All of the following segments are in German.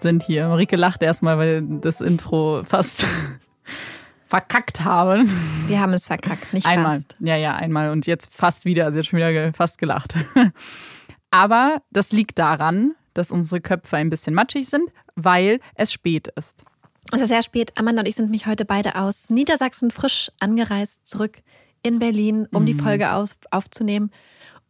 sind hier. Marike lacht erstmal, weil das Intro fast verkackt haben. Wir haben es verkackt, nicht einmal. fast. Ja, ja, einmal und jetzt fast wieder. Sie hat schon wieder fast gelacht. Aber das liegt daran, dass unsere Köpfe ein bisschen matschig sind, weil es spät ist. Es ist sehr spät. Amanda und ich sind mich heute beide aus Niedersachsen frisch angereist, zurück in Berlin, um mhm. die Folge auf, aufzunehmen.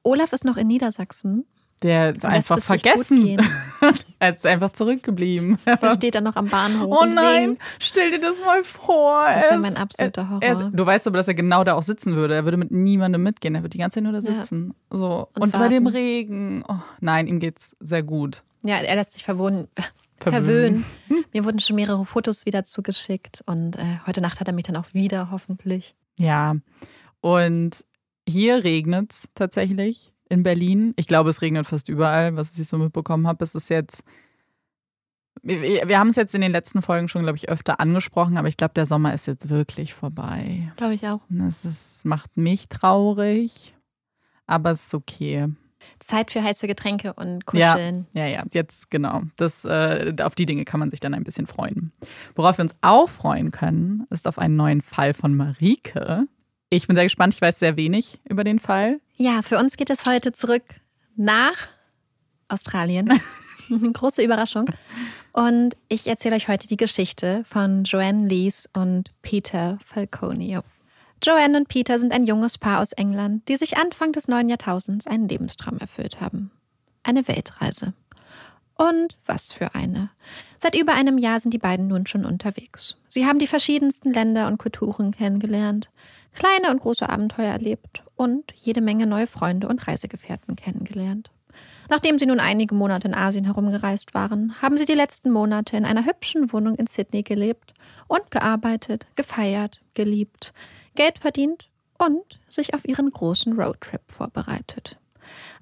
Olaf ist noch in Niedersachsen. Der ist einfach vergessen. er ist einfach zurückgeblieben. Der steht dann noch am Bahnhof. Oh nein, stell dir das mal vor. Das wäre mein absoluter Horror. Er, du weißt aber, dass er genau da auch sitzen würde. Er würde mit niemandem mitgehen. Er würde die ganze Zeit nur da sitzen. Ja. So. Und, und bei dem Regen. Oh, nein, ihm geht's sehr gut. Ja, er lässt sich verwohnen. Verwöhnen. Mir wurden schon mehrere Fotos wieder zugeschickt und äh, heute Nacht hat er mich dann auch wieder, hoffentlich. Ja. Und hier regnet es tatsächlich in Berlin. Ich glaube, es regnet fast überall, was ich so mitbekommen habe. Es ist jetzt. Wir, haben es jetzt in den letzten Folgen schon, glaube ich, öfter angesprochen, aber ich glaube, der Sommer ist jetzt wirklich vorbei. Glaube ich auch. Es ist, macht mich traurig, aber es ist okay. Zeit für heiße Getränke und Kuscheln. Ja, ja, ja. jetzt genau. Das, äh, auf die Dinge kann man sich dann ein bisschen freuen. Worauf wir uns auch freuen können, ist auf einen neuen Fall von Marike. Ich bin sehr gespannt, ich weiß sehr wenig über den Fall. Ja, für uns geht es heute zurück nach Australien. Große Überraschung. Und ich erzähle euch heute die Geschichte von Joanne Lees und Peter Falconio. Joanne und Peter sind ein junges Paar aus England, die sich Anfang des neuen Jahrtausends einen Lebenstraum erfüllt haben. Eine Weltreise. Und was für eine. Seit über einem Jahr sind die beiden nun schon unterwegs. Sie haben die verschiedensten Länder und Kulturen kennengelernt, kleine und große Abenteuer erlebt und jede Menge neue Freunde und Reisegefährten kennengelernt. Nachdem sie nun einige Monate in Asien herumgereist waren, haben sie die letzten Monate in einer hübschen Wohnung in Sydney gelebt und gearbeitet, gefeiert, geliebt, Geld verdient und sich auf ihren großen Roadtrip vorbereitet.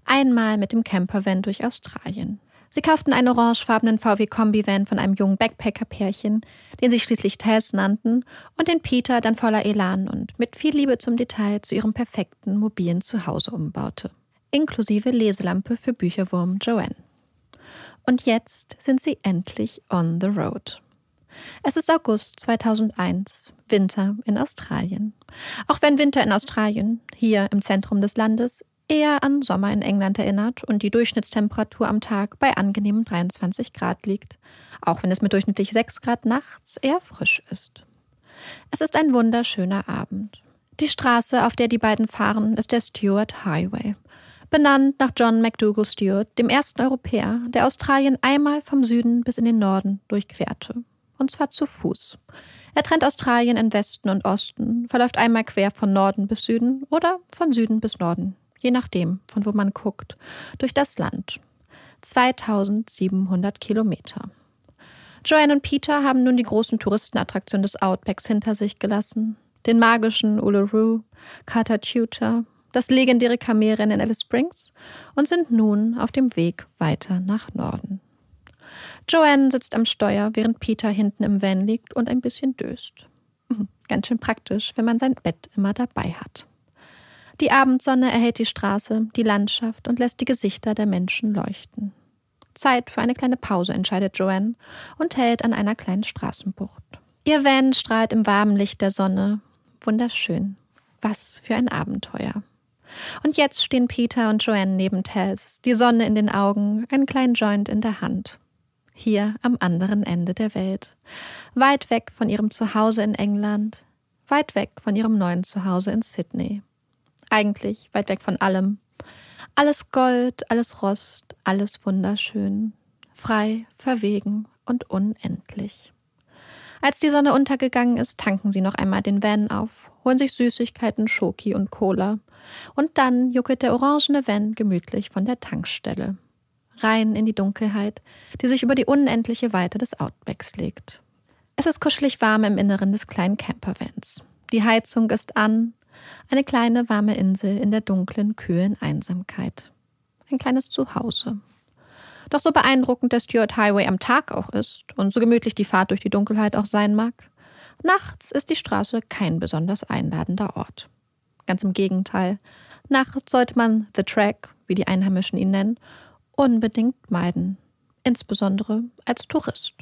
Einmal mit dem Campervan durch Australien. Sie kauften einen orangefarbenen VW-Kombi-Van von einem jungen Backpacker-Pärchen, den sie schließlich Tess nannten und den Peter dann voller Elan und mit viel Liebe zum Detail zu ihrem perfekten mobilen Zuhause umbaute. Inklusive Leselampe für Bücherwurm Joanne. Und jetzt sind sie endlich on the road. Es ist August 2001, Winter in Australien. Auch wenn Winter in Australien, hier im Zentrum des Landes, eher an Sommer in England erinnert und die Durchschnittstemperatur am Tag bei angenehmen 23 Grad liegt, auch wenn es mit durchschnittlich 6 Grad nachts eher frisch ist. Es ist ein wunderschöner Abend. Die Straße, auf der die beiden fahren, ist der Stewart Highway, benannt nach John McDougall Stewart, dem ersten Europäer, der Australien einmal vom Süden bis in den Norden durchquerte und zwar zu Fuß. Er trennt Australien in Westen und Osten, verläuft einmal quer von Norden bis Süden oder von Süden bis Norden, je nachdem, von wo man guckt, durch das Land. 2700 Kilometer. Joanne und Peter haben nun die großen Touristenattraktionen des Outbacks hinter sich gelassen. Den magischen Uluru, Carter das legendäre Kamelrennen in Alice Springs und sind nun auf dem Weg weiter nach Norden. Joanne sitzt am Steuer, während Peter hinten im Van liegt und ein bisschen döst. Ganz schön praktisch, wenn man sein Bett immer dabei hat. Die Abendsonne erhält die Straße, die Landschaft und lässt die Gesichter der Menschen leuchten. Zeit für eine kleine Pause, entscheidet Joanne und hält an einer kleinen Straßenbucht. Ihr Van strahlt im warmen Licht der Sonne. Wunderschön. Was für ein Abenteuer. Und jetzt stehen Peter und Joanne neben Tess, die Sonne in den Augen, einen kleinen Joint in der Hand hier am anderen Ende der Welt, weit weg von ihrem Zuhause in England, weit weg von ihrem neuen Zuhause in Sydney. Eigentlich weit weg von allem. Alles Gold, alles Rost, alles wunderschön, frei, verwegen und unendlich. Als die Sonne untergegangen ist, tanken sie noch einmal den Van auf, holen sich Süßigkeiten, Schoki und Cola. Und dann juckelt der orangene Van gemütlich von der Tankstelle rein in die Dunkelheit, die sich über die unendliche Weite des Outbacks legt. Es ist kuschelig warm im Inneren des kleinen Campervans. Die Heizung ist an, eine kleine warme Insel in der dunklen, kühlen Einsamkeit. Ein kleines Zuhause. Doch so beeindruckend der Stuart Highway am Tag auch ist und so gemütlich die Fahrt durch die Dunkelheit auch sein mag, nachts ist die Straße kein besonders einladender Ort. Ganz im Gegenteil. Nachts sollte man The Track, wie die Einheimischen ihn nennen, unbedingt meiden, insbesondere als Tourist.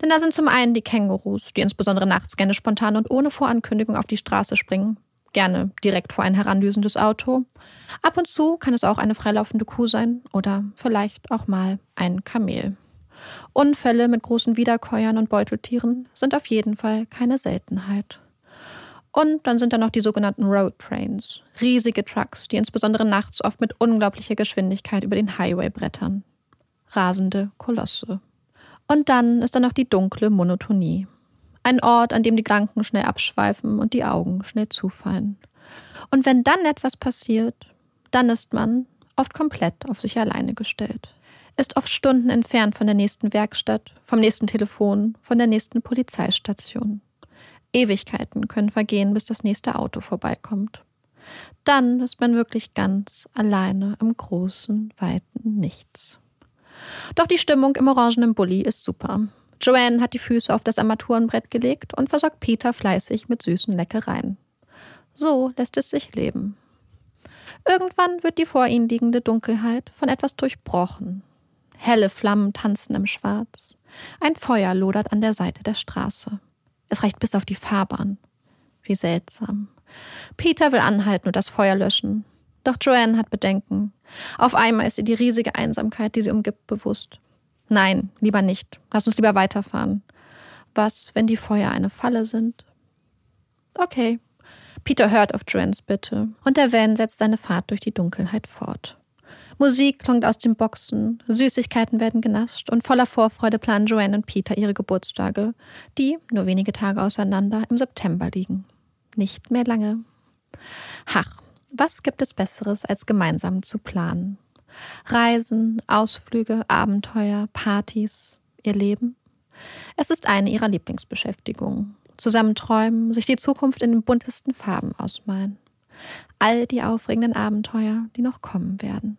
Denn da sind zum einen die Kängurus, die insbesondere nachts gerne spontan und ohne Vorankündigung auf die Straße springen, gerne direkt vor ein herandüsendes Auto. Ab und zu kann es auch eine freilaufende Kuh sein oder vielleicht auch mal ein Kamel. Unfälle mit großen Wiederkäuern und Beuteltieren sind auf jeden Fall keine Seltenheit. Und dann sind da noch die sogenannten Road Trains, riesige Trucks, die insbesondere nachts oft mit unglaublicher Geschwindigkeit über den Highway brettern. Rasende Kolosse. Und dann ist da noch die dunkle Monotonie. Ein Ort, an dem die Gedanken schnell abschweifen und die Augen schnell zufallen. Und wenn dann etwas passiert, dann ist man oft komplett auf sich alleine gestellt. Ist oft Stunden entfernt von der nächsten Werkstatt, vom nächsten Telefon, von der nächsten Polizeistation. Ewigkeiten können vergehen, bis das nächste Auto vorbeikommt. Dann ist man wirklich ganz alleine im großen, weiten Nichts. Doch die Stimmung im orangenen Bulli ist super. Joanne hat die Füße auf das Armaturenbrett gelegt und versorgt Peter fleißig mit süßen Leckereien. So lässt es sich leben. Irgendwann wird die vor ihnen liegende Dunkelheit von etwas durchbrochen. Helle Flammen tanzen im Schwarz. Ein Feuer lodert an der Seite der Straße. Es reicht bis auf die Fahrbahn. Wie seltsam. Peter will anhalten und das Feuer löschen. Doch Joanne hat Bedenken. Auf einmal ist ihr die riesige Einsamkeit, die sie umgibt, bewusst. Nein, lieber nicht. Lass uns lieber weiterfahren. Was, wenn die Feuer eine Falle sind? Okay. Peter hört auf Joannes Bitte und der Van setzt seine Fahrt durch die Dunkelheit fort. Musik klingt aus den Boxen, Süßigkeiten werden genascht und voller Vorfreude planen Joanne und Peter ihre Geburtstage, die, nur wenige Tage auseinander, im September liegen. Nicht mehr lange. Ach, was gibt es Besseres, als gemeinsam zu planen? Reisen, Ausflüge, Abenteuer, Partys, ihr Leben? Es ist eine ihrer Lieblingsbeschäftigungen. Zusammen träumen, sich die Zukunft in den buntesten Farben ausmalen. All die aufregenden Abenteuer, die noch kommen werden.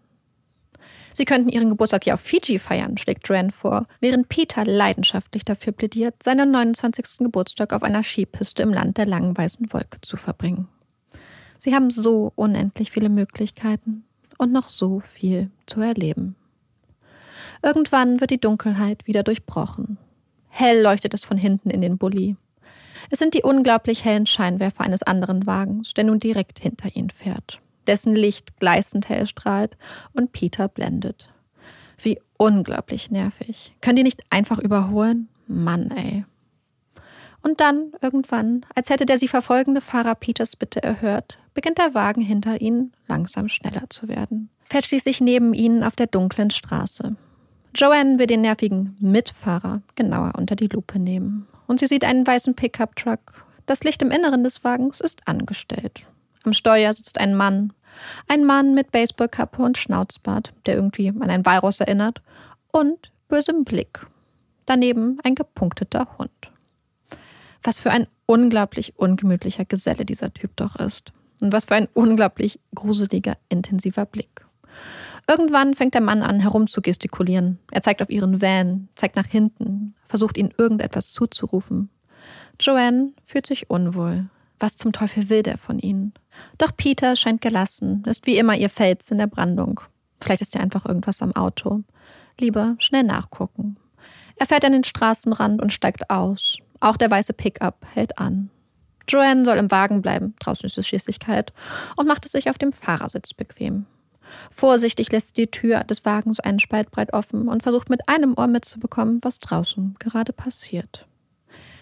Sie könnten ihren Geburtstag ja auf Fiji feiern, schlägt Joanne vor, während Peter leidenschaftlich dafür plädiert, seinen 29. Geburtstag auf einer Skipiste im Land der langen weißen Wolke zu verbringen. Sie haben so unendlich viele Möglichkeiten und noch so viel zu erleben. Irgendwann wird die Dunkelheit wieder durchbrochen. Hell leuchtet es von hinten in den Bulli. Es sind die unglaublich hellen Scheinwerfer eines anderen Wagens, der nun direkt hinter ihnen fährt. Dessen Licht gleißend hell strahlt und Peter blendet. Wie unglaublich nervig. Können die nicht einfach überholen? Mann, ey. Und dann, irgendwann, als hätte der sie verfolgende Fahrer Peters Bitte erhört, beginnt der Wagen hinter ihnen langsam schneller zu werden. Fährt schließlich neben ihnen auf der dunklen Straße. Joanne will den nervigen Mitfahrer genauer unter die Lupe nehmen. Und sie sieht einen weißen Pickup-Truck. Das Licht im Inneren des Wagens ist angestellt. Am Steuer sitzt ein Mann. Ein Mann mit Baseballkappe und Schnauzbart, der irgendwie an ein Walross erinnert. Und bösem Blick. Daneben ein gepunkteter Hund. Was für ein unglaublich ungemütlicher Geselle dieser Typ doch ist. Und was für ein unglaublich gruseliger, intensiver Blick. Irgendwann fängt der Mann an, herumzugestikulieren. Er zeigt auf ihren Van, zeigt nach hinten, versucht ihnen irgendetwas zuzurufen. Joanne fühlt sich unwohl. Was zum Teufel will der von ihnen? Doch Peter scheint gelassen, ist wie immer ihr Fels in der Brandung. Vielleicht ist ja einfach irgendwas am Auto. Lieber schnell nachgucken. Er fährt an den Straßenrand und steigt aus. Auch der weiße Pickup hält an. Joanne soll im Wagen bleiben, draußen ist es schließlich kalt, und macht es sich auf dem Fahrersitz bequem. Vorsichtig lässt sie die Tür des Wagens einen Spalt breit offen und versucht mit einem Ohr mitzubekommen, was draußen gerade passiert.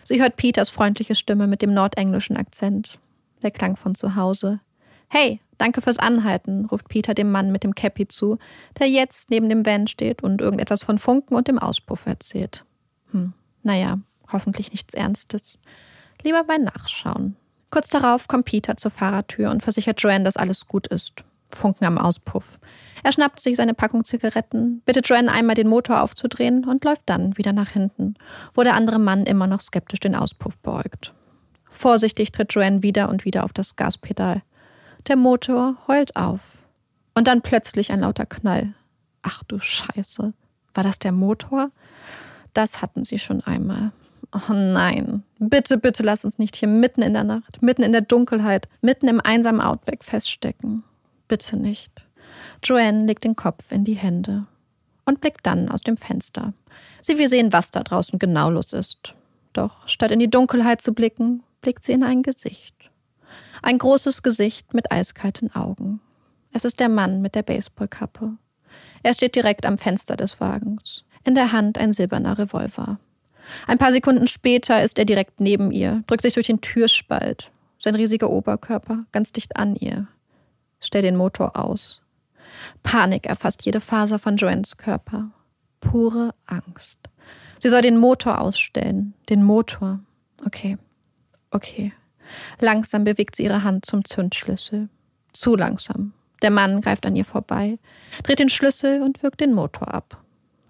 Sie hört Peters freundliche Stimme mit dem nordenglischen Akzent. Der Klang von zu Hause. Hey, danke fürs Anhalten, ruft Peter dem Mann mit dem Käppi zu, der jetzt neben dem Van steht und irgendetwas von Funken und dem Auspuff erzählt. Hm, naja, hoffentlich nichts Ernstes. Lieber bei Nachschauen. Kurz darauf kommt Peter zur Fahrertür und versichert Joanne, dass alles gut ist. Funken am Auspuff. Er schnappt sich seine Packung Zigaretten, bittet Joanne einmal den Motor aufzudrehen und läuft dann wieder nach hinten, wo der andere Mann immer noch skeptisch den Auspuff beugt. Vorsichtig tritt Joanne wieder und wieder auf das Gaspedal. Der Motor heult auf. Und dann plötzlich ein lauter Knall. Ach du Scheiße. War das der Motor? Das hatten sie schon einmal. Oh nein. Bitte, bitte lass uns nicht hier mitten in der Nacht, mitten in der Dunkelheit, mitten im einsamen Outback feststecken. Bitte nicht. Joanne legt den Kopf in die Hände und blickt dann aus dem Fenster. Sie will sehen, was da draußen genau los ist. Doch statt in die Dunkelheit zu blicken, blickt sie in ein Gesicht. Ein großes Gesicht mit eiskalten Augen. Es ist der Mann mit der Baseballkappe. Er steht direkt am Fenster des Wagens, in der Hand ein silberner Revolver. Ein paar Sekunden später ist er direkt neben ihr, drückt sich durch den Türspalt, sein riesiger Oberkörper ganz dicht an ihr. Stell den Motor aus. Panik erfasst jede Faser von Joannes Körper. Pure Angst. Sie soll den Motor ausstellen. Den Motor. Okay. Okay. Langsam bewegt sie ihre Hand zum Zündschlüssel. Zu langsam. Der Mann greift an ihr vorbei, dreht den Schlüssel und wirkt den Motor ab.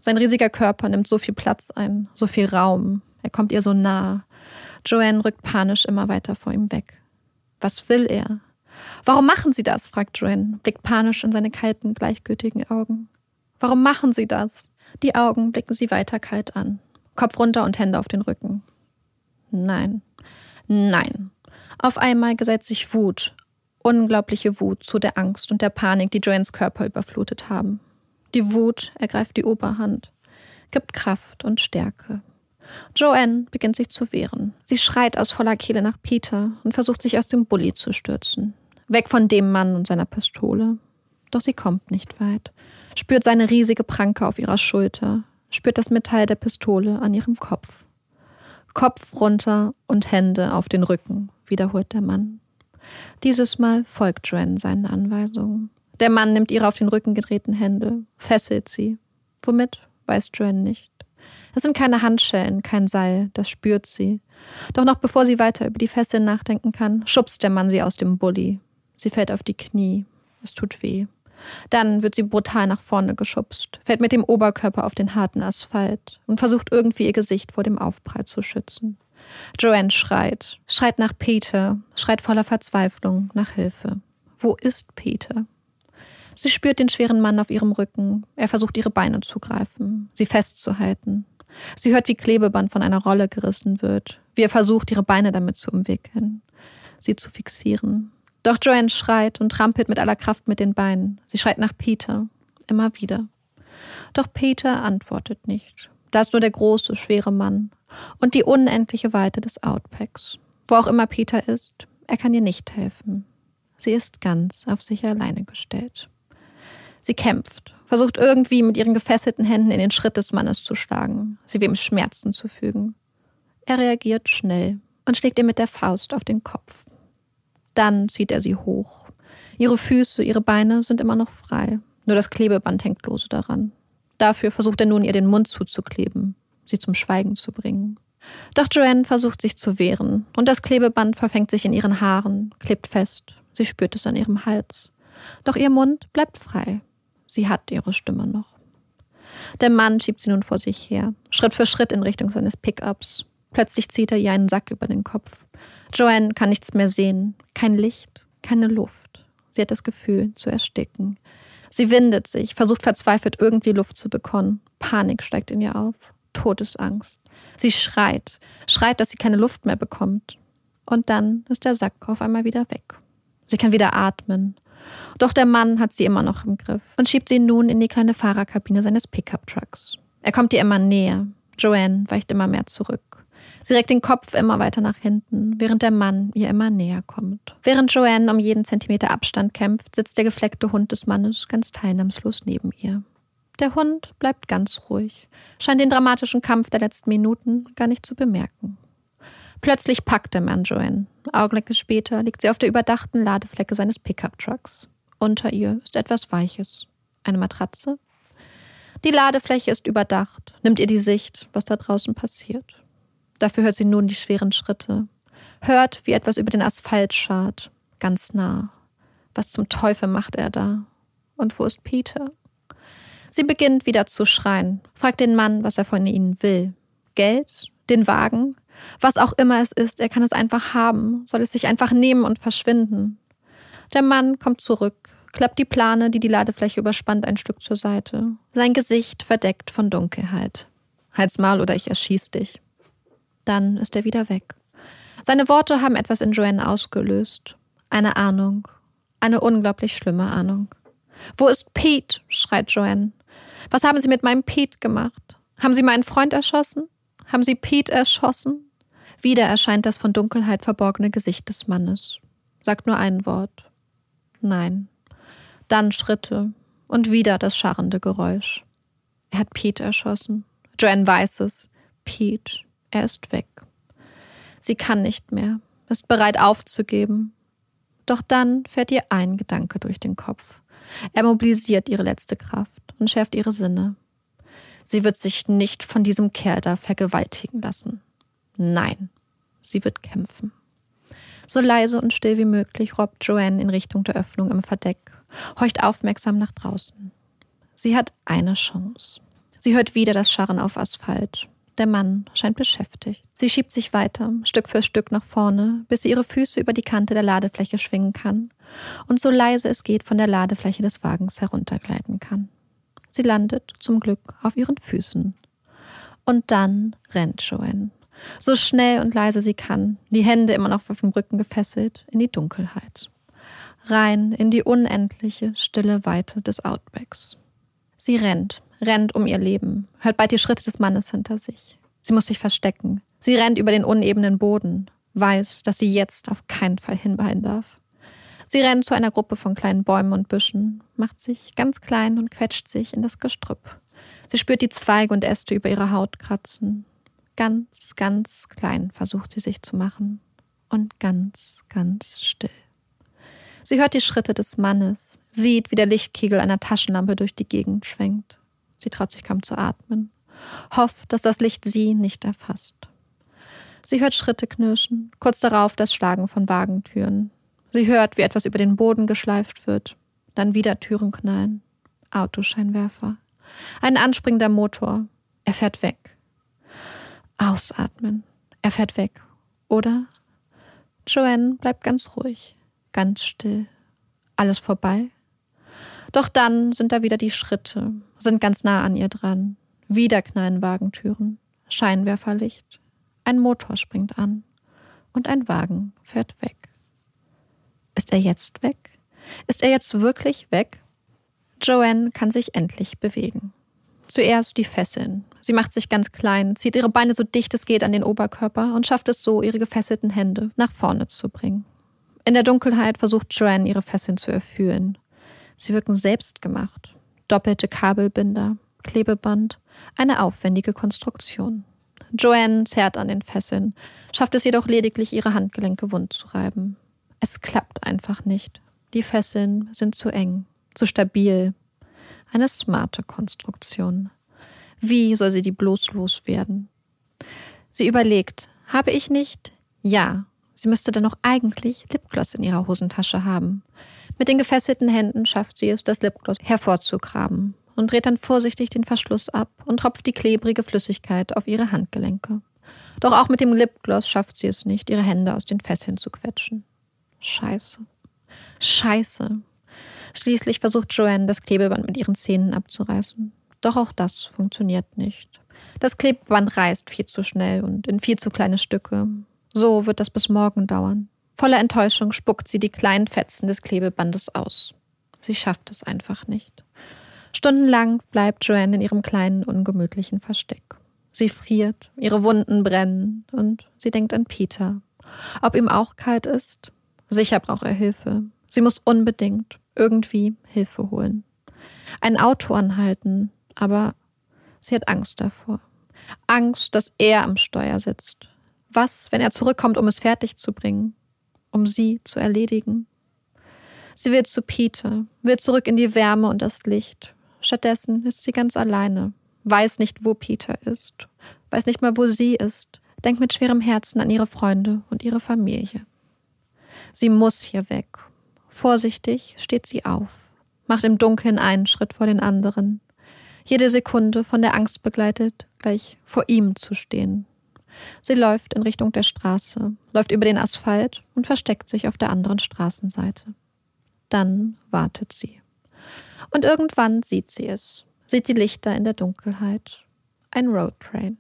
Sein riesiger Körper nimmt so viel Platz ein, so viel Raum. Er kommt ihr so nah. Joanne rückt panisch immer weiter vor ihm weg. Was will er? Warum machen Sie das? fragt Joanne, blickt panisch in seine kalten, gleichgültigen Augen. Warum machen Sie das? Die Augen blicken sie weiter kalt an. Kopf runter und Hände auf den Rücken. Nein, nein. Auf einmal gesellt sich Wut, unglaubliche Wut zu der Angst und der Panik, die Joannes Körper überflutet haben. Die Wut ergreift die Oberhand, gibt Kraft und Stärke. Joanne beginnt sich zu wehren. Sie schreit aus voller Kehle nach Peter und versucht sich aus dem Bulli zu stürzen. Weg von dem Mann und seiner Pistole. Doch sie kommt nicht weit. Spürt seine riesige Pranke auf ihrer Schulter. Spürt das Metall der Pistole an ihrem Kopf. Kopf runter und Hände auf den Rücken, wiederholt der Mann. Dieses Mal folgt Joanne seinen Anweisungen. Der Mann nimmt ihre auf den Rücken gedrehten Hände, fesselt sie. Womit, weiß Joanne nicht. Das sind keine Handschellen, kein Seil, das spürt sie. Doch noch bevor sie weiter über die Fesseln nachdenken kann, schubst der Mann sie aus dem Bulli. Sie fällt auf die Knie. Es tut weh. Dann wird sie brutal nach vorne geschubst, fällt mit dem Oberkörper auf den harten Asphalt und versucht irgendwie ihr Gesicht vor dem Aufprall zu schützen. Joanne schreit, schreit nach Peter, schreit voller Verzweiflung nach Hilfe. Wo ist Peter? Sie spürt den schweren Mann auf ihrem Rücken. Er versucht, ihre Beine zu greifen, sie festzuhalten. Sie hört, wie Klebeband von einer Rolle gerissen wird, wie er versucht, ihre Beine damit zu umwickeln, sie zu fixieren. Doch Joanne schreit und trampelt mit aller Kraft mit den Beinen. Sie schreit nach Peter, immer wieder. Doch Peter antwortet nicht. Da ist nur der große, schwere Mann und die unendliche Weite des Outpacks. Wo auch immer Peter ist, er kann ihr nicht helfen. Sie ist ganz auf sich alleine gestellt. Sie kämpft, versucht irgendwie mit ihren gefesselten Händen in den Schritt des Mannes zu schlagen, sie wem Schmerzen zu fügen. Er reagiert schnell und schlägt ihr mit der Faust auf den Kopf. Dann zieht er sie hoch. Ihre Füße, ihre Beine sind immer noch frei, nur das Klebeband hängt lose daran. Dafür versucht er nun, ihr den Mund zuzukleben, sie zum Schweigen zu bringen. Doch Joanne versucht sich zu wehren, und das Klebeband verfängt sich in ihren Haaren, klebt fest. Sie spürt es an ihrem Hals. Doch ihr Mund bleibt frei. Sie hat ihre Stimme noch. Der Mann schiebt sie nun vor sich her, Schritt für Schritt in Richtung seines Pickups. Plötzlich zieht er ihr einen Sack über den Kopf. Joanne kann nichts mehr sehen, kein Licht, keine Luft. Sie hat das Gefühl zu ersticken. Sie windet sich, versucht verzweifelt irgendwie Luft zu bekommen. Panik steigt in ihr auf, Todesangst. Sie schreit, schreit, dass sie keine Luft mehr bekommt. Und dann ist der Sack auf einmal wieder weg. Sie kann wieder atmen, doch der Mann hat sie immer noch im Griff und schiebt sie nun in die kleine Fahrerkabine seines Pickup-Trucks. Er kommt ihr immer näher. Joanne weicht immer mehr zurück. Sie regt den Kopf immer weiter nach hinten, während der Mann ihr immer näher kommt. Während Joanne um jeden Zentimeter Abstand kämpft, sitzt der gefleckte Hund des Mannes ganz teilnahmslos neben ihr. Der Hund bleibt ganz ruhig, scheint den dramatischen Kampf der letzten Minuten gar nicht zu bemerken. Plötzlich packt der Mann Joanne. Augenblicke später liegt sie auf der überdachten Ladefläche seines Pickup-Trucks. Unter ihr ist etwas Weiches. Eine Matratze? Die Ladefläche ist überdacht, nimmt ihr die Sicht, was da draußen passiert. Dafür hört sie nun die schweren Schritte. Hört, wie etwas über den Asphalt schart. Ganz nah. Was zum Teufel macht er da? Und wo ist Peter? Sie beginnt wieder zu schreien, fragt den Mann, was er von ihnen will. Geld? Den Wagen? Was auch immer es ist, er kann es einfach haben, soll es sich einfach nehmen und verschwinden. Der Mann kommt zurück, klappt die Plane, die die Ladefläche überspannt, ein Stück zur Seite. Sein Gesicht verdeckt von Dunkelheit. Halt's mal oder ich erschieß dich. Dann ist er wieder weg. Seine Worte haben etwas in Joanne ausgelöst. Eine Ahnung. Eine unglaublich schlimme Ahnung. Wo ist Pete? schreit Joanne. Was haben Sie mit meinem Pete gemacht? Haben Sie meinen Freund erschossen? Haben Sie Pete erschossen? Wieder erscheint das von Dunkelheit verborgene Gesicht des Mannes. Sagt nur ein Wort. Nein. Dann Schritte und wieder das scharrende Geräusch. Er hat Pete erschossen. Joanne weiß es. Pete, er ist weg. Sie kann nicht mehr, ist bereit aufzugeben. Doch dann fährt ihr ein Gedanke durch den Kopf. Er mobilisiert ihre letzte Kraft und schärft ihre Sinne. Sie wird sich nicht von diesem Kerl da vergewaltigen lassen. Nein, sie wird kämpfen. So leise und still wie möglich robbt Joanne in Richtung der Öffnung im Verdeck, horcht aufmerksam nach draußen. Sie hat eine Chance. Sie hört wieder das Scharren auf Asphalt. Der Mann scheint beschäftigt. Sie schiebt sich weiter, Stück für Stück nach vorne, bis sie ihre Füße über die Kante der Ladefläche schwingen kann und so leise es geht von der Ladefläche des Wagens heruntergleiten kann. Sie landet zum Glück auf ihren Füßen. Und dann rennt Joanne. So schnell und leise sie kann, die Hände immer noch auf dem Rücken gefesselt, in die Dunkelheit. rein in die unendliche, stille Weite des Outbacks. Sie rennt, rennt um ihr Leben, hört bald die Schritte des Mannes hinter sich. Sie muss sich verstecken. Sie rennt über den unebenen Boden, weiß, dass sie jetzt auf keinen Fall hinbehalten darf. Sie rennt zu einer Gruppe von kleinen Bäumen und Büschen, macht sich ganz klein und quetscht sich in das Gestrüpp. Sie spürt die Zweige und Äste über ihre Haut kratzen. Ganz, ganz klein versucht sie sich zu machen. Und ganz, ganz still. Sie hört die Schritte des Mannes, sieht, wie der Lichtkegel einer Taschenlampe durch die Gegend schwenkt. Sie traut sich kaum zu atmen, hofft, dass das Licht sie nicht erfasst. Sie hört Schritte knirschen, kurz darauf das Schlagen von Wagentüren. Sie hört, wie etwas über den Boden geschleift wird, dann wieder Türen knallen. Autoscheinwerfer. Ein anspringender Motor. Er fährt weg. Ausatmen. Er fährt weg. Oder? Joanne bleibt ganz ruhig ganz still. Alles vorbei. Doch dann sind da wieder die Schritte, sind ganz nah an ihr dran. Wieder knallen Wagentüren, Scheinwerferlicht. Ein Motor springt an und ein Wagen fährt weg. Ist er jetzt weg? Ist er jetzt wirklich weg? Joanne kann sich endlich bewegen. Zuerst die Fesseln. Sie macht sich ganz klein, zieht ihre Beine so dicht es geht an den Oberkörper und schafft es so, ihre gefesselten Hände nach vorne zu bringen. In der Dunkelheit versucht Joanne, ihre Fesseln zu erfüllen. Sie wirken selbstgemacht. Doppelte Kabelbinder, Klebeband, eine aufwendige Konstruktion. Joanne zerrt an den Fesseln, schafft es jedoch lediglich, ihre Handgelenke wund zu reiben. Es klappt einfach nicht. Die Fesseln sind zu eng, zu stabil. Eine smarte Konstruktion. Wie soll sie die bloß loswerden? Sie überlegt, habe ich nicht? Ja, Sie müsste dann auch eigentlich Lipgloss in ihrer Hosentasche haben. Mit den gefesselten Händen schafft sie es, das Lipgloss hervorzugraben und dreht dann vorsichtig den Verschluss ab und tropft die klebrige Flüssigkeit auf ihre Handgelenke. Doch auch mit dem Lipgloss schafft sie es nicht, ihre Hände aus den Fesseln zu quetschen. Scheiße. Scheiße. Schließlich versucht Joanne, das Klebeband mit ihren Zähnen abzureißen. Doch auch das funktioniert nicht. Das Klebeband reißt viel zu schnell und in viel zu kleine Stücke. So wird das bis morgen dauern. Voller Enttäuschung spuckt sie die kleinen Fetzen des Klebebandes aus. Sie schafft es einfach nicht. Stundenlang bleibt Joanne in ihrem kleinen, ungemütlichen Versteck. Sie friert, ihre Wunden brennen und sie denkt an Peter. Ob ihm auch kalt ist? Sicher braucht er Hilfe. Sie muss unbedingt irgendwie Hilfe holen. Ein Auto anhalten, aber sie hat Angst davor. Angst, dass er am Steuer sitzt, was, wenn er zurückkommt, um es fertig zu bringen, um sie zu erledigen? Sie will zu Peter, will zurück in die Wärme und das Licht. Stattdessen ist sie ganz alleine, weiß nicht, wo Peter ist, weiß nicht mal, wo sie ist, denkt mit schwerem Herzen an ihre Freunde und ihre Familie. Sie muss hier weg. Vorsichtig steht sie auf, macht im Dunkeln einen Schritt vor den anderen, jede Sekunde von der Angst begleitet, gleich vor ihm zu stehen, Sie läuft in Richtung der Straße, läuft über den Asphalt und versteckt sich auf der anderen Straßenseite. Dann wartet sie. Und irgendwann sieht sie es, sieht die Lichter in der Dunkelheit. Ein Roadtrain.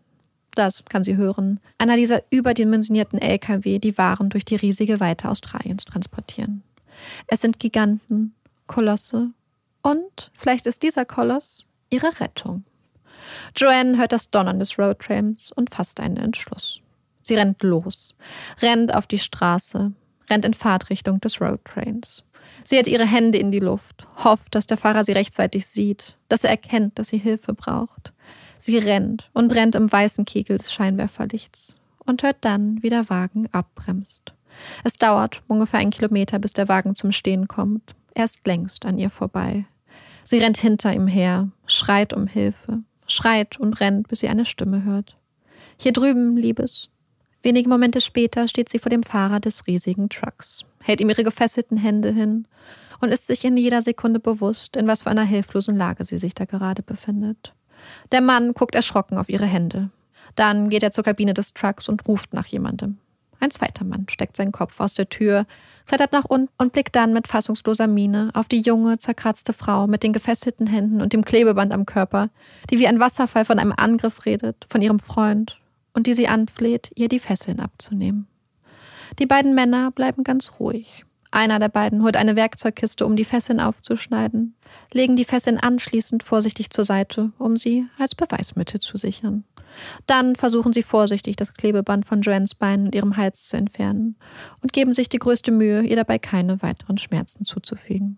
Das kann sie hören. Einer dieser überdimensionierten Lkw, die Waren durch die riesige Weite Australiens transportieren. Es sind Giganten, Kolosse und vielleicht ist dieser Koloss ihre Rettung. Joanne hört das Donnern des Roadtrams und fasst einen Entschluss. Sie rennt los, rennt auf die Straße, rennt in Fahrtrichtung des Roadtrains. Sie hat ihre Hände in die Luft, hofft, dass der Fahrer sie rechtzeitig sieht, dass er erkennt, dass sie Hilfe braucht. Sie rennt und rennt im weißen Kegel des Scheinwerferlichts und hört dann, wie der Wagen abbremst. Es dauert ungefähr einen Kilometer, bis der Wagen zum Stehen kommt. Er ist längst an ihr vorbei. Sie rennt hinter ihm her, schreit um Hilfe schreit und rennt, bis sie eine Stimme hört. Hier drüben, Liebes. Wenige Momente später steht sie vor dem Fahrer des riesigen Trucks, hält ihm ihre gefesselten Hände hin und ist sich in jeder Sekunde bewusst, in was für einer hilflosen Lage sie sich da gerade befindet. Der Mann guckt erschrocken auf ihre Hände. Dann geht er zur Kabine des Trucks und ruft nach jemandem. Ein zweiter Mann steckt seinen Kopf aus der Tür, klettert nach unten und blickt dann mit fassungsloser Miene auf die junge, zerkratzte Frau mit den gefesselten Händen und dem Klebeband am Körper, die wie ein Wasserfall von einem Angriff redet, von ihrem Freund und die sie anfleht, ihr die Fesseln abzunehmen. Die beiden Männer bleiben ganz ruhig, Einer der beiden holt eine Werkzeugkiste, um die Fesseln aufzuschneiden, legen die Fesseln anschließend vorsichtig zur Seite, um sie als Beweismittel zu sichern. Dann versuchen sie vorsichtig, das Klebeband von Joannes Beinen und ihrem Hals zu entfernen und geben sich die größte Mühe, ihr dabei keine weiteren Schmerzen zuzufügen.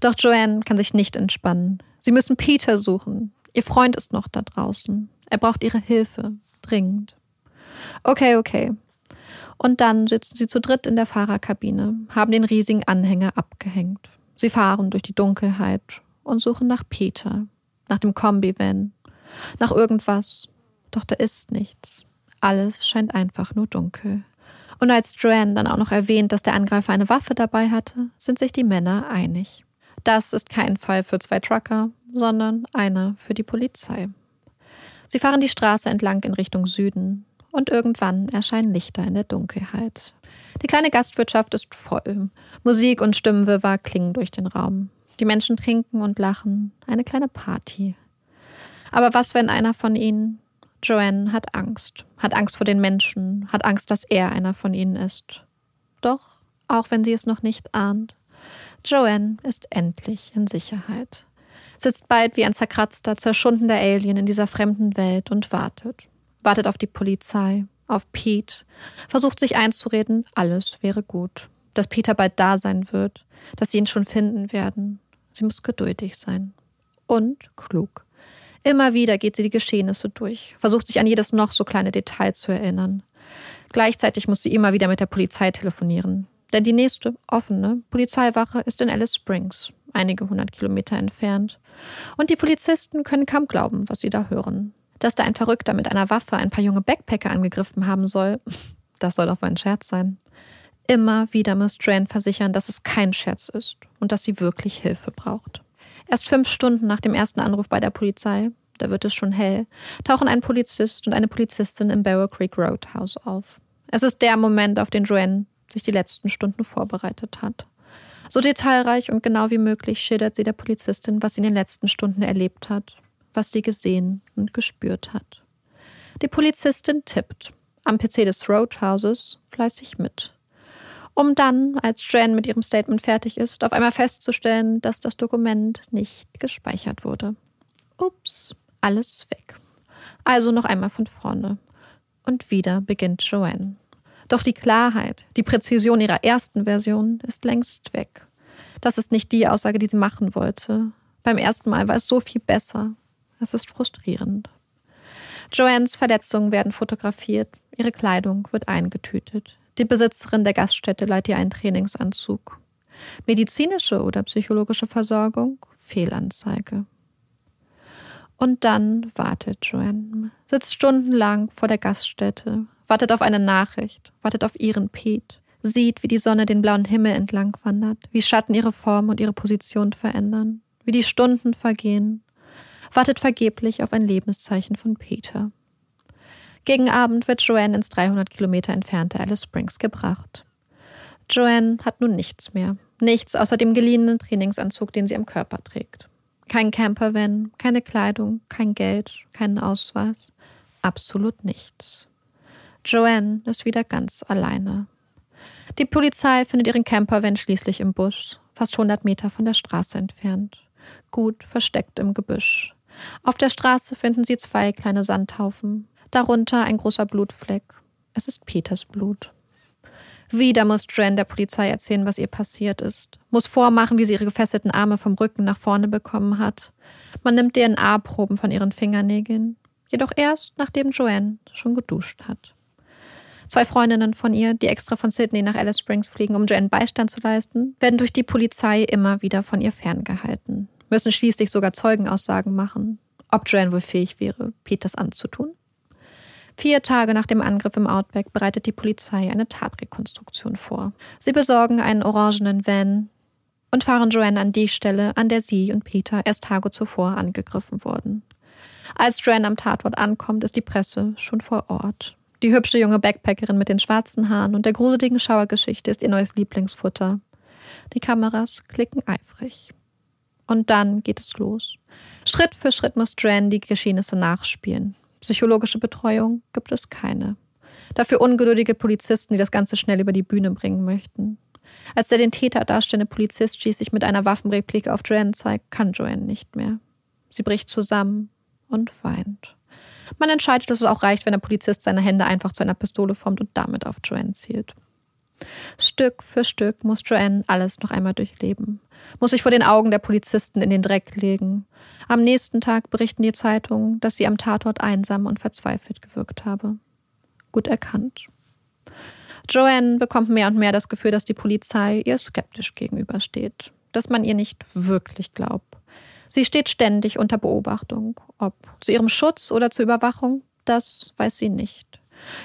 Doch Joanne kann sich nicht entspannen. Sie müssen Peter suchen. Ihr Freund ist noch da draußen. Er braucht ihre Hilfe. Dringend. Okay, okay. Und dann sitzen sie zu dritt in der Fahrerkabine, haben den riesigen Anhänger abgehängt. Sie fahren durch die Dunkelheit und suchen nach Peter, nach dem Kombi-Van, nach irgendwas. Doch da ist nichts. Alles scheint einfach nur dunkel. Und als Joanne dann auch noch erwähnt, dass der Angreifer eine Waffe dabei hatte, sind sich die Männer einig. Das ist kein Fall für zwei Trucker, sondern einer für die Polizei. Sie fahren die Straße entlang in Richtung Süden, und irgendwann erscheinen Lichter in der Dunkelheit. Die kleine Gastwirtschaft ist voll. Musik und Stimmenwirrwarr klingen durch den Raum. Die Menschen trinken und lachen. Eine kleine Party. Aber was, wenn einer von ihnen, Joanne, hat Angst, hat Angst vor den Menschen, hat Angst, dass er einer von ihnen ist. Doch, auch wenn sie es noch nicht ahnt, Joanne ist endlich in Sicherheit, sitzt bald wie ein zerkratzter, zerschundener Alien in dieser fremden Welt und wartet wartet auf die Polizei, auf Pete, versucht sich einzureden, alles wäre gut, dass Peter bald da sein wird, dass sie ihn schon finden werden. Sie muss geduldig sein. Und klug. Immer wieder geht sie die Geschehnisse durch, versucht sich an jedes noch so kleine Detail zu erinnern. Gleichzeitig muss sie immer wieder mit der Polizei telefonieren. Denn die nächste offene Polizeiwache ist in Alice Springs, einige hundert Kilometer entfernt. Und die Polizisten können kaum glauben, was sie da hören dass da ein Verrückter mit einer Waffe ein paar junge Backpacker angegriffen haben soll. Das soll doch wohl ein Scherz sein. Immer wieder muss Strand versichern, dass es kein Scherz ist und dass sie wirklich Hilfe braucht. Erst fünf Stunden nach dem ersten Anruf bei der Polizei, da wird es schon hell, tauchen ein Polizist und eine Polizistin im Barrow Creek Roadhouse auf. Es ist der Moment, auf den Joanne sich die letzten Stunden vorbereitet hat. So detailreich und genau wie möglich schildert sie der Polizistin, was sie in den letzten Stunden erlebt hat was sie gesehen und gespürt hat. Die Polizistin tippt am PC des Roadhouses fleißig mit, um dann, als Jan mit ihrem Statement fertig ist, auf einmal festzustellen, dass das Dokument nicht gespeichert wurde. Ups, alles weg. Also noch einmal von vorne. Und wieder beginnt Joanne. Doch die Klarheit, die Präzision ihrer ersten Version ist längst weg. Das ist nicht die Aussage, die sie machen wollte. Beim ersten Mal war es so viel besser. Es ist frustrierend. Joannes Verletzungen werden fotografiert, ihre Kleidung wird eingetütet. Die Besitzerin der Gaststätte leiht ihr einen Trainingsanzug. Medizinische oder psychologische Versorgung? Fehlanzeige. Und dann wartet Joanne, sitzt stundenlang vor der Gaststätte, wartet auf eine Nachricht, wartet auf ihren Pete, sieht, wie die Sonne den blauen Himmel entlang wandert, wie Schatten ihre Form und ihre Position verändern, wie die Stunden vergehen, wartet vergeblich auf ein Lebenszeichen von Peter. Gegen Abend wird Joanne ins 300 Kilometer entfernte Alice Springs gebracht. Joanne hat nun nichts mehr. Nichts außer dem geliehenen Trainingsanzug, den sie am Körper trägt. Kein Campervan, keine Kleidung, kein Geld, keinen Ausweis. Absolut nichts. Joanne ist wieder ganz alleine. Die Polizei findet ihren Campervan schließlich im Busch, fast 100 Meter von der Straße entfernt. Gut versteckt im Gebüsch. Auf der Straße finden sie zwei kleine Sandhaufen, darunter ein großer Blutfleck. Es ist Peters Blut. Wieder muss Dren der Polizei erzählen, was ihr passiert ist. Muss vormachen, wie sie ihre gefesselten Arme vom Rücken nach vorne bekommen hat. Man nimmt DNA-Proben von ihren Fingernägeln. Jedoch erst, nachdem Joanne schon geduscht hat. Zwei Freundinnen von ihr, die extra von Sydney nach Alice Springs fliegen, um Joanne Beistand zu leisten, werden durch die Polizei immer wieder von ihr ferngehalten müssen schließlich sogar Zeugenaussagen machen, ob Joanne wohl fähig wäre, Peters anzutun. Vier Tage nach dem Angriff im Outback bereitet die Polizei eine Tatrekonstruktion vor. Sie besorgen einen orangenen Van und fahren Joanne an die Stelle, an der sie und Peter erst Tage zuvor angegriffen wurden. Als Joanne am Tatort ankommt, ist die Presse schon vor Ort. Die hübsche junge Backpackerin mit den schwarzen Haaren und der gruseligen Schauergeschichte ist ihr neues Lieblingsfutter. Die Kameras klicken eifrig. Und dann geht es los. Schritt für Schritt muss Dran die Geschehnisse nachspielen. Psychologische Betreuung gibt es keine. Dafür ungeduldige Polizisten, die das Ganze schnell über die Bühne bringen möchten. Als der den Täter darstellende Polizist schließlich mit einer Waffenreplike auf Joanne zeigt, kann Joanne nicht mehr. Sie bricht zusammen und weint. Man entscheidet, dass es auch reicht, wenn der Polizist seine Hände einfach zu einer Pistole formt und damit auf Joanne zielt. Stück für Stück muss Joanne alles noch einmal durchleben, muss sich vor den Augen der Polizisten in den Dreck legen. Am nächsten Tag berichten die Zeitungen, dass sie am Tatort einsam und verzweifelt gewirkt habe. Gut erkannt. Joanne bekommt mehr und mehr das Gefühl, dass die Polizei ihr skeptisch gegenübersteht, dass man ihr nicht wirklich glaubt. Sie steht ständig unter Beobachtung. Ob zu ihrem Schutz oder zur Überwachung, das weiß sie nicht.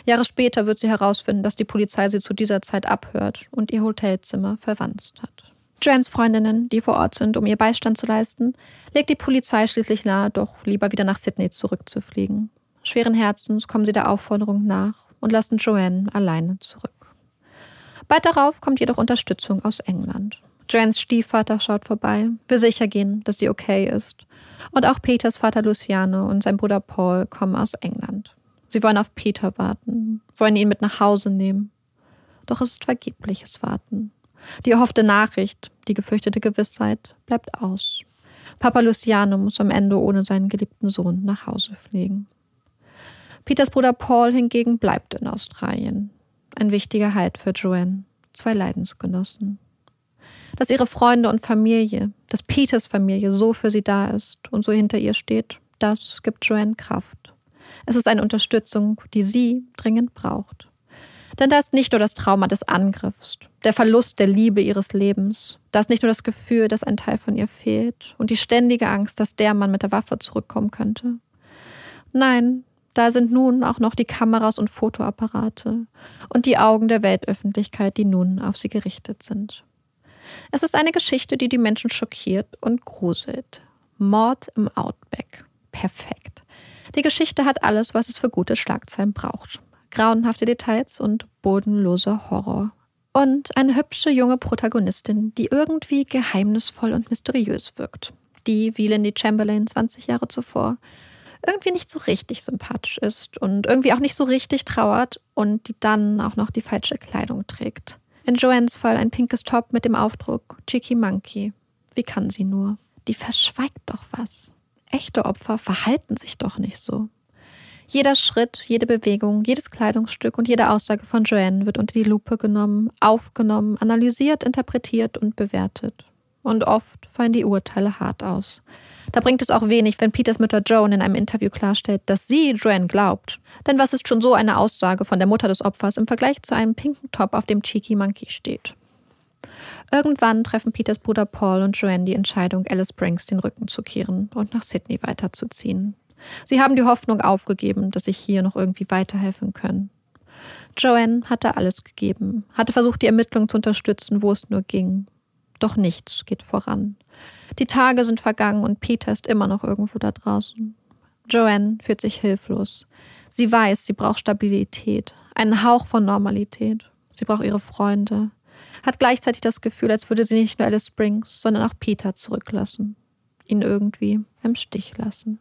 Jahre später wird sie herausfinden, dass die Polizei sie zu dieser Zeit abhört und ihr Hotelzimmer verwanzt hat. Joannes Freundinnen, die vor Ort sind, um ihr Beistand zu leisten, legt die Polizei schließlich nahe, doch lieber wieder nach Sydney zurückzufliegen. Schweren Herzens kommen sie der Aufforderung nach und lassen Joanne alleine zurück. Bald darauf kommt jedoch Unterstützung aus England. Joannes Stiefvater schaut vorbei, will sicher gehen, dass sie okay ist. Und auch Peters Vater Luciano und sein Bruder Paul kommen aus England. Sie wollen auf Peter warten, wollen ihn mit nach Hause nehmen. Doch es ist vergebliches Warten. Die erhoffte Nachricht, die gefürchtete Gewissheit, bleibt aus. Papa Luciano muss am Ende ohne seinen geliebten Sohn nach Hause fliegen. Peters Bruder Paul hingegen bleibt in Australien. Ein wichtiger Halt für Joanne, zwei Leidensgenossen. Dass ihre Freunde und Familie, dass Peters Familie so für sie da ist und so hinter ihr steht, das gibt Joanne Kraft. Es ist eine Unterstützung, die sie dringend braucht. Denn da ist nicht nur das Trauma des Angriffs, der Verlust der Liebe ihres Lebens, da ist nicht nur das Gefühl, dass ein Teil von ihr fehlt und die ständige Angst, dass der Mann mit der Waffe zurückkommen könnte. Nein, da sind nun auch noch die Kameras und Fotoapparate und die Augen der Weltöffentlichkeit, die nun auf sie gerichtet sind. Es ist eine Geschichte, die die Menschen schockiert und gruselt. Mord im Outback. Perfekt. Die Geschichte hat alles, was es für gute Schlagzeilen braucht. Grauenhafte Details und bodenloser Horror. Und eine hübsche junge Protagonistin, die irgendwie geheimnisvoll und mysteriös wirkt. Die, wie Lindy Chamberlain 20 Jahre zuvor, irgendwie nicht so richtig sympathisch ist und irgendwie auch nicht so richtig trauert und die dann auch noch die falsche Kleidung trägt. In Joannes Fall ein pinkes Top mit dem Aufdruck Cheeky Monkey. Wie kann sie nur? Die verschweigt doch was. Echte Opfer verhalten sich doch nicht so. Jeder Schritt, jede Bewegung, jedes Kleidungsstück und jede Aussage von Joanne wird unter die Lupe genommen, aufgenommen, analysiert, interpretiert und bewertet. Und oft fallen die Urteile hart aus. Da bringt es auch wenig, wenn Peters Mutter Joan in einem Interview klarstellt, dass sie Joanne glaubt. Denn was ist schon so eine Aussage von der Mutter des Opfers im Vergleich zu einem pinken Top, auf dem Cheeky Monkey steht? Irgendwann treffen Peters Bruder Paul und Joanne die Entscheidung, Alice Springs den Rücken zu kehren und nach Sydney weiterzuziehen. Sie haben die Hoffnung aufgegeben, dass sich hier noch irgendwie weiterhelfen können. Joanne hatte alles gegeben, hatte versucht, die Ermittlungen zu unterstützen, wo es nur ging. Doch nichts geht voran. Die Tage sind vergangen und Peter ist immer noch irgendwo da draußen. Joanne fühlt sich hilflos. Sie weiß, sie braucht Stabilität, einen Hauch von Normalität. Sie braucht ihre Freunde. Hat gleichzeitig das Gefühl, als würde sie nicht nur Alice Springs, sondern auch Peter zurücklassen. Ihn irgendwie im Stich lassen.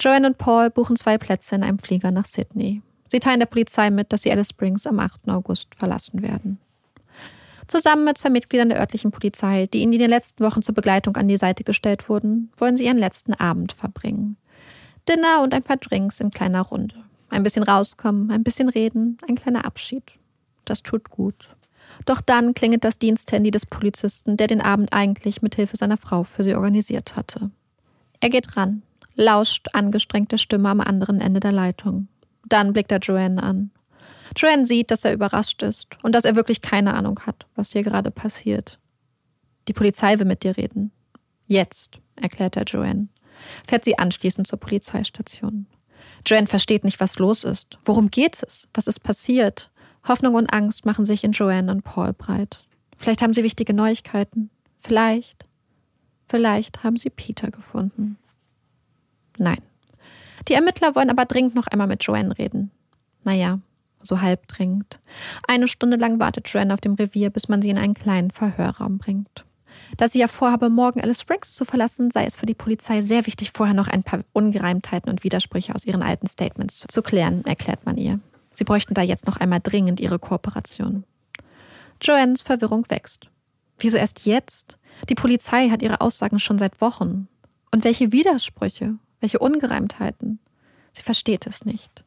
Joanne und Paul buchen zwei Plätze in einem Flieger nach Sydney. Sie teilen der Polizei mit, dass sie Alice Springs am 8. August verlassen werden zusammen mit zwei Mitgliedern der örtlichen Polizei, die ihnen in den letzten Wochen zur Begleitung an die Seite gestellt wurden, wollen sie ihren letzten Abend verbringen. Dinner und ein paar Drinks in kleiner Runde. Ein bisschen rauskommen, ein bisschen reden, ein kleiner Abschied. Das tut gut. Doch dann klingelt das Diensthandy des Polizisten, der den Abend eigentlich mit Hilfe seiner Frau für sie organisiert hatte. Er geht ran, lauscht angestrengte Stimme am anderen Ende der Leitung. Dann blickt er Joanne an. Joanne sieht, dass er überrascht ist und dass er wirklich keine Ahnung hat, was hier gerade passiert. Die Polizei will mit dir reden. Jetzt, erklärt er Joanne. Fährt sie anschließend zur Polizeistation. Joanne versteht nicht, was los ist. Worum geht es? Was ist passiert? Hoffnung und Angst machen sich in Joanne und Paul breit. Vielleicht haben sie wichtige Neuigkeiten. Vielleicht. Vielleicht haben sie Peter gefunden. Nein. Die Ermittler wollen aber dringend noch einmal mit Joanne reden. Naja, so halb dringend. Eine Stunde lang wartet Joanne auf dem Revier, bis man sie in einen kleinen Verhörraum bringt. Da sie ja vorhabe, morgen Alice Springs zu verlassen, sei es für die Polizei sehr wichtig, vorher noch ein paar Ungereimtheiten und Widersprüche aus ihren alten Statements zu klären, erklärt man ihr. Sie bräuchten da jetzt noch einmal dringend ihre Kooperation. Joannes Verwirrung wächst. Wieso erst jetzt? Die Polizei hat ihre Aussagen schon seit Wochen. Und welche Widersprüche, welche Ungereimtheiten. Sie versteht es nicht.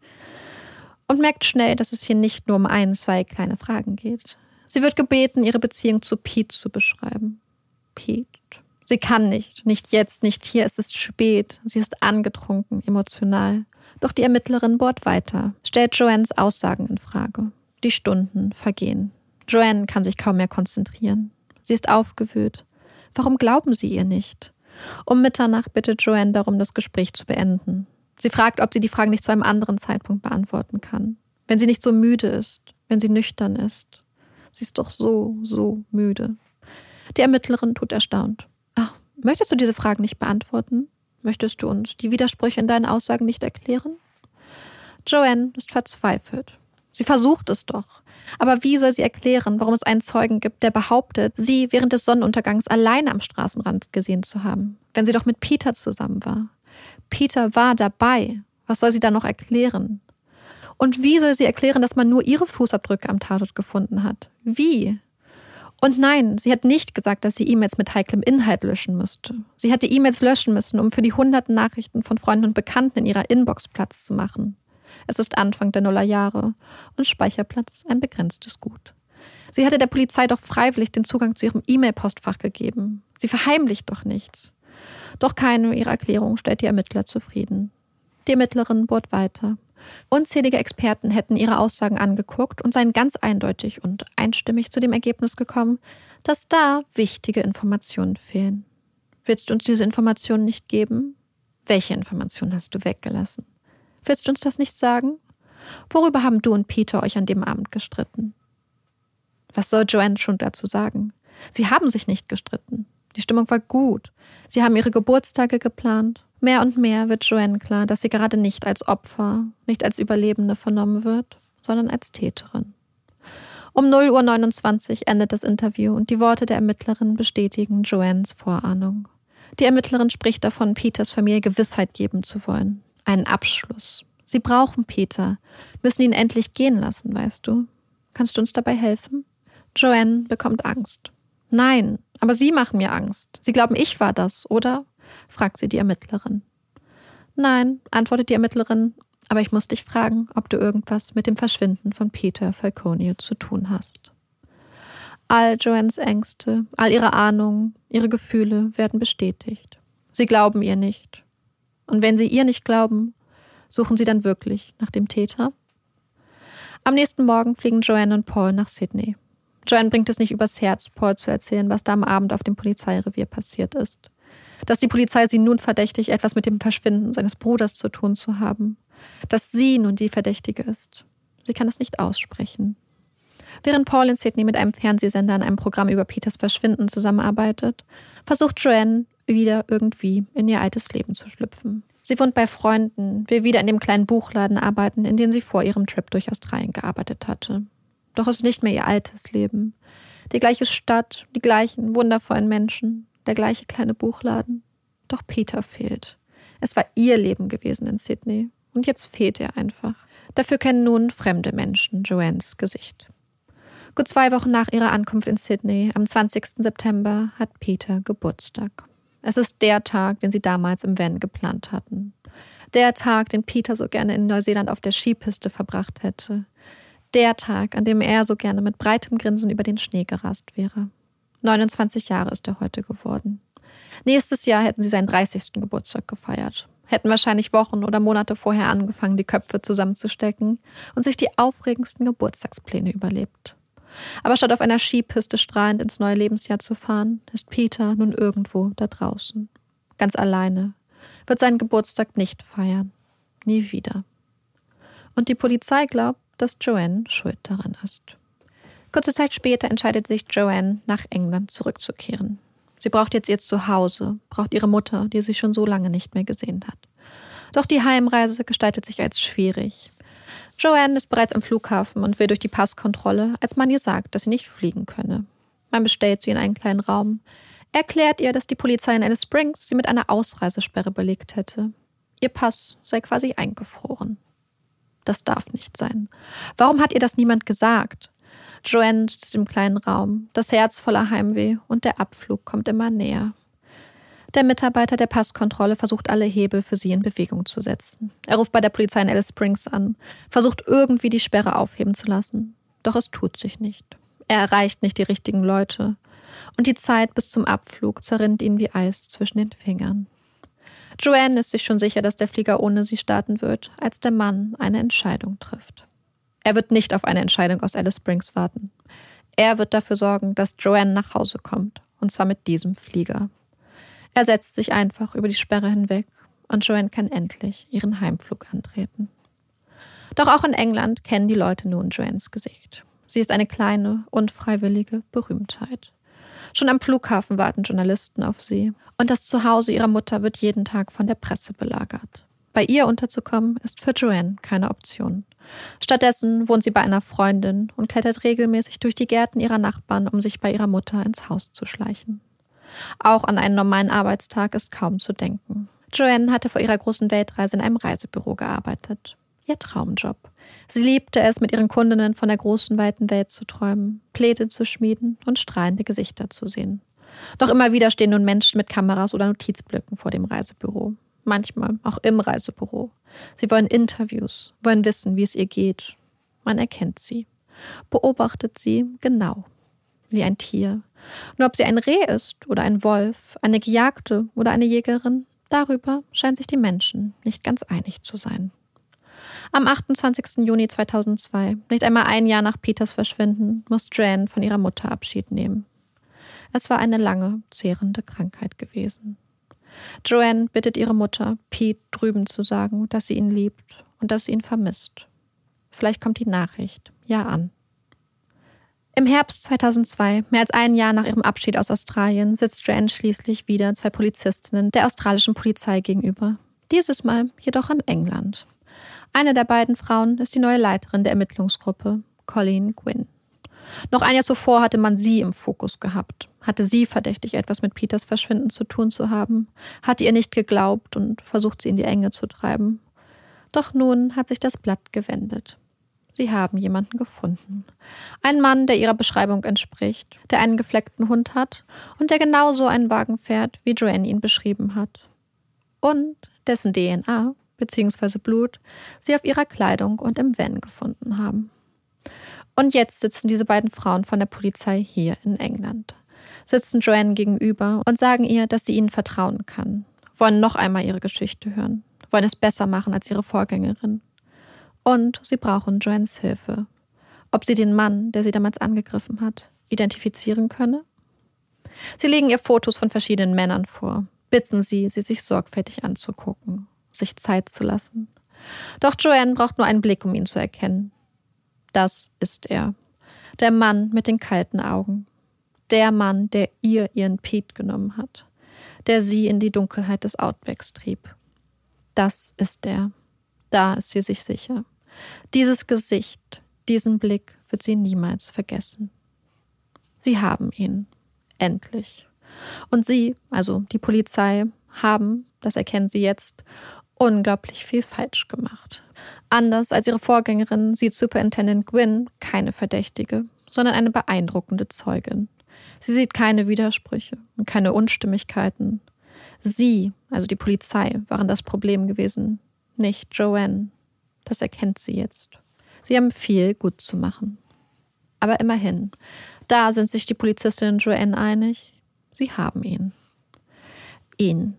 Und merkt schnell, dass es hier nicht nur um ein, zwei kleine Fragen geht. Sie wird gebeten, ihre Beziehung zu Pete zu beschreiben. Pete. Sie kann nicht. Nicht jetzt, nicht hier. Es ist spät. Sie ist angetrunken, emotional. Doch die Ermittlerin bohrt weiter, stellt Joannes Aussagen in Frage. Die Stunden vergehen. Joanne kann sich kaum mehr konzentrieren. Sie ist aufgewühlt. Warum glauben Sie ihr nicht? Um Mitternacht bittet Joanne darum, das Gespräch zu beenden. Sie fragt, ob sie die Fragen nicht zu einem anderen Zeitpunkt beantworten kann. Wenn sie nicht so müde ist, wenn sie nüchtern ist. Sie ist doch so, so müde. Die Ermittlerin tut erstaunt. Ach, möchtest du diese Fragen nicht beantworten? Möchtest du uns die Widersprüche in deinen Aussagen nicht erklären? Joanne ist verzweifelt. Sie versucht es doch. Aber wie soll sie erklären, warum es einen Zeugen gibt, der behauptet, sie während des Sonnenuntergangs alleine am Straßenrand gesehen zu haben, wenn sie doch mit Peter zusammen war? Peter war dabei. Was soll sie da noch erklären? Und wie soll sie erklären, dass man nur ihre Fußabdrücke am Tatort gefunden hat? Wie? Und nein, sie hat nicht gesagt, dass sie E-Mails mit heiklem Inhalt löschen müsste. Sie hätte E-Mails löschen müssen, um für die hunderten Nachrichten von Freunden und Bekannten in ihrer Inbox Platz zu machen. Es ist Anfang der Nullerjahre und Speicherplatz ein begrenztes Gut. Sie hatte der Polizei doch freiwillig den Zugang zu ihrem E-Mail-Postfach gegeben. Sie verheimlicht doch nichts. Doch keine ihrer Erklärungen stellt die Ermittler zufrieden. Die Ermittlerin bohrt weiter. Unzählige Experten hätten ihre Aussagen angeguckt und seien ganz eindeutig und einstimmig zu dem Ergebnis gekommen, dass da wichtige Informationen fehlen. Willst du uns diese Informationen nicht geben? Welche Informationen hast du weggelassen? Willst du uns das nicht sagen? Worüber haben du und Peter euch an dem Abend gestritten? Was soll Joanne schon dazu sagen? Sie haben sich nicht gestritten. Die Stimmung war gut. Sie haben ihre Geburtstage geplant. Mehr und mehr wird Joanne klar, dass sie gerade nicht als Opfer, nicht als Überlebende vernommen wird, sondern als Täterin. Um 0.29 Uhr endet das Interview und die Worte der Ermittlerin bestätigen Joannes Vorahnung. Die Ermittlerin spricht davon, Peters Familie Gewissheit geben zu wollen einen Abschluss. Sie brauchen Peter, müssen ihn endlich gehen lassen, weißt du. Kannst du uns dabei helfen? Joanne bekommt Angst. Nein, aber Sie machen mir Angst. Sie glauben, ich war das, oder? fragt sie die Ermittlerin. Nein, antwortet die Ermittlerin, aber ich muss dich fragen, ob du irgendwas mit dem Verschwinden von Peter Falconio zu tun hast. All Joannes Ängste, all ihre Ahnungen, ihre Gefühle werden bestätigt. Sie glauben ihr nicht. Und wenn sie ihr nicht glauben, suchen sie dann wirklich nach dem Täter? Am nächsten Morgen fliegen Joanne und Paul nach Sydney. Joanne bringt es nicht übers Herz, Paul zu erzählen, was da am Abend auf dem Polizeirevier passiert ist. Dass die Polizei sie nun verdächtigt, etwas mit dem Verschwinden seines Bruders zu tun zu haben. Dass sie nun die Verdächtige ist. Sie kann es nicht aussprechen. Während Paul in Sydney mit einem Fernsehsender an einem Programm über Peters Verschwinden zusammenarbeitet, versucht Joanne, wieder irgendwie in ihr altes Leben zu schlüpfen. Sie wohnt bei Freunden, will wieder in dem kleinen Buchladen arbeiten, in dem sie vor ihrem Trip durch Australien gearbeitet hatte. Doch es ist nicht mehr ihr altes Leben. Die gleiche Stadt, die gleichen wundervollen Menschen, der gleiche kleine Buchladen. Doch Peter fehlt. Es war ihr Leben gewesen in Sydney. Und jetzt fehlt er einfach. Dafür kennen nun fremde Menschen Joannes Gesicht. Gut zwei Wochen nach ihrer Ankunft in Sydney, am 20. September, hat Peter Geburtstag. Es ist der Tag, den sie damals im Van geplant hatten. Der Tag, den Peter so gerne in Neuseeland auf der Skipiste verbracht hätte. Der Tag, an dem er so gerne mit breitem Grinsen über den Schnee gerast wäre. 29 Jahre ist er heute geworden. Nächstes Jahr hätten sie seinen 30. Geburtstag gefeiert. Hätten wahrscheinlich Wochen oder Monate vorher angefangen, die Köpfe zusammenzustecken und sich die aufregendsten Geburtstagspläne überlebt. Aber statt auf einer Skipiste strahlend ins neue Lebensjahr zu fahren, ist Peter nun irgendwo da draußen. Ganz alleine. Wird seinen Geburtstag nicht feiern. Nie wieder. Und die Polizei glaubt, dass Joanne schuld daran ist. Kurze Zeit später entscheidet sich Joanne, nach England zurückzukehren. Sie braucht jetzt ihr Zuhause, braucht ihre Mutter, die sie schon so lange nicht mehr gesehen hat. Doch die Heimreise gestaltet sich als schwierig. Joanne ist bereits am Flughafen und will durch die Passkontrolle, als man ihr sagt, dass sie nicht fliegen könne. Man bestellt sie in einen kleinen Raum, erklärt ihr, dass die Polizei in Alice Springs sie mit einer Ausreisesperre belegt hätte. Ihr Pass sei quasi eingefroren. Das darf nicht sein. Warum hat ihr das niemand gesagt? Joanne sitzt im kleinen Raum, das Herz voller Heimweh und der Abflug kommt immer näher. Der Mitarbeiter der Passkontrolle versucht alle Hebel für sie in Bewegung zu setzen. Er ruft bei der Polizei in Alice Springs an, versucht irgendwie die Sperre aufheben zu lassen. Doch es tut sich nicht. Er erreicht nicht die richtigen Leute. Und die Zeit bis zum Abflug zerrinnt ihn wie Eis zwischen den Fingern. Joanne ist sich schon sicher, dass der Flieger ohne sie starten wird, als der Mann eine Entscheidung trifft. Er wird nicht auf eine Entscheidung aus Alice Springs warten. Er wird dafür sorgen, dass Joanne nach Hause kommt, und zwar mit diesem Flieger. Er setzt sich einfach über die Sperre hinweg und Joanne kann endlich ihren Heimflug antreten. Doch auch in England kennen die Leute nun Joannes Gesicht. Sie ist eine kleine, unfreiwillige Berühmtheit. Schon am Flughafen warten Journalisten auf sie. Und das Zuhause ihrer Mutter wird jeden Tag von der Presse belagert. Bei ihr unterzukommen ist für Joanne keine Option. Stattdessen wohnt sie bei einer Freundin und klettert regelmäßig durch die Gärten ihrer Nachbarn, um sich bei ihrer Mutter ins Haus zu schleichen. Auch an einen normalen Arbeitstag ist kaum zu denken. Joanne hatte vor ihrer großen Weltreise in einem Reisebüro gearbeitet. Ihr Traumjob. Sie liebte es, mit ihren Kundinnen von der großen, weiten Welt zu träumen, Pläne zu schmieden und strahlende Gesichter zu sehen. Doch immer wieder stehen nun Menschen mit Kameras oder Notizblöcken vor dem Reisebüro. Manchmal auch im Reisebüro. Sie wollen Interviews, wollen wissen, wie es ihr geht. Man erkennt sie, beobachtet sie genau, wie ein Tier. Nur ob sie ein Reh ist oder ein Wolf, eine Gejagte oder eine Jägerin, darüber scheinen sich die Menschen nicht ganz einig zu sein. Am 28. Juni 2002, nicht einmal ein Jahr nach Peters Verschwinden, muss Joanne von ihrer Mutter Abschied nehmen. Es war eine lange, zehrende Krankheit gewesen. Joanne bittet ihre Mutter, Pete drüben zu sagen, dass sie ihn liebt und dass sie ihn vermisst. Vielleicht kommt die Nachricht ja an. Im Herbst 2002, mehr als ein Jahr nach ihrem Abschied aus Australien, sitzt Joanne schließlich wieder zwei Polizistinnen der australischen Polizei gegenüber. Dieses Mal jedoch in England. Eine der beiden Frauen ist die neue Leiterin der Ermittlungsgruppe, Colleen Gwynn. Noch ein Jahr zuvor hatte man sie im Fokus gehabt, hatte sie verdächtig, etwas mit Peters Verschwinden zu tun zu haben, hatte ihr nicht geglaubt und versucht, sie in die Enge zu treiben. Doch nun hat sich das Blatt gewendet. Sie haben jemanden gefunden. Einen Mann, der ihrer Beschreibung entspricht, der einen gefleckten Hund hat und der genauso einen Wagen fährt, wie Joanne ihn beschrieben hat. Und dessen DNA bzw. Blut sie auf ihrer Kleidung und im Van gefunden haben. Und jetzt sitzen diese beiden Frauen von der Polizei hier in England, sitzen Joanne gegenüber und sagen ihr, dass sie ihnen vertrauen kann, wollen noch einmal ihre Geschichte hören, wollen es besser machen als ihre Vorgängerin. Und sie brauchen Joannes Hilfe. Ob sie den Mann, der sie damals angegriffen hat, identifizieren könne? Sie legen ihr Fotos von verschiedenen Männern vor, bitten sie, sie sich sorgfältig anzugucken, sich Zeit zu lassen. Doch Joanne braucht nur einen Blick, um ihn zu erkennen. Das ist er. Der Mann mit den kalten Augen. Der Mann, der ihr ihren Pete genommen hat. Der sie in die Dunkelheit des Outbacks trieb. Das ist er. Da ist sie sich sicher. Dieses Gesicht, diesen Blick wird sie niemals vergessen. Sie haben ihn. Endlich. Und sie, also die Polizei, haben, das erkennen sie jetzt, unglaublich viel falsch gemacht. Anders als ihre Vorgängerin sieht Superintendent Gwynn keine Verdächtige, sondern eine beeindruckende Zeugin. Sie sieht keine Widersprüche und keine Unstimmigkeiten. Sie, also die Polizei, waren das Problem gewesen, nicht Joanne. Das erkennt sie jetzt. Sie haben viel gut zu machen. Aber immerhin, da sind sich die Polizistin Joanne einig, sie haben ihn. Ihn,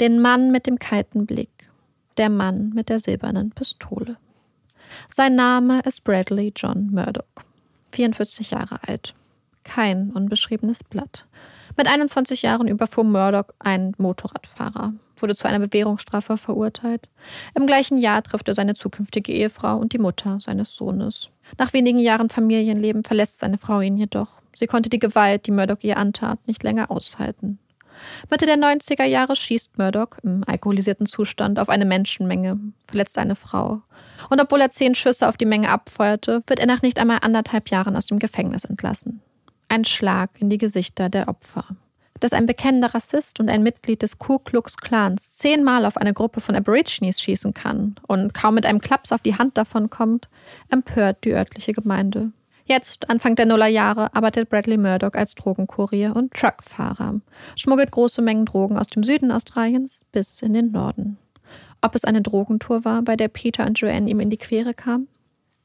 den Mann mit dem kalten Blick, der Mann mit der silbernen Pistole. Sein Name ist Bradley John Murdoch, 44 Jahre alt. Kein unbeschriebenes Blatt. Mit 21 Jahren überfuhr Murdoch einen Motorradfahrer, wurde zu einer Bewährungsstrafe verurteilt. Im gleichen Jahr trifft er seine zukünftige Ehefrau und die Mutter seines Sohnes. Nach wenigen Jahren Familienleben verlässt seine Frau ihn jedoch. Sie konnte die Gewalt, die Murdoch ihr antat, nicht länger aushalten. Mitte der 90er Jahre schießt Murdoch im alkoholisierten Zustand auf eine Menschenmenge, verletzt eine Frau. Und obwohl er zehn Schüsse auf die Menge abfeuerte, wird er nach nicht einmal anderthalb Jahren aus dem Gefängnis entlassen. Ein Schlag in die Gesichter der Opfer. Dass ein bekennender Rassist und ein Mitglied des Ku Klux Klans zehnmal auf eine Gruppe von Aborigines schießen kann und kaum mit einem Klaps auf die Hand davon kommt, empört die örtliche Gemeinde. Jetzt, Anfang der Nullerjahre, arbeitet Bradley Murdoch als Drogenkurier und Truckfahrer, schmuggelt große Mengen Drogen aus dem Süden Australiens bis in den Norden. Ob es eine Drogentour war, bei der Peter und Joanne ihm in die Quere kamen?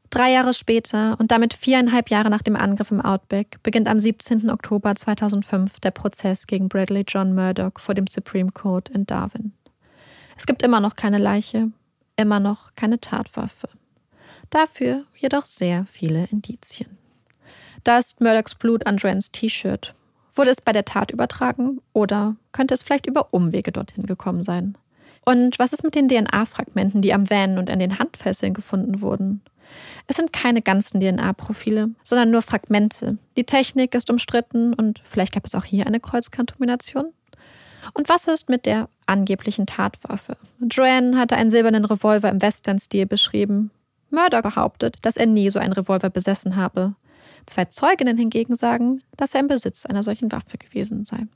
Drei Jahre später und damit viereinhalb Jahre nach dem Angriff im Outback beginnt am 17. Oktober 2005 der Prozess gegen Bradley John Murdoch vor dem Supreme Court in Darwin. Es gibt immer noch keine Leiche, immer noch keine Tatwaffe. Dafür jedoch sehr viele Indizien. Da ist Murdochs Blut an Joannes T-Shirt. Wurde es bei der Tat übertragen oder könnte es vielleicht über Umwege dorthin gekommen sein? Und was ist mit den DNA-Fragmenten, die am Van und an den Handfesseln gefunden wurden? Es sind keine ganzen DNA-Profile, sondern nur Fragmente. Die Technik ist umstritten und vielleicht gab es auch hier eine Kreuzkantomination. Und was ist mit der angeblichen Tatwaffe? Joanne hatte einen silbernen Revolver im Western-Stil beschrieben. Murdoch behauptet, dass er nie so einen Revolver besessen habe. Zwei Zeuginnen hingegen sagen, dass er im Besitz einer solchen Waffe gewesen sei.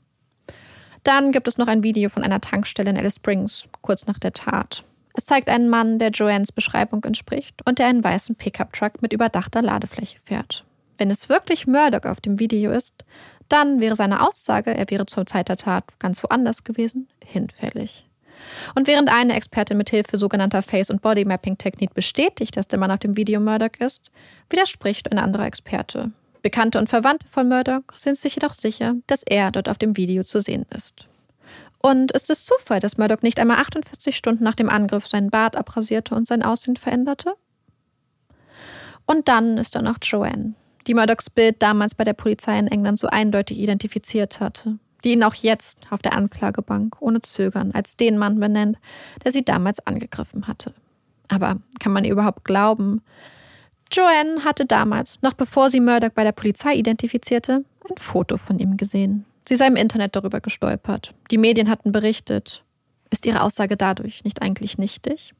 Dann gibt es noch ein Video von einer Tankstelle in Alice Springs, kurz nach der Tat. Es zeigt einen Mann, der Joannes Beschreibung entspricht und der einen weißen Pickup-Truck mit überdachter Ladefläche fährt. Wenn es wirklich Murdoch auf dem Video ist, dann wäre seine Aussage, er wäre zur Zeit der Tat ganz woanders gewesen, hinfällig. Und während eine Expertin mit Hilfe sogenannter Face- und Body-Mapping-Technik bestätigt, dass der Mann auf dem Video Murdoch ist, widerspricht ein anderer Experte. Bekannte und Verwandte von Murdoch sind sich jedoch sicher, dass er dort auf dem Video zu sehen ist. Und ist es Zufall, dass Murdoch nicht einmal 48 Stunden nach dem Angriff seinen Bart abrasierte und sein Aussehen veränderte? Und dann ist da noch Joanne, die Murdochs Bild damals bei der Polizei in England so eindeutig identifiziert hatte, die ihn auch jetzt auf der Anklagebank ohne Zögern als den Mann benennt, der sie damals angegriffen hatte. Aber kann man ihr überhaupt glauben? Joanne hatte damals, noch bevor sie Murdoch bei der Polizei identifizierte, ein Foto von ihm gesehen. Sie sei im Internet darüber gestolpert. Die Medien hatten berichtet. Ist ihre Aussage dadurch nicht eigentlich nichtig?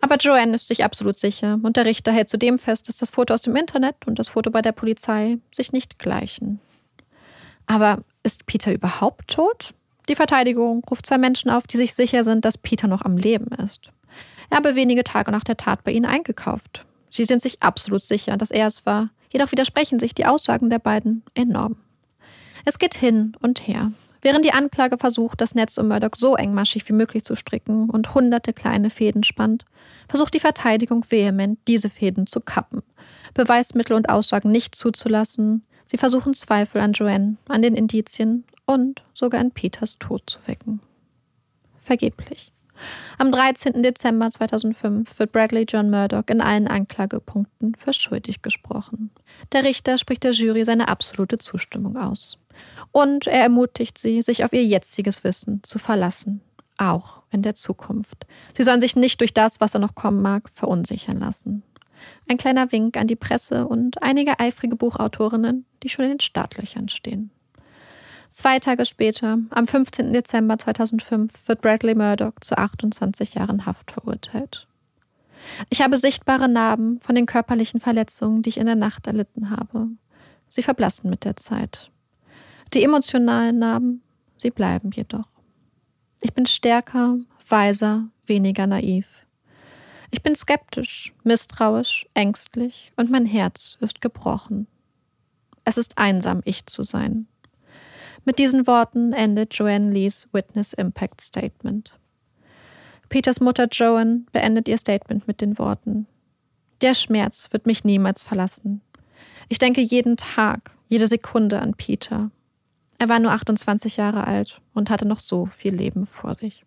Aber Joanne ist sich absolut sicher und der Richter hält zudem fest, dass das Foto aus dem Internet und das Foto bei der Polizei sich nicht gleichen. Aber ist Peter überhaupt tot? Die Verteidigung ruft zwei Menschen auf, die sich sicher sind, dass Peter noch am Leben ist. Er habe wenige Tage nach der Tat bei ihnen eingekauft. Sie sind sich absolut sicher, dass er es war. Jedoch widersprechen sich die Aussagen der beiden enorm. Es geht hin und her. Während die Anklage versucht, das Netz um Murdoch so engmaschig wie möglich zu stricken und hunderte kleine Fäden spannt, versucht die Verteidigung vehement, diese Fäden zu kappen, Beweismittel und Aussagen nicht zuzulassen. Sie versuchen Zweifel an Joanne, an den Indizien und sogar an Peters Tod zu wecken. Vergeblich. Am 13. Dezember 2005 wird Bradley John Murdoch in allen Anklagepunkten für schuldig gesprochen. Der Richter spricht der Jury seine absolute Zustimmung aus. Und er ermutigt sie, sich auf ihr jetziges Wissen zu verlassen, auch in der Zukunft. Sie sollen sich nicht durch das, was da noch kommen mag, verunsichern lassen. Ein kleiner Wink an die Presse und einige eifrige Buchautorinnen, die schon in den Startlöchern stehen. Zwei Tage später, am 15. Dezember 2005, wird Bradley Murdoch zu 28 Jahren Haft verurteilt. Ich habe sichtbare Narben von den körperlichen Verletzungen, die ich in der Nacht erlitten habe. Sie verblassen mit der Zeit. Die emotionalen Narben, sie bleiben jedoch. Ich bin stärker, weiser, weniger naiv. Ich bin skeptisch, misstrauisch, ängstlich und mein Herz ist gebrochen. Es ist einsam, ich zu sein. Mit diesen Worten endet Joanne Lees Witness Impact Statement. Peters Mutter Joan beendet ihr Statement mit den Worten: Der Schmerz wird mich niemals verlassen. Ich denke jeden Tag, jede Sekunde an Peter. Er war nur 28 Jahre alt und hatte noch so viel Leben vor sich.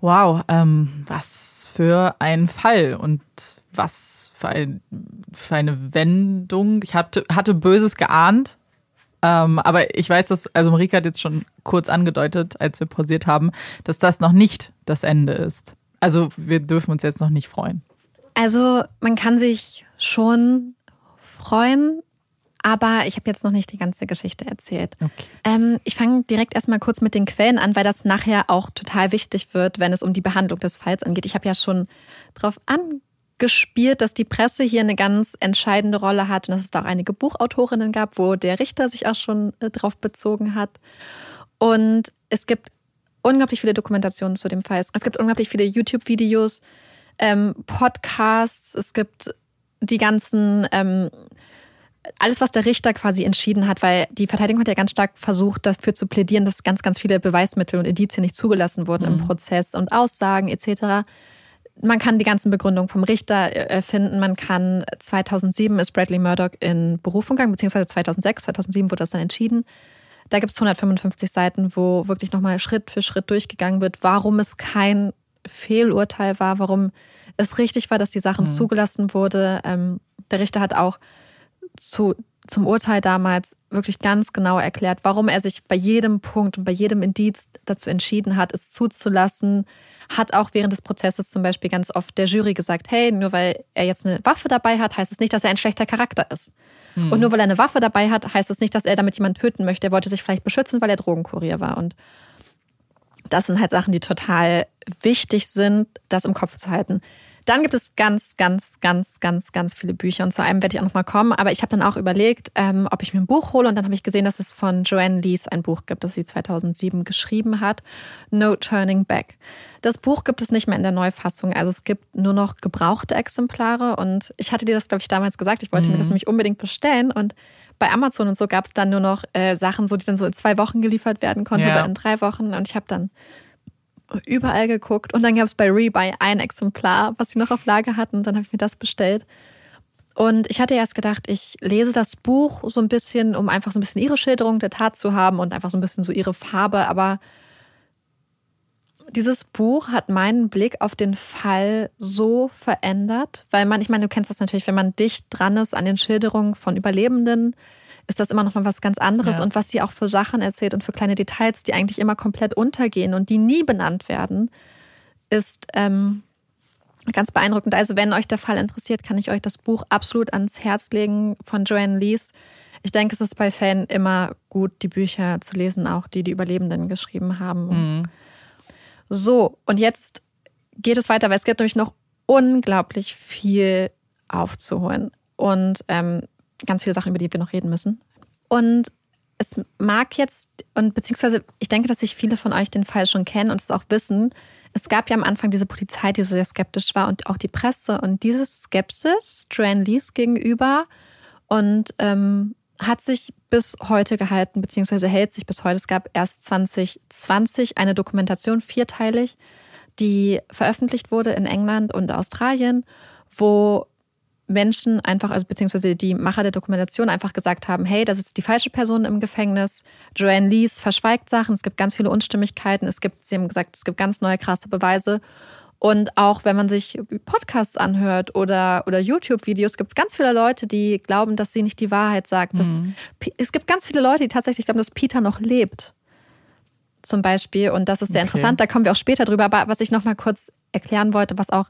Wow, ähm, was für ein Fall und was für, ein, für eine Wendung. Ich hatte, hatte Böses geahnt, ähm, aber ich weiß, dass, also Marika hat jetzt schon kurz angedeutet, als wir pausiert haben, dass das noch nicht das Ende ist. Also wir dürfen uns jetzt noch nicht freuen. Also man kann sich schon freuen, aber ich habe jetzt noch nicht die ganze Geschichte erzählt. Okay. Ähm, ich fange direkt erstmal kurz mit den Quellen an, weil das nachher auch total wichtig wird, wenn es um die Behandlung des Falls angeht. Ich habe ja schon darauf angespielt, dass die Presse hier eine ganz entscheidende Rolle hat und dass es da auch einige Buchautorinnen gab, wo der Richter sich auch schon äh, drauf bezogen hat. Und es gibt unglaublich viele Dokumentationen zu dem Fall. Es gibt unglaublich viele YouTube-Videos. ähm, Podcasts, es gibt die ganzen, ähm, alles, was der Richter quasi entschieden hat, weil die Verteidigung hat ja ganz stark versucht, dafür zu plädieren, dass ganz, ganz viele Beweismittel und Indizien nicht zugelassen wurden mhm. im Prozess und Aussagen etc. Man kann die ganzen Begründungen vom Richter äh, finden. Man kann 2007 ist Bradley Murdoch in Berufung gegangen, beziehungsweise 2006, 2007 wurde das dann entschieden. Da gibt es 155 Seiten, wo wirklich nochmal Schritt für Schritt durchgegangen wird, warum es kein Fehlurteil war, warum es richtig war, dass die Sachen mhm. zugelassen wurde. Ähm, der Richter hat auch zu, zum Urteil damals wirklich ganz genau erklärt, warum er sich bei jedem Punkt und bei jedem Indiz dazu entschieden hat, es zuzulassen. Hat auch während des Prozesses zum Beispiel ganz oft der Jury gesagt, hey, nur weil er jetzt eine Waffe dabei hat, heißt es nicht, dass er ein schlechter Charakter ist. Mhm. Und nur weil er eine Waffe dabei hat, heißt es nicht, dass er damit jemanden töten möchte. Er wollte sich vielleicht beschützen, weil er Drogenkurier war. Und das sind halt Sachen, die total wichtig sind, das im Kopf zu halten. Dann gibt es ganz, ganz, ganz, ganz, ganz viele Bücher und zu einem werde ich auch nochmal kommen. Aber ich habe dann auch überlegt, ähm, ob ich mir ein Buch hole und dann habe ich gesehen, dass es von Joanne Lees ein Buch gibt, das sie 2007 geschrieben hat, No Turning Back. Das Buch gibt es nicht mehr in der Neufassung, also es gibt nur noch gebrauchte Exemplare und ich hatte dir das, glaube ich, damals gesagt, ich wollte mhm. mir das mhm. nämlich unbedingt bestellen und bei Amazon und so gab es dann nur noch äh, Sachen, so die dann so in zwei Wochen geliefert werden konnten ja. oder in drei Wochen und ich habe dann überall geguckt und dann gab es bei Rebuy ein Exemplar, was sie noch auf Lager hatten dann habe ich mir das bestellt. Und ich hatte erst gedacht, ich lese das Buch so ein bisschen, um einfach so ein bisschen ihre Schilderung der Tat zu haben und einfach so ein bisschen so ihre Farbe. Aber dieses Buch hat meinen Blick auf den Fall so verändert, weil man, ich meine, du kennst das natürlich, wenn man dicht dran ist an den Schilderungen von Überlebenden, ist das immer noch mal was ganz anderes ja. und was sie auch für Sachen erzählt und für kleine Details, die eigentlich immer komplett untergehen und die nie benannt werden, ist ähm, ganz beeindruckend. Also wenn euch der Fall interessiert, kann ich euch das Buch absolut ans Herz legen von Joanne Lees. Ich denke, es ist bei Fan immer gut, die Bücher zu lesen, auch die die Überlebenden geschrieben haben. Mhm. So, und jetzt geht es weiter, weil es gibt nämlich noch unglaublich viel aufzuholen. Und ähm, ganz viele Sachen, über die wir noch reden müssen. Und es mag jetzt, und beziehungsweise ich denke, dass sich viele von euch den Fall schon kennen und es auch wissen. Es gab ja am Anfang diese Polizei, die so sehr skeptisch war und auch die Presse. Und diese Skepsis Joanne Lees gegenüber und ähm, hat sich bis heute gehalten, beziehungsweise hält sich bis heute. Es gab erst 2020 eine Dokumentation, vierteilig, die veröffentlicht wurde in England und Australien, wo Menschen einfach, also beziehungsweise die Macher der Dokumentation einfach gesagt haben, hey, da sitzt die falsche Person im Gefängnis. Joanne Lees verschweigt Sachen, es gibt ganz viele Unstimmigkeiten, es gibt, sie haben gesagt, es gibt ganz neue krasse Beweise. Und auch wenn man sich Podcasts anhört oder, oder YouTube-Videos, gibt es ganz viele Leute, die glauben, dass sie nicht die Wahrheit sagt. Mhm. es gibt ganz viele Leute, die tatsächlich glauben, dass Peter noch lebt. Zum Beispiel. Und das ist sehr okay. interessant. Da kommen wir auch später drüber. Aber was ich noch mal kurz erklären wollte, was auch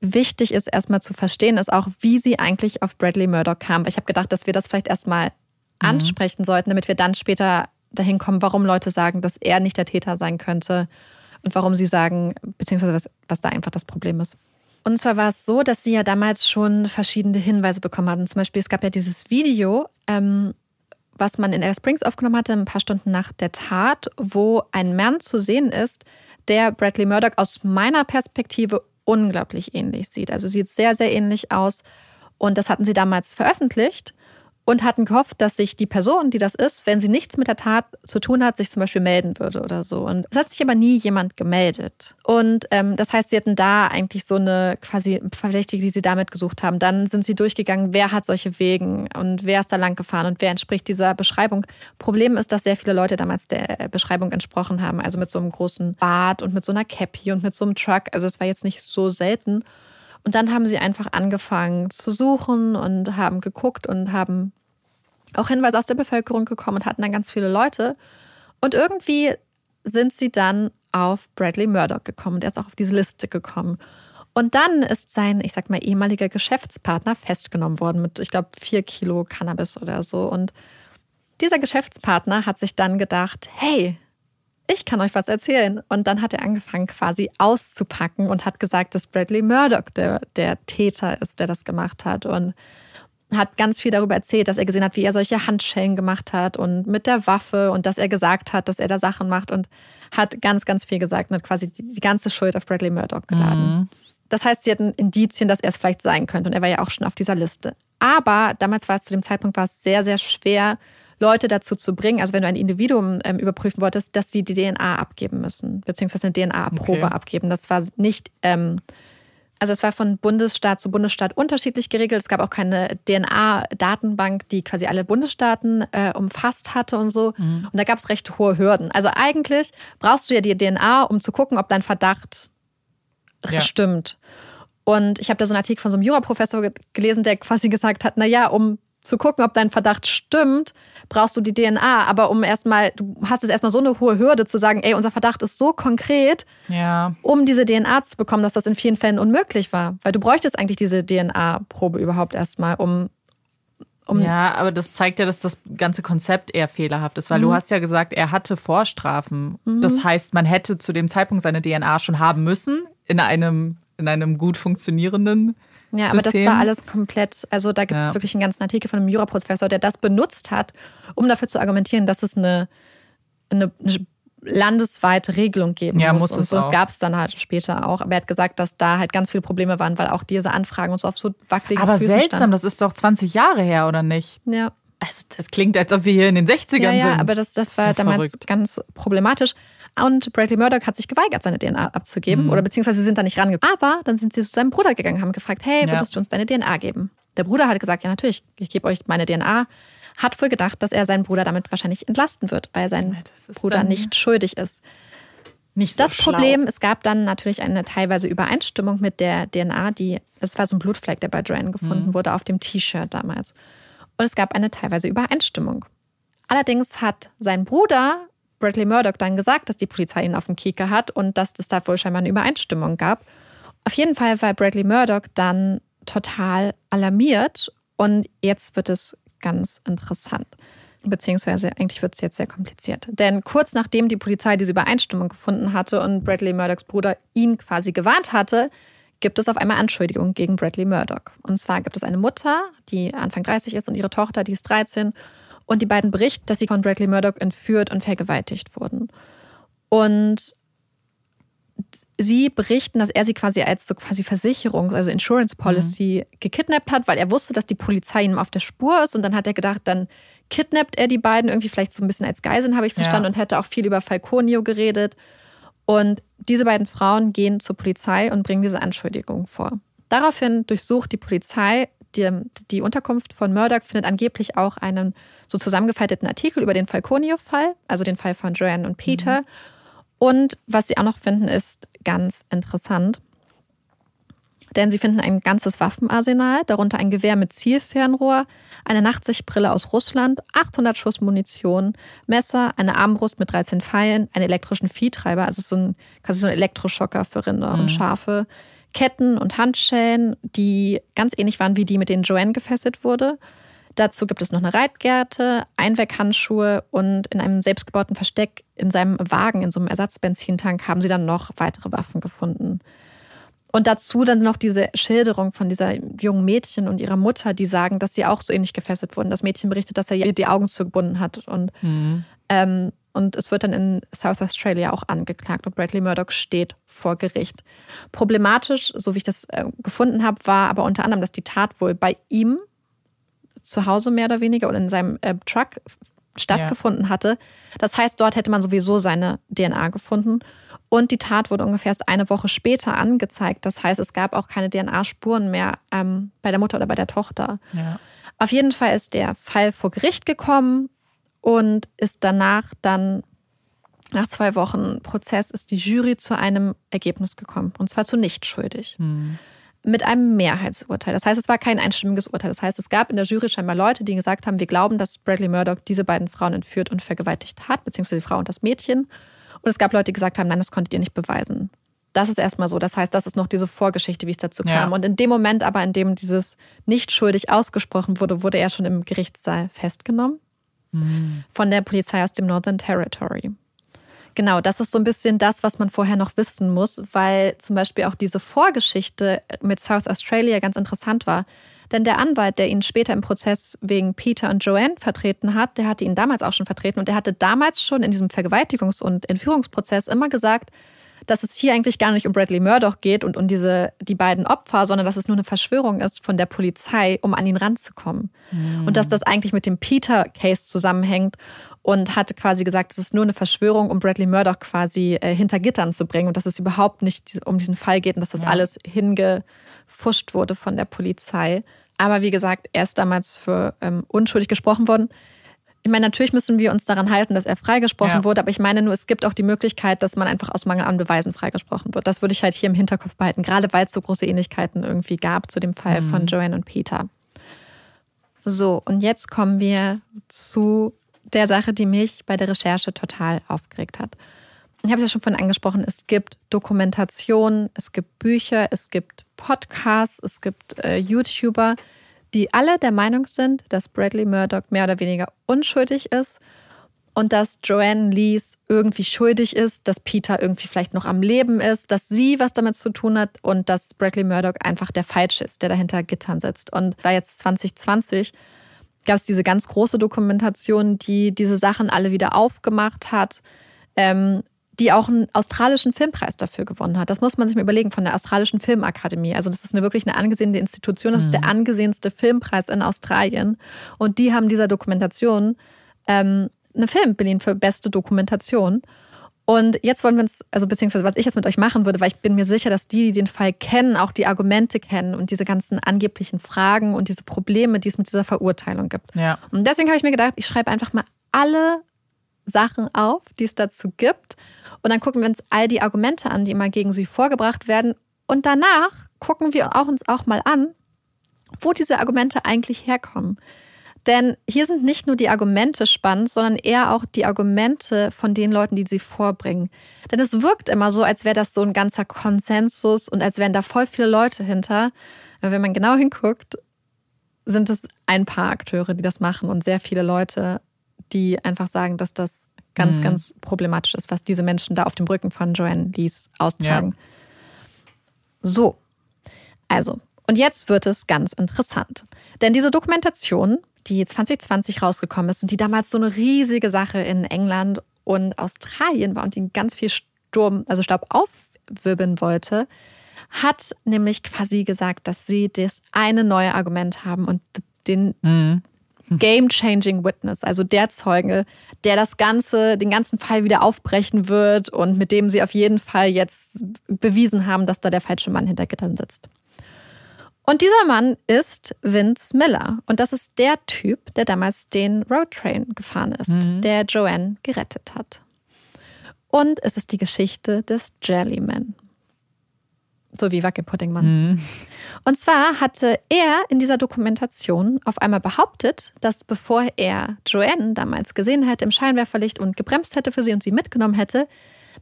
wichtig ist, erstmal zu verstehen, ist auch, wie sie eigentlich auf Bradley Murdoch kam. Weil ich habe gedacht, dass wir das vielleicht erstmal mhm. ansprechen sollten, damit wir dann später dahin kommen, warum Leute sagen, dass er nicht der Täter sein könnte und warum sie sagen, beziehungsweise was, was da einfach das Problem ist. Und zwar war es so, dass sie ja damals schon verschiedene Hinweise bekommen hatten. Zum Beispiel, es gab ja dieses Video, ähm, was man in Alice Springs aufgenommen hatte, ein paar Stunden nach der Tat, wo ein Mann zu sehen ist, der Bradley Murdoch aus meiner Perspektive unglaublich ähnlich sieht. Also sieht sehr, sehr ähnlich aus. Und das hatten sie damals veröffentlicht und hatten gehofft, dass sich die Person, die das ist, wenn sie nichts mit der Tat zu tun hat, sich zum Beispiel melden würde oder so. Und es hat sich aber nie jemand gemeldet. Und ähm, das heißt, sie hatten da eigentlich so eine quasi Verdächtige, die sie damit gesucht haben. Dann sind sie durchgegangen, wer hat solche Wegen und wer ist da lang gefahren und wer entspricht dieser Beschreibung. Problem ist, dass sehr viele Leute damals der Beschreibung entsprochen haben. Also mit so einem großen Bart und mit so einer Cappy und mit so einem Truck. Also es war jetzt nicht so selten. Und dann haben sie einfach angefangen zu suchen und haben geguckt und haben auch Hinweise aus der Bevölkerung gekommen und hatten dann ganz viele Leute. Und irgendwie sind sie dann auf Bradley Murdoch gekommen. Der ist auch auf diese Liste gekommen. Und dann ist sein, ich sag mal, ehemaliger Geschäftspartner festgenommen worden mit, ich glaube, vier Kilo Cannabis oder so. Und dieser Geschäftspartner hat sich dann gedacht, hey, ich kann euch was erzählen. Und dann hat er angefangen quasi auszupacken und hat gesagt, dass Bradley Murdoch der, der Täter ist, der das gemacht hat. Und hat ganz viel darüber erzählt, dass er gesehen hat, wie er solche Handschellen gemacht hat und mit der Waffe und dass er gesagt hat, dass er da Sachen macht und hat ganz, ganz viel gesagt und hat quasi die, die ganze Schuld auf Bradley Murdoch geladen. Mhm. das heißt, sie hatten Indizien, dass er es vielleicht sein könnte. Und er war ja auch schon auf dieser Liste. Aber damals war es zu dem Zeitpunkt war es sehr, sehr schwer, Leute dazu zu bringen, also wenn du ein Individuum ähm, überprüfen wolltest, dass sie die DNA abgeben müssen, beziehungsweise eine DNA-Probe okay. abgeben. Das war nicht, ähm, also es war von Bundesstaat zu Bundesstaat unterschiedlich geregelt. Es gab auch keine DNA-Datenbank, die quasi alle Bundesstaaten äh, umfasst hatte und so. Mhm. Und da gab es recht hohe Hürden. Also eigentlich brauchst du ja die DNA, um zu gucken, ob dein Verdacht ja. stimmt. Und ich habe da so einen Artikel von so einem Juraprofessor gelesen, der quasi gesagt hat, naja, um zu gucken, ob dein Verdacht stimmt, brauchst du die DNA. Aber um erstmal, du hast es erstmal so eine hohe Hürde zu sagen, ey, unser Verdacht ist so konkret, ja. um diese DNA zu bekommen, dass das in vielen Fällen unmöglich war. Weil du bräuchtest eigentlich diese DNA-Probe überhaupt erstmal, um um ja, aber das zeigt ja, dass das ganze Konzept eher fehlerhaft ist, weil mhm. du hast ja gesagt, er hatte Vorstrafen. Mhm. Das heißt, man hätte zu dem Zeitpunkt seine DNA schon haben müssen in einem, in einem gut funktionierenden ja, aber das war alles komplett, also da gibt es ja. wirklich einen ganzen Artikel von einem Juraprofessor, der das benutzt hat, um dafür zu argumentieren, dass es eine, eine, eine landesweite Regelung geben ja, muss. muss und so, es gab es dann halt später auch. Aber er hat gesagt, dass da halt ganz viele Probleme waren, weil auch diese Anfragen und so auf so wackeligen Aber Füßen seltsam, standen. das ist doch 20 Jahre her, oder nicht? Ja. Also das klingt, als ob wir hier in den 60ern ja, ja, sind. aber das, das, das war ja damals verrückt. ganz problematisch. Und Bradley Murdoch hat sich geweigert, seine DNA abzugeben. Mhm. Oder beziehungsweise sie sind da nicht rangegangen. Aber dann sind sie zu seinem Bruder gegangen, haben gefragt, hey, würdest ja. du uns deine DNA geben? Der Bruder hat gesagt, ja natürlich, ich gebe euch meine DNA. Hat wohl gedacht, dass er seinen Bruder damit wahrscheinlich entlasten wird, weil sein Bruder nicht schuldig ist. Nicht so das schlau. Problem, es gab dann natürlich eine teilweise Übereinstimmung mit der DNA, die, es war so ein Blutfleck, der bei Joanne gefunden mhm. wurde auf dem T-Shirt damals. Und es gab eine teilweise Übereinstimmung. Allerdings hat sein Bruder Bradley Murdoch dann gesagt, dass die Polizei ihn auf dem Kieker hat und dass es da wohl scheinbar eine Übereinstimmung gab. Auf jeden Fall war Bradley Murdoch dann total alarmiert und jetzt wird es ganz interessant. Beziehungsweise eigentlich wird es jetzt sehr kompliziert. Denn kurz nachdem die Polizei diese Übereinstimmung gefunden hatte und Bradley Murdochs Bruder ihn quasi gewarnt hatte, gibt es auf einmal Anschuldigungen gegen Bradley Murdoch. Und zwar gibt es eine Mutter, die Anfang 30 ist und ihre Tochter, die ist 13. Und die beiden berichten, dass sie von Bradley Murdoch entführt und vergewaltigt wurden. Und sie berichten, dass er sie quasi als so quasi Versicherung, also Insurance Policy, mhm. gekidnappt hat, weil er wusste, dass die Polizei ihm auf der Spur ist. Und dann hat er gedacht, dann kidnappt er die beiden irgendwie vielleicht so ein bisschen als Geiseln, habe ich verstanden, ja. und hätte auch viel über Falconio geredet. Und diese beiden Frauen gehen zur Polizei und bringen diese Anschuldigung vor. Daraufhin durchsucht die Polizei die, die Unterkunft von Murdoch, findet angeblich auch einen so zusammengefalteten Artikel über den Falconio-Fall, also den Fall von Joanne und Peter. Mhm. Und was sie auch noch finden, ist ganz interessant. Denn sie finden ein ganzes Waffenarsenal, darunter ein Gewehr mit Zielfernrohr, eine Nachtsichtbrille aus Russland, 800 Schuss Munition, Messer, eine Armbrust mit 13 Pfeilen, einen elektrischen Viehtreiber, also so ein, quasi so ein Elektroschocker für Rinder mhm. und Schafe, Ketten und Handschellen, die ganz ähnlich waren wie die, mit denen Joanne gefesselt wurde. Dazu gibt es noch eine Reitgerte, Einweghandschuhe und in einem selbstgebauten Versteck in seinem Wagen, in so einem Ersatzbenzintank, haben sie dann noch weitere Waffen gefunden. Und dazu dann noch diese Schilderung von dieser jungen Mädchen und ihrer Mutter, die sagen, dass sie auch so ähnlich gefesselt wurden. Das Mädchen berichtet, dass er ihr die Augen zugebunden hat. Und, mhm. ähm, und es wird dann in South Australia auch angeklagt und Bradley Murdoch steht vor Gericht. Problematisch, so wie ich das äh, gefunden habe, war aber unter anderem, dass die Tat wohl bei ihm zu Hause mehr oder weniger oder in seinem äh, Truck stattgefunden ja. hatte. Das heißt, dort hätte man sowieso seine DNA gefunden. Und die Tat wurde ungefähr erst eine Woche später angezeigt. Das heißt, es gab auch keine DNA-Spuren mehr ähm, bei der Mutter oder bei der Tochter. Ja. Auf jeden Fall ist der Fall vor Gericht gekommen und ist danach dann, nach zwei Wochen Prozess, ist die Jury zu einem Ergebnis gekommen. Und zwar zu nicht schuldig. Hm mit einem Mehrheitsurteil. Das heißt, es war kein einstimmiges Urteil. Das heißt, es gab in der Jury scheinbar Leute, die gesagt haben, wir glauben, dass Bradley Murdoch diese beiden Frauen entführt und vergewaltigt hat, beziehungsweise die Frau und das Mädchen. Und es gab Leute, die gesagt haben, nein, das konntet ihr nicht beweisen. Das ist erstmal so. Das heißt, das ist noch diese Vorgeschichte, wie es dazu kam. Ja. Und in dem Moment aber, in dem dieses nicht schuldig ausgesprochen wurde, wurde er schon im Gerichtssaal festgenommen mhm. von der Polizei aus dem Northern Territory. Genau, das ist so ein bisschen das, was man vorher noch wissen muss, weil zum Beispiel auch diese Vorgeschichte mit South Australia ganz interessant war. Denn der Anwalt, der ihn später im Prozess wegen Peter und Joanne vertreten hat, der hatte ihn damals auch schon vertreten und der hatte damals schon in diesem Vergewaltigungs- und Entführungsprozess immer gesagt, dass es hier eigentlich gar nicht um Bradley Murdoch geht und um diese, die beiden Opfer, sondern dass es nur eine Verschwörung ist von der Polizei, um an ihn ranzukommen. Mhm. Und dass das eigentlich mit dem Peter-Case zusammenhängt und hat quasi gesagt, es ist nur eine Verschwörung, um Bradley Murdoch quasi äh, hinter Gittern zu bringen und dass es überhaupt nicht um diesen Fall geht und dass das ja. alles hingefuscht wurde von der Polizei. Aber wie gesagt, er ist damals für ähm, unschuldig gesprochen worden. Ich meine, natürlich müssen wir uns daran halten, dass er freigesprochen ja. wurde, aber ich meine nur, es gibt auch die Möglichkeit, dass man einfach aus Mangel an Beweisen freigesprochen wird. Das würde ich halt hier im Hinterkopf behalten, gerade weil es so große Ähnlichkeiten irgendwie gab zu dem Fall mhm. von Joanne und Peter. So, und jetzt kommen wir zu der Sache, die mich bei der Recherche total aufgeregt hat. Ich habe es ja schon vorhin angesprochen, es gibt Dokumentationen, es gibt Bücher, es gibt Podcasts, es gibt äh, YouTuber, die alle der Meinung sind, dass Bradley Murdoch mehr oder weniger unschuldig ist und dass Joanne Lees irgendwie schuldig ist, dass Peter irgendwie vielleicht noch am Leben ist, dass sie was damit zu tun hat und dass Bradley Murdoch einfach der Falsche ist, der dahinter Gittern sitzt. Und da jetzt 2020 gab es diese ganz große Dokumentation, die diese Sachen alle wieder aufgemacht hat. Ähm, die auch einen australischen Filmpreis dafür gewonnen hat. Das muss man sich mal überlegen von der australischen Filmakademie. Also das ist eine wirklich eine angesehene Institution. Das mhm. ist der mhm. angesehenste Filmpreis in Australien. Und die haben dieser Dokumentation ähm, einen Film belehnt für beste Dokumentation. Und jetzt wollen wir uns, also beziehungsweise was ich jetzt mit euch machen würde, weil ich bin mir sicher, dass die, die den Fall kennen, auch die Argumente kennen und diese ganzen angeblichen Fragen und diese Probleme, die es mit dieser Verurteilung gibt. Ja. Und deswegen habe ich mir gedacht, ich schreibe einfach mal alle Sachen auf, die es dazu gibt und dann gucken wir uns all die Argumente an, die immer gegen sie vorgebracht werden. Und danach gucken wir auch uns auch mal an, wo diese Argumente eigentlich herkommen. Denn hier sind nicht nur die Argumente spannend, sondern eher auch die Argumente von den Leuten, die sie vorbringen. Denn es wirkt immer so, als wäre das so ein ganzer Konsensus und als wären da voll viele Leute hinter. Aber wenn man genau hinguckt, sind es ein paar Akteure, die das machen und sehr viele Leute, die einfach sagen, dass das ganz, mhm. ganz problematisch ist, was diese Menschen da auf dem Rücken von Joanne Lees austragen. Ja. So, also, und jetzt wird es ganz interessant. Denn diese Dokumentation, die 2020 rausgekommen ist und die damals so eine riesige Sache in England und Australien war und die ganz viel Sturm, also Staub aufwirbeln wollte, hat nämlich quasi gesagt, dass sie das eine neue Argument haben und den mhm. Game-changing Witness, also der Zeuge, der das Ganze, den ganzen Fall wieder aufbrechen wird und mit dem sie auf jeden Fall jetzt bewiesen haben, dass da der falsche Mann hinter Gittern sitzt. Und dieser Mann ist Vince Miller. Und das ist der Typ, der damals den Road Train gefahren ist, mhm. der Joanne gerettet hat. Und es ist die Geschichte des Jellyman. So wie Wackelpuddingmann. Mhm. Und zwar hatte er in dieser Dokumentation auf einmal behauptet, dass bevor er Joanne damals gesehen hätte im Scheinwerferlicht und gebremst hätte für sie und sie mitgenommen hätte,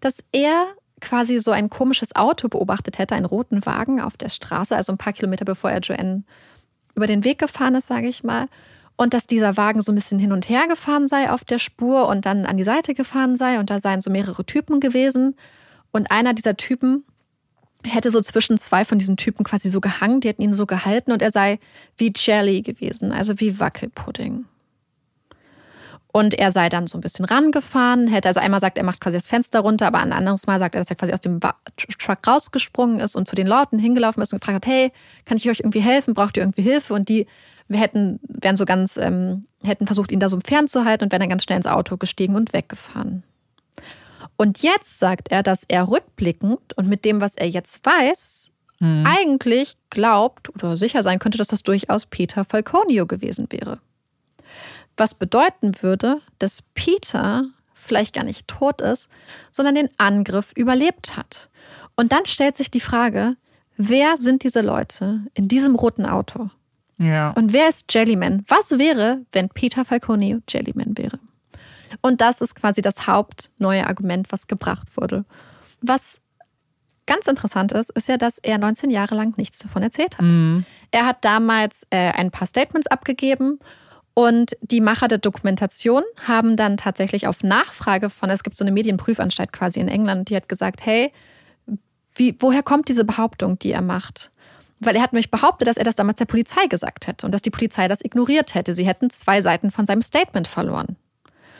dass er quasi so ein komisches Auto beobachtet hätte, einen roten Wagen auf der Straße, also ein paar Kilometer bevor er Joanne über den Weg gefahren ist, sage ich mal. Und dass dieser Wagen so ein bisschen hin und her gefahren sei auf der Spur und dann an die Seite gefahren sei. Und da seien so mehrere Typen gewesen. Und einer dieser Typen hätte so zwischen zwei von diesen Typen quasi so gehangen, die hätten ihn so gehalten und er sei wie Jelly gewesen, also wie Wackelpudding. Und er sei dann so ein bisschen rangefahren, hätte also einmal sagt, er macht quasi das Fenster runter, aber ein anderes Mal sagt er, dass er quasi aus dem Truck rausgesprungen ist und zu den Leuten hingelaufen ist und gefragt hat, hey, kann ich euch irgendwie helfen? Braucht ihr irgendwie Hilfe? Und die wir hätten, wären so ganz, ähm, hätten versucht, ihn da so fernzuhalten und wären dann ganz schnell ins Auto gestiegen und weggefahren. Und jetzt sagt er, dass er rückblickend und mit dem, was er jetzt weiß, mhm. eigentlich glaubt oder sicher sein könnte, dass das durchaus Peter Falconio gewesen wäre. Was bedeuten würde, dass Peter vielleicht gar nicht tot ist, sondern den Angriff überlebt hat. Und dann stellt sich die Frage, wer sind diese Leute in diesem roten Auto? Ja. Und wer ist Jellyman? Was wäre, wenn Peter Falconio Jellyman wäre? Und das ist quasi das hauptneue Argument, was gebracht wurde. Was ganz interessant ist, ist ja, dass er 19 Jahre lang nichts davon erzählt hat. Mhm. Er hat damals äh, ein paar Statements abgegeben und die Macher der Dokumentation haben dann tatsächlich auf Nachfrage von, es gibt so eine Medienprüfanstalt quasi in England, die hat gesagt, hey, wie, woher kommt diese Behauptung, die er macht? Weil er hat nämlich behauptet, dass er das damals der Polizei gesagt hätte und dass die Polizei das ignoriert hätte. Sie hätten zwei Seiten von seinem Statement verloren.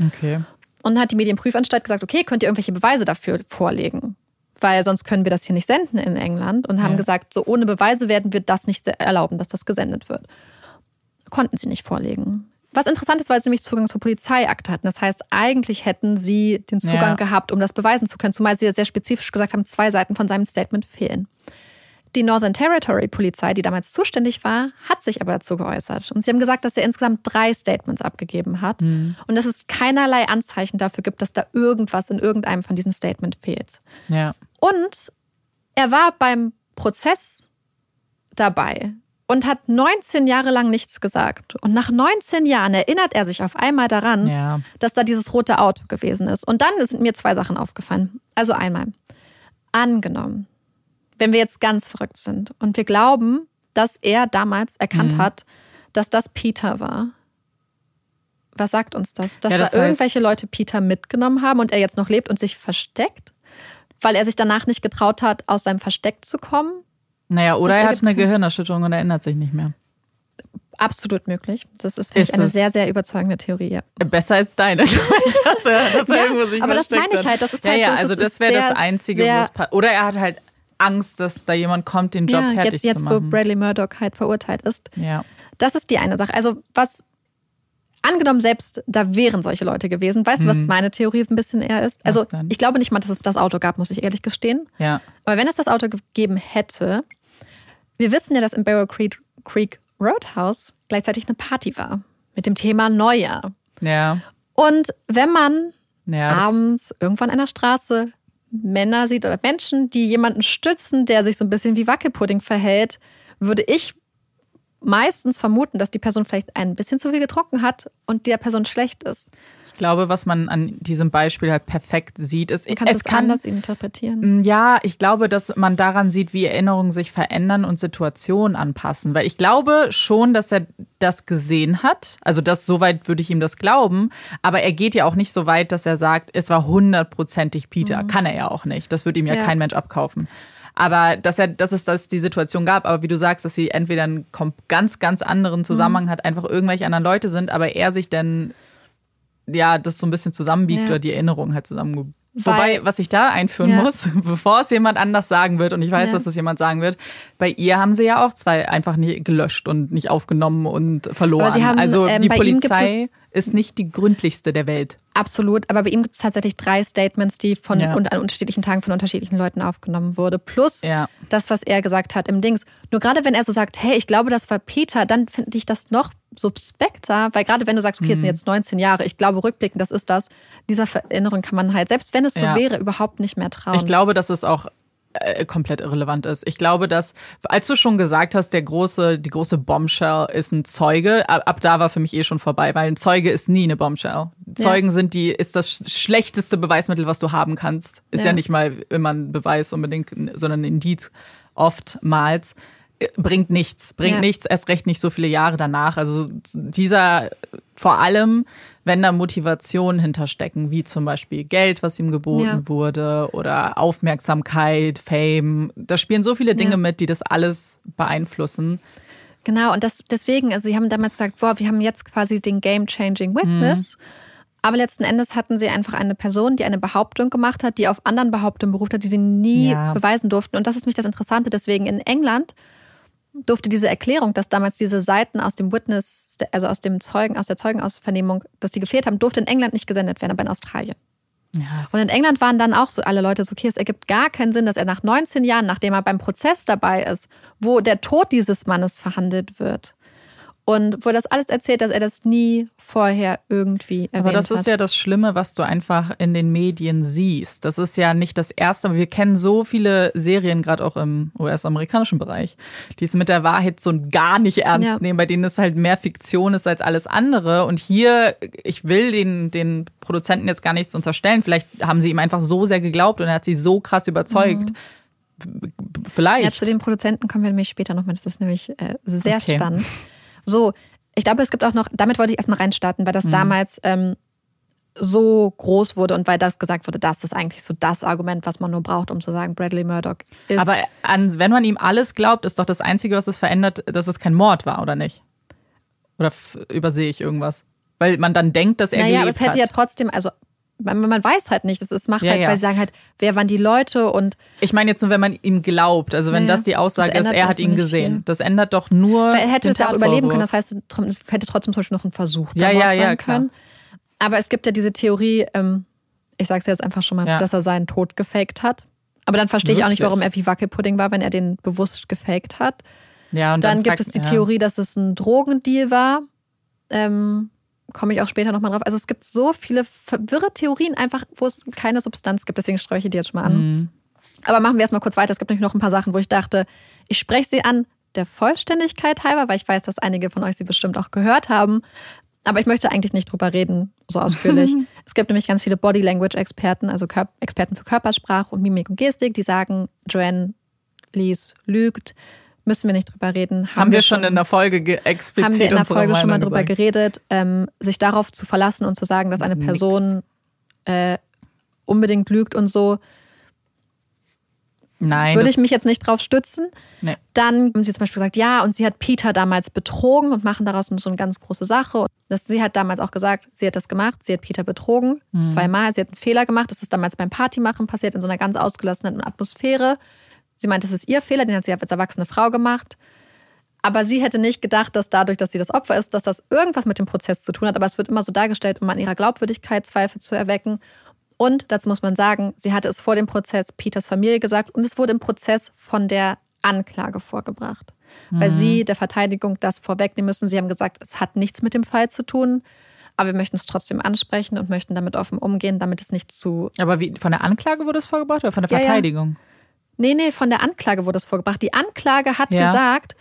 Okay. Und dann hat die Medienprüfanstalt gesagt, okay, könnt ihr irgendwelche Beweise dafür vorlegen? weil sonst können wir das hier nicht senden in England und haben Ja. gesagt, so ohne Beweise werden wir das nicht erlauben, dass das gesendet wird. Konnten sie nicht vorlegen. Was interessant ist, weil sie nämlich Zugang zur Polizeiakte hatten. Das heißt, eigentlich hätten sie den Zugang Ja. gehabt, um das beweisen zu können, zumal sie ja sehr spezifisch gesagt haben, zwei Seiten von seinem Statement fehlen. Die Northern Territory Polizei, die damals zuständig war, hat sich aber dazu geäußert. Und sie haben gesagt, dass er insgesamt drei Statements abgegeben hat und dass es keinerlei Anzeichen dafür gibt, dass da irgendwas in irgendeinem von diesen Statements fehlt. Ja. Und er war beim Prozess dabei und hat 19 Jahre lang nichts gesagt. Und nach 19 Jahren erinnert er sich auf einmal daran, Ja. dass da dieses rote Auto gewesen ist. Und dann sind mir zwei Sachen aufgefallen. Also einmal, angenommen, wenn wir jetzt ganz verrückt sind und wir glauben, dass er damals erkannt Mhm. hat, dass das Peter war. Was sagt uns das? Dass Ja, das da heißt- irgendwelche Leute Peter mitgenommen haben und er jetzt noch lebt und sich versteckt? Weil er sich danach nicht getraut hat, aus seinem Versteck zu kommen? Naja, oder er hat eine Gehirnerschütterung und erinnert sich nicht mehr. Absolut möglich. Das ist, finde Ist ich, eine sehr, sehr überzeugende Theorie. Ja. Besser als deine. dass er, dass Ja, aber das meine ich halt, das ist ja, halt ja, so, also das wäre das Einzige, sehr- wo es Oder er hat halt Angst, dass da jemand kommt, den Job ja, fertig jetzt, jetzt zu wo machen. Bradley Murdoch halt verurteilt ist. ja. Das ist die eine Sache. Also was angenommen selbst, da wären solche Leute gewesen. Weißt du, was Mhm. meine Theorie ein bisschen eher ist? Also Ach, ich glaube nicht mal, dass es das Auto gab, muss ich ehrlich gestehen. ja. Aber wenn es das Auto gegeben hätte, wir wissen ja, dass im Barrow Creek, Creek Roadhouse gleichzeitig eine Party war mit dem Thema Neujahr. Ja. Und wenn man Ja, abends irgendwann an der Straße Männer sieht oder Menschen, die jemanden stützen, der sich so ein bisschen wie Wackelpudding verhält, würde ich meistens vermuten, dass die Person vielleicht ein bisschen zu viel getrunken hat und der Person schlecht ist. ich glaube, was man an diesem Beispiel halt perfekt sieht, ist, Du kannst es es, kann anders interpretieren. Mm, Ja, ich glaube, dass man daran sieht, wie Erinnerungen sich verändern und Situationen anpassen. Weil ich glaube schon, dass er das gesehen hat. Also das, soweit würde ich ihm das glauben. Aber er geht ja auch nicht so weit, dass er sagt, es war hundertprozentig Peter. Kann er ja auch nicht. Das würde ihm ja, Ja. kein Mensch abkaufen. Aber dass er, dass es das die Situation gab, aber wie du sagst, dass sie entweder einen ganz, ganz anderen Zusammenhang hat, einfach irgendwelche anderen Leute sind, aber er sich dann ja das so ein bisschen zusammenbiegt Ja. oder die Erinnerungen halt zusammen. Wobei, was ich da einführen Ja. muss, bevor es jemand anders sagen wird, und ich weiß, Ja. dass es jemand sagen wird, bei ihr haben sie ja auch zwei einfach nicht gelöscht und nicht aufgenommen und verloren. Haben, also ähm, die bei ihm gibt Polizei ist nicht die gründlichste der Welt. Absolut, aber bei ihm gibt es tatsächlich drei Statements, die von Ja. und an unterschiedlichen Tagen von unterschiedlichen Leuten aufgenommen wurde. Plus das, was er gesagt hat im Dings. Nur gerade wenn er so sagt, hey, ich glaube, das war Peter, dann finde ich das noch suspekter, weil gerade wenn du sagst, okay, Mhm. es sind jetzt 19 Jahre, ich glaube rückblickend, das ist das, dieser Erinnerung kann man halt, selbst wenn es so Ja. wäre, überhaupt nicht mehr trauen. Ich glaube, dass es auch äh, komplett irrelevant ist. Ich glaube, dass, als du schon gesagt hast, der große, die große Bombshell ist ein Zeuge, ab, ab da war für mich eh schon vorbei, weil ein Zeuge ist nie eine Bombshell. Zeugen sind die, ist das sch- schlechteste Beweismittel, was du haben kannst. Ist ja, Ja. nicht mal immer ein Beweis unbedingt, sondern ein Indiz oftmals. Bringt nichts, bringt Ja. nichts, erst recht nicht so viele Jahre danach. Also dieser, vor allem, wenn da Motivationen hinterstecken, wie zum Beispiel Geld, was ihm geboten Ja. wurde, oder Aufmerksamkeit, Fame, da spielen so viele Dinge Ja. mit, die das alles beeinflussen. Genau, und das, deswegen, also sie haben damals gesagt, boah, wir haben jetzt quasi den Game-Changing Witness. Mhm. Aber letzten Endes hatten sie einfach eine Person, die eine Behauptung gemacht hat, die auf anderen Behauptungen beruft hat, die sie nie Ja. beweisen durften. Und das ist mich das Interessante. Deswegen in England durfte diese Erklärung, dass damals diese Seiten aus dem Witness, also aus dem Zeugen, aus der Zeugenausvernehmung, dass die gefehlt haben, durfte in England nicht gesendet werden, aber in Australien. Ja, Und in England waren dann auch so alle Leute so, okay, es ergibt gar keinen Sinn, dass er nach 19 Jahren, nachdem er beim Prozess dabei ist, wo der Tod dieses Mannes verhandelt wird und wo er das alles erzählt, dass er das nie vorher irgendwie erwähnt Aber das hat. ist ja das Schlimme, was du einfach in den Medien siehst. Das ist ja nicht das Erste, aber wir kennen so viele Serien, gerade auch im US-amerikanischen Bereich, die es mit der Wahrheit so gar nicht ernst Ja. nehmen, bei denen es halt mehr Fiktion ist als alles andere. Und hier, ich will den, den Produzenten jetzt gar nichts unterstellen. Vielleicht haben sie ihm einfach so sehr geglaubt und er hat sie so krass überzeugt. B- Vielleicht. Mhm. Ja, zu den Produzenten kommen wir nämlich später nochmal. Das ist nämlich äh, sehr Okay. spannend. So, ich glaube, es gibt auch noch, damit wollte ich erstmal reinstarten, weil Mhm. das damals ähm, so groß wurde und weil das gesagt wurde, das ist eigentlich so das Argument, was man nur braucht, um zu sagen, Bradley Murdoch ist. aber an, wenn man ihm alles glaubt, ist doch das Einzige, was es verändert, dass es kein Mord war, oder nicht? Oder übersehe ich irgendwas? Weil man dann denkt, dass er naja, aber es hätte hat. ja trotzdem, also man, man weiß halt nicht. Es macht Ja, halt, ja. weil sie sagen halt, wer waren die Leute und Ich meine jetzt nur, wenn man ihm glaubt, also wenn Ja, das die Aussage das ist, er hat ihn gesehen. viel. Das ändert doch nur. weil er hätte es ja auch überleben können. Das heißt, es hätte trotzdem zum Beispiel noch ein Versuch Ja, ja, sein ja, klar. können. Aber es gibt ja diese Theorie, ähm, ich sage es jetzt einfach schon mal, dass er seinen Tod gefaked hat. Aber dann verstehe ich auch nicht, warum er wie Wackelpudding war, wenn er den bewusst gefaked hat. Ja, und Dann, dann, gibt es die. Theorie, dass es ein Drogendeal war. Ähm, Komme ich auch später nochmal drauf. Also es gibt so viele verwirre Theorien einfach, wo es keine Substanz gibt. Deswegen streue ich die jetzt schon mal an. Mhm. Aber machen wir erstmal kurz weiter. Es gibt nämlich noch ein paar Sachen, wo ich dachte, ich spreche sie an der Vollständigkeit halber, weil ich weiß, dass einige von euch sie bestimmt auch gehört haben. Aber ich möchte eigentlich nicht drüber reden, so ausführlich. es gibt nämlich ganz viele Body Language Experten, also Kör Experten für Körpersprache und Mimik und Gestik, die sagen, Joanne Lees lügt. Müssen wir nicht drüber reden. Haben wir schon in der Folge ge- explizit haben wir in der Folge schon mal drüber gesagt. geredet, ähm, sich darauf zu verlassen und zu sagen, dass eine Nix. Person äh, unbedingt lügt und so, Nein. würde ich mich jetzt nicht drauf stützen. Nee. Dann haben sie zum Beispiel gesagt, ja, und sie hat Peter damals betrogen und machen daraus so eine ganz große Sache. Das, sie hat damals auch gesagt, sie hat das gemacht, sie hat Peter betrogen, Mhm. zweimal, sie hat einen Fehler gemacht. Das ist damals beim Partymachen passiert, in so einer ganz ausgelassenen Atmosphäre. Sie meint, das ist ihr Fehler, den hat sie als erwachsene Frau gemacht. Aber sie hätte nicht gedacht, dass dadurch, dass sie das Opfer ist, dass das irgendwas mit dem Prozess zu tun hat. Aber es wird immer so dargestellt, um an ihrer Glaubwürdigkeit Zweifel zu erwecken. Und dazu muss man sagen, sie hatte es vor dem Prozess Peters Familie gesagt und es wurde im Prozess von der Anklage vorgebracht. Weil sie der Verteidigung das vorwegnehmen müssen. Sie haben gesagt, es hat nichts mit dem Fall zu tun, aber wir möchten es trotzdem ansprechen und möchten damit offen umgehen, damit es nicht zu. Aber wie, von der Anklage wurde es vorgebracht oder von der Ja, ja. Nee, nee, von der Anklage wurde es vorgebracht. Die Anklage hat Ja. gesagt,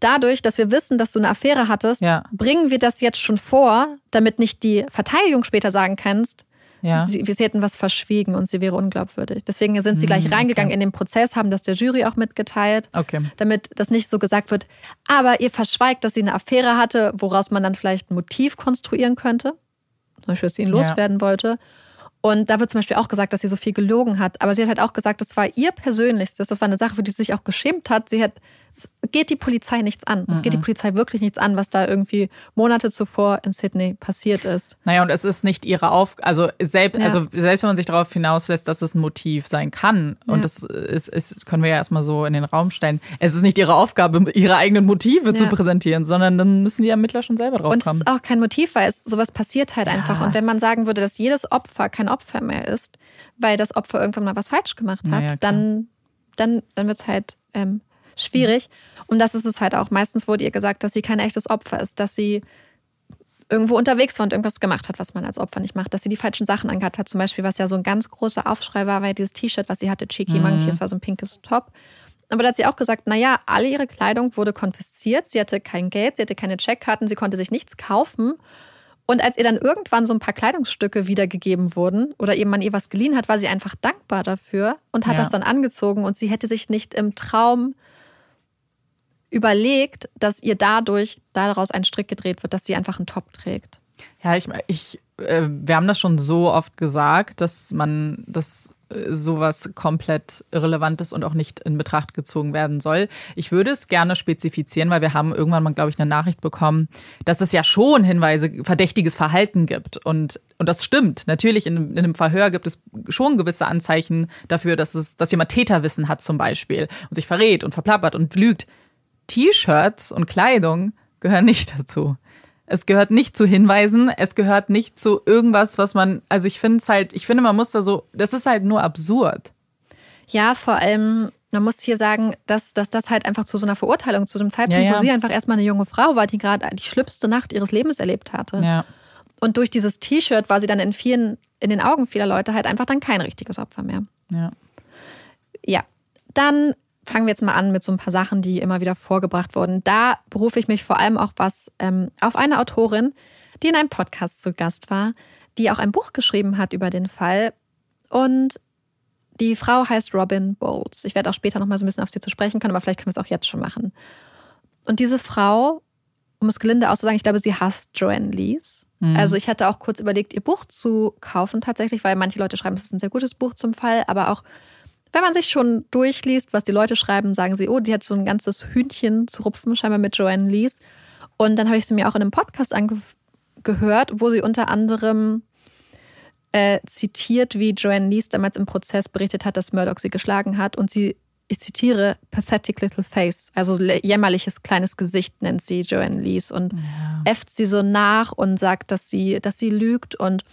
dadurch, dass wir wissen, dass du eine Affäre hattest, Ja. bringen wir das jetzt schon vor, damit nicht die Verteidigung später sagen kannst, Ja. sie, sie hätten was verschwiegen und sie wäre unglaubwürdig. Deswegen sind sie gleich Hm, reingegangen okay. in den Prozess, haben das der Jury auch mitgeteilt, Okay. damit das nicht so gesagt wird, aber ihr verschweigt, dass sie eine Affäre hatte, woraus man dann vielleicht ein Motiv konstruieren könnte. Zum Beispiel, dass sie ihn Ja. loswerden wollte. Und da wird zum Beispiel auch gesagt, dass sie so viel gelogen hat. Aber sie hat halt auch gesagt, das war ihr Persönlichstes. Das war eine Sache, für die sie sich auch geschämt hat. Sie hat, es geht die Polizei nichts an. Es geht die Polizei wirklich nichts an, was da irgendwie Monate zuvor in Sydney passiert ist. Naja, und es ist nicht ihre Aufgabe, also selbst, Ja. also selbst wenn man sich darauf hinauslässt, dass es ein Motiv sein kann, und Ja. das ist, ist, können wir ja erstmal so in den Raum stellen, es ist nicht ihre Aufgabe, ihre eigenen Motive zu Ja. präsentieren, sondern dann müssen die Ermittler schon selber drauf Und es kommen. ist auch kein Motiv, weil es, sowas passiert halt einfach. Und wenn man sagen würde, dass jedes Opfer kein Opfer mehr ist, weil das Opfer irgendwann mal was falsch gemacht hat, Na ja, klar. dann, dann, dann wird es halt ähm, schwierig. Und das ist es halt auch. Meistens wurde ihr gesagt, dass sie kein echtes Opfer ist, dass sie irgendwo unterwegs war und irgendwas gemacht hat, was man als Opfer nicht macht, dass sie die falschen Sachen angehabt hat. Zum Beispiel, was ja so ein ganz großer Aufschrei war, weil dieses T-Shirt, was sie hatte, Cheeky Monkey, das war so ein pinkes Top. Aber da hat sie auch gesagt, naja, alle ihre Kleidung wurde konfisziert, sie hatte kein Geld, sie hatte keine Checkkarten, sie konnte sich nichts kaufen. Und als ihr dann irgendwann so ein paar Kleidungsstücke wiedergegeben wurden oder eben man ihr was geliehen hat, war sie einfach dankbar dafür und hat Ja. das dann angezogen und sie hätte sich nicht im Traum überlegt, dass ihr dadurch daraus ein Strick gedreht wird, dass sie einfach einen Top trägt. Ja, ich, ich äh, wir haben das schon so oft gesagt, dass man das äh, sowas komplett Irrelevantes und auch nicht in Betracht gezogen werden soll. Ich würde es gerne spezifizieren, weil wir haben irgendwann mal, glaube ich, eine Nachricht bekommen, dass es ja schon Hinweise, verdächtiges Verhalten gibt. Und, und das stimmt. Natürlich, in, in einem Verhör gibt es schon gewisse Anzeichen dafür, dass, es, dass jemand Täterwissen hat zum Beispiel und sich verrät und verplappert und lügt. T-Shirts und Kleidung gehören nicht dazu. Es gehört nicht zu Hinweisen, es gehört nicht zu irgendwas, was man, also ich finde es halt, ich finde, man muss da so, das ist halt nur absurd. Ja, vor allem, man muss hier sagen, dass, dass das halt einfach zu so einer Verurteilung, zu so einem Zeitpunkt, Ja, ja. wo sie einfach erstmal eine junge Frau war, die gerade die schlimmste Nacht ihres Lebens erlebt hatte. Ja. Und durch dieses T-Shirt war sie dann in vielen, in den Augen vieler Leute halt einfach dann kein richtiges Opfer mehr. Ja. Ja, dann fangen wir jetzt mal an mit so ein paar Sachen, die immer wieder vorgebracht wurden. Da berufe ich mich vor allem auch was ähm, auf eine Autorin, die in einem Podcast zu Gast war, die auch ein Buch geschrieben hat über den Fall. Und die Frau heißt Robin Bowles. Ich werde auch später noch mal so ein bisschen auf sie zu sprechen können, aber vielleicht können wir es auch jetzt schon machen. Und diese Frau, um es gelinde auszusagen, ich glaube, sie hasst Joanne Lees. Also ich hatte auch kurz überlegt, ihr Buch zu kaufen tatsächlich, weil manche Leute schreiben, es ist ein sehr gutes Buch zum Fall, aber auch wenn man sich schon durchliest, was die Leute schreiben, sagen sie, oh, die hat so ein ganzes Hühnchen zu rupfen, scheinbar mit Joanne Lees. Und dann habe ich sie mir auch in einem Podcast angehört, wo sie unter anderem äh, zitiert, wie Joanne Lees damals im Prozess berichtet hat, dass Murdoch sie geschlagen hat. Und sie, ich zitiere, pathetic little face, also jämmerliches kleines Gesicht nennt sie Joanne Lees und ja. äfft sie so nach und sagt, dass sie, dass sie lügt. Und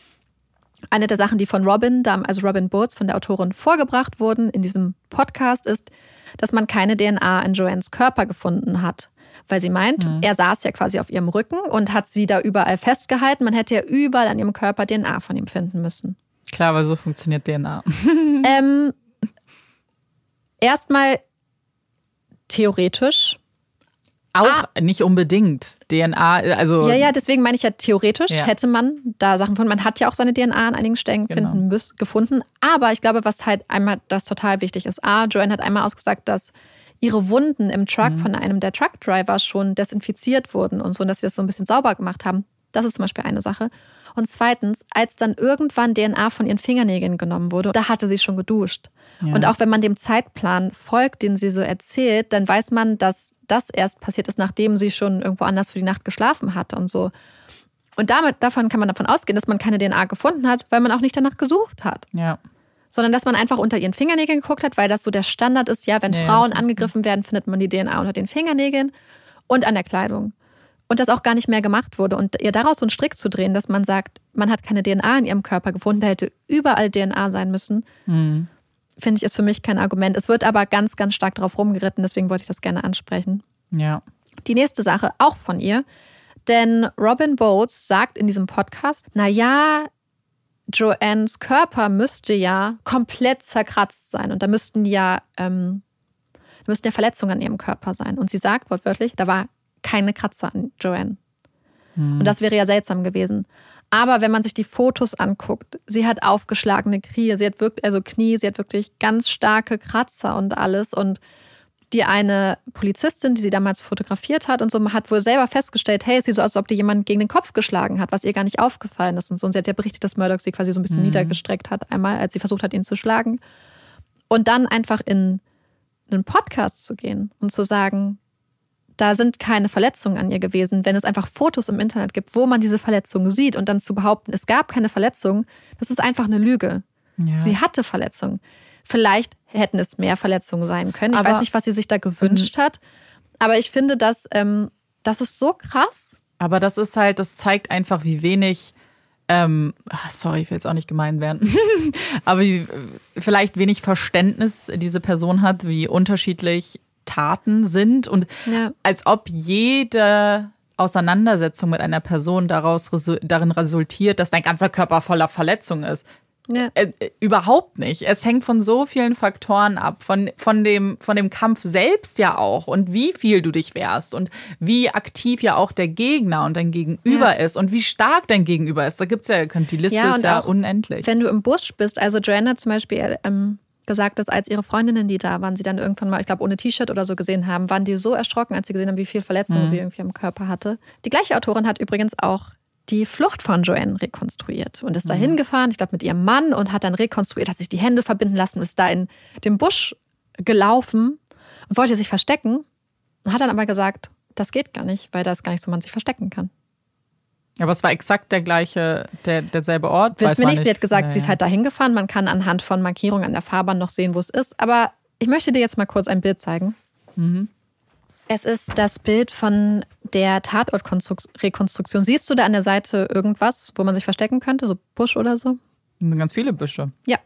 eine der Sachen, die von Robin, also Robin Boats, von der Autorin vorgebracht wurden in diesem Podcast, ist, dass man keine DNA in Joannes Körper gefunden hat. Weil sie meint, mhm. er saß ja quasi auf ihrem Rücken und hat sie da überall festgehalten. Man hätte ja überall an ihrem Körper DNA von ihm finden müssen. Klar, weil so funktioniert DNA. ähm, erstmal theoretisch auch ah. nicht unbedingt. DNA, also. Ja, ja, deswegen meine ich ja, theoretisch ja. hätte man da Sachen von. Man hat ja auch seine DNA an einigen Stellen genau. finden müssen, gefunden. Aber ich glaube, was halt einmal das total wichtig ist. A, Joanne hat einmal ausgesagt, dass ihre Wunden im Truck mhm. von einem der Truckdriver schon desinfiziert wurden und so, und dass sie das so ein bisschen sauber gemacht haben. Das ist zum Beispiel eine Sache. Und zweitens, als dann irgendwann DNA von ihren Fingernägeln genommen wurde, da hatte sie schon geduscht. Ja. Und auch wenn man dem Zeitplan folgt, den sie so erzählt, dann weiß man, dass das erst passiert ist, nachdem sie schon irgendwo anders für die Nacht geschlafen hatte und so. Und damit, davon kann man davon ausgehen, dass man keine DNA gefunden hat, weil man auch nicht danach gesucht hat. Ja. Sondern dass man einfach unter ihren Fingernägeln geguckt hat, weil das so der Standard ist, ja, wenn ja, Frauen angegriffen werden, findet man die DNA unter den Fingernägeln und an der Kleidung und das auch gar nicht mehr gemacht wurde. Und ihr daraus so einen Strick zu drehen, dass man sagt, man hat keine DNA in ihrem Körper gefunden, da hätte überall DNA sein müssen, mhm. Finde ich, ist für mich kein Argument. Es wird aber ganz, ganz stark darauf rumgeritten, deswegen wollte ich das gerne ansprechen. Ja. Die nächste Sache, auch von ihr, denn Robin Bowles sagt in diesem Podcast, naja, Joannes Körper müsste ja komplett zerkratzt sein und da müssten ja, ähm, da müssten ja Verletzungen an ihrem Körper sein. Und sie sagt wortwörtlich, da war keine Kratzer an Joanne. Hm. Und das wäre ja seltsam gewesen. Aber wenn man sich die Fotos anguckt, sie hat aufgeschlagene Knie, sie hat wirklich, also Knie, sie hat wirklich ganz starke Kratzer und alles. Und die eine Polizistin, die sie damals fotografiert hat und so, hat wohl selber festgestellt, hey, es sieht so aus, als ob die jemand gegen den Kopf geschlagen hat, was ihr gar nicht aufgefallen ist und so. Und sie hat ja berichtet, dass Murdoch sie quasi so ein bisschen mhm. niedergestreckt hat, einmal, als sie versucht hat, ihn zu schlagen. Und dann einfach in einen Podcast zu gehen und zu sagen, da sind keine Verletzungen an ihr gewesen. Wenn es einfach Fotos im Internet gibt, wo man diese Verletzungen sieht und dann zu behaupten, es gab keine Verletzungen, das ist einfach eine Lüge. Ja. Sie hatte Verletzungen. Vielleicht hätten es mehr Verletzungen sein können. Ich aber, weiß nicht, was sie sich da gewünscht hat. Aber ich finde, dass, ähm, das ist so krass. Aber das ist halt, das zeigt einfach, wie wenig, ähm, ah, sorry, ich will jetzt auch nicht gemein werden, aber wie, vielleicht wenig Verständnis diese Person hat, wie unterschiedlich Taten sind und ja. als ob jede Auseinandersetzung mit einer Person daraus darin resultiert, dass dein ganzer Körper voller Verletzungen ist. Ja. Äh, äh, überhaupt nicht. Es hängt von so vielen Faktoren ab. Von, von, dem, von dem Kampf selbst ja auch und wie viel du dich wehrst und wie aktiv ja auch der Gegner und dein Gegenüber ja. ist und wie stark dein Gegenüber ist. Da gibt es ja, die Liste ja, ist ja unendlich. Wenn du im Busch bist, also Joanna zum Beispiel, ähm, gesagt, dass als ihre Freundinnen, die da waren, sie dann irgendwann mal, ich glaube, ohne T-Shirt oder so gesehen haben, waren die so erschrocken, als sie gesehen haben, wie viel Verletzungen mhm. sie irgendwie am Körper hatte. Die gleiche Autorin hat übrigens auch die Flucht von Joanne rekonstruiert und ist da mhm. hingefahren, ich glaube, mit ihrem Mann und hat dann rekonstruiert, hat sich die Hände verbinden lassen, ist da in dem Busch gelaufen und wollte sich verstecken hat dann aber gesagt, das geht gar nicht, weil das gar nicht so man sich verstecken kann. Aber es war exakt der gleiche, der, derselbe Ort. Wissen wir nicht. nicht. Sie hat gesagt, naja. sie ist halt dahin gefahren. Man kann anhand von Markierungen an der Fahrbahn noch sehen, wo es ist. Aber ich möchte dir jetzt mal kurz ein Bild zeigen. Mhm. Es ist das Bild von der Tatortrekonstruktion. Siehst du da an der Seite irgendwas, wo man sich verstecken könnte? So Busch oder so? Ganz viele Büsche. Ja.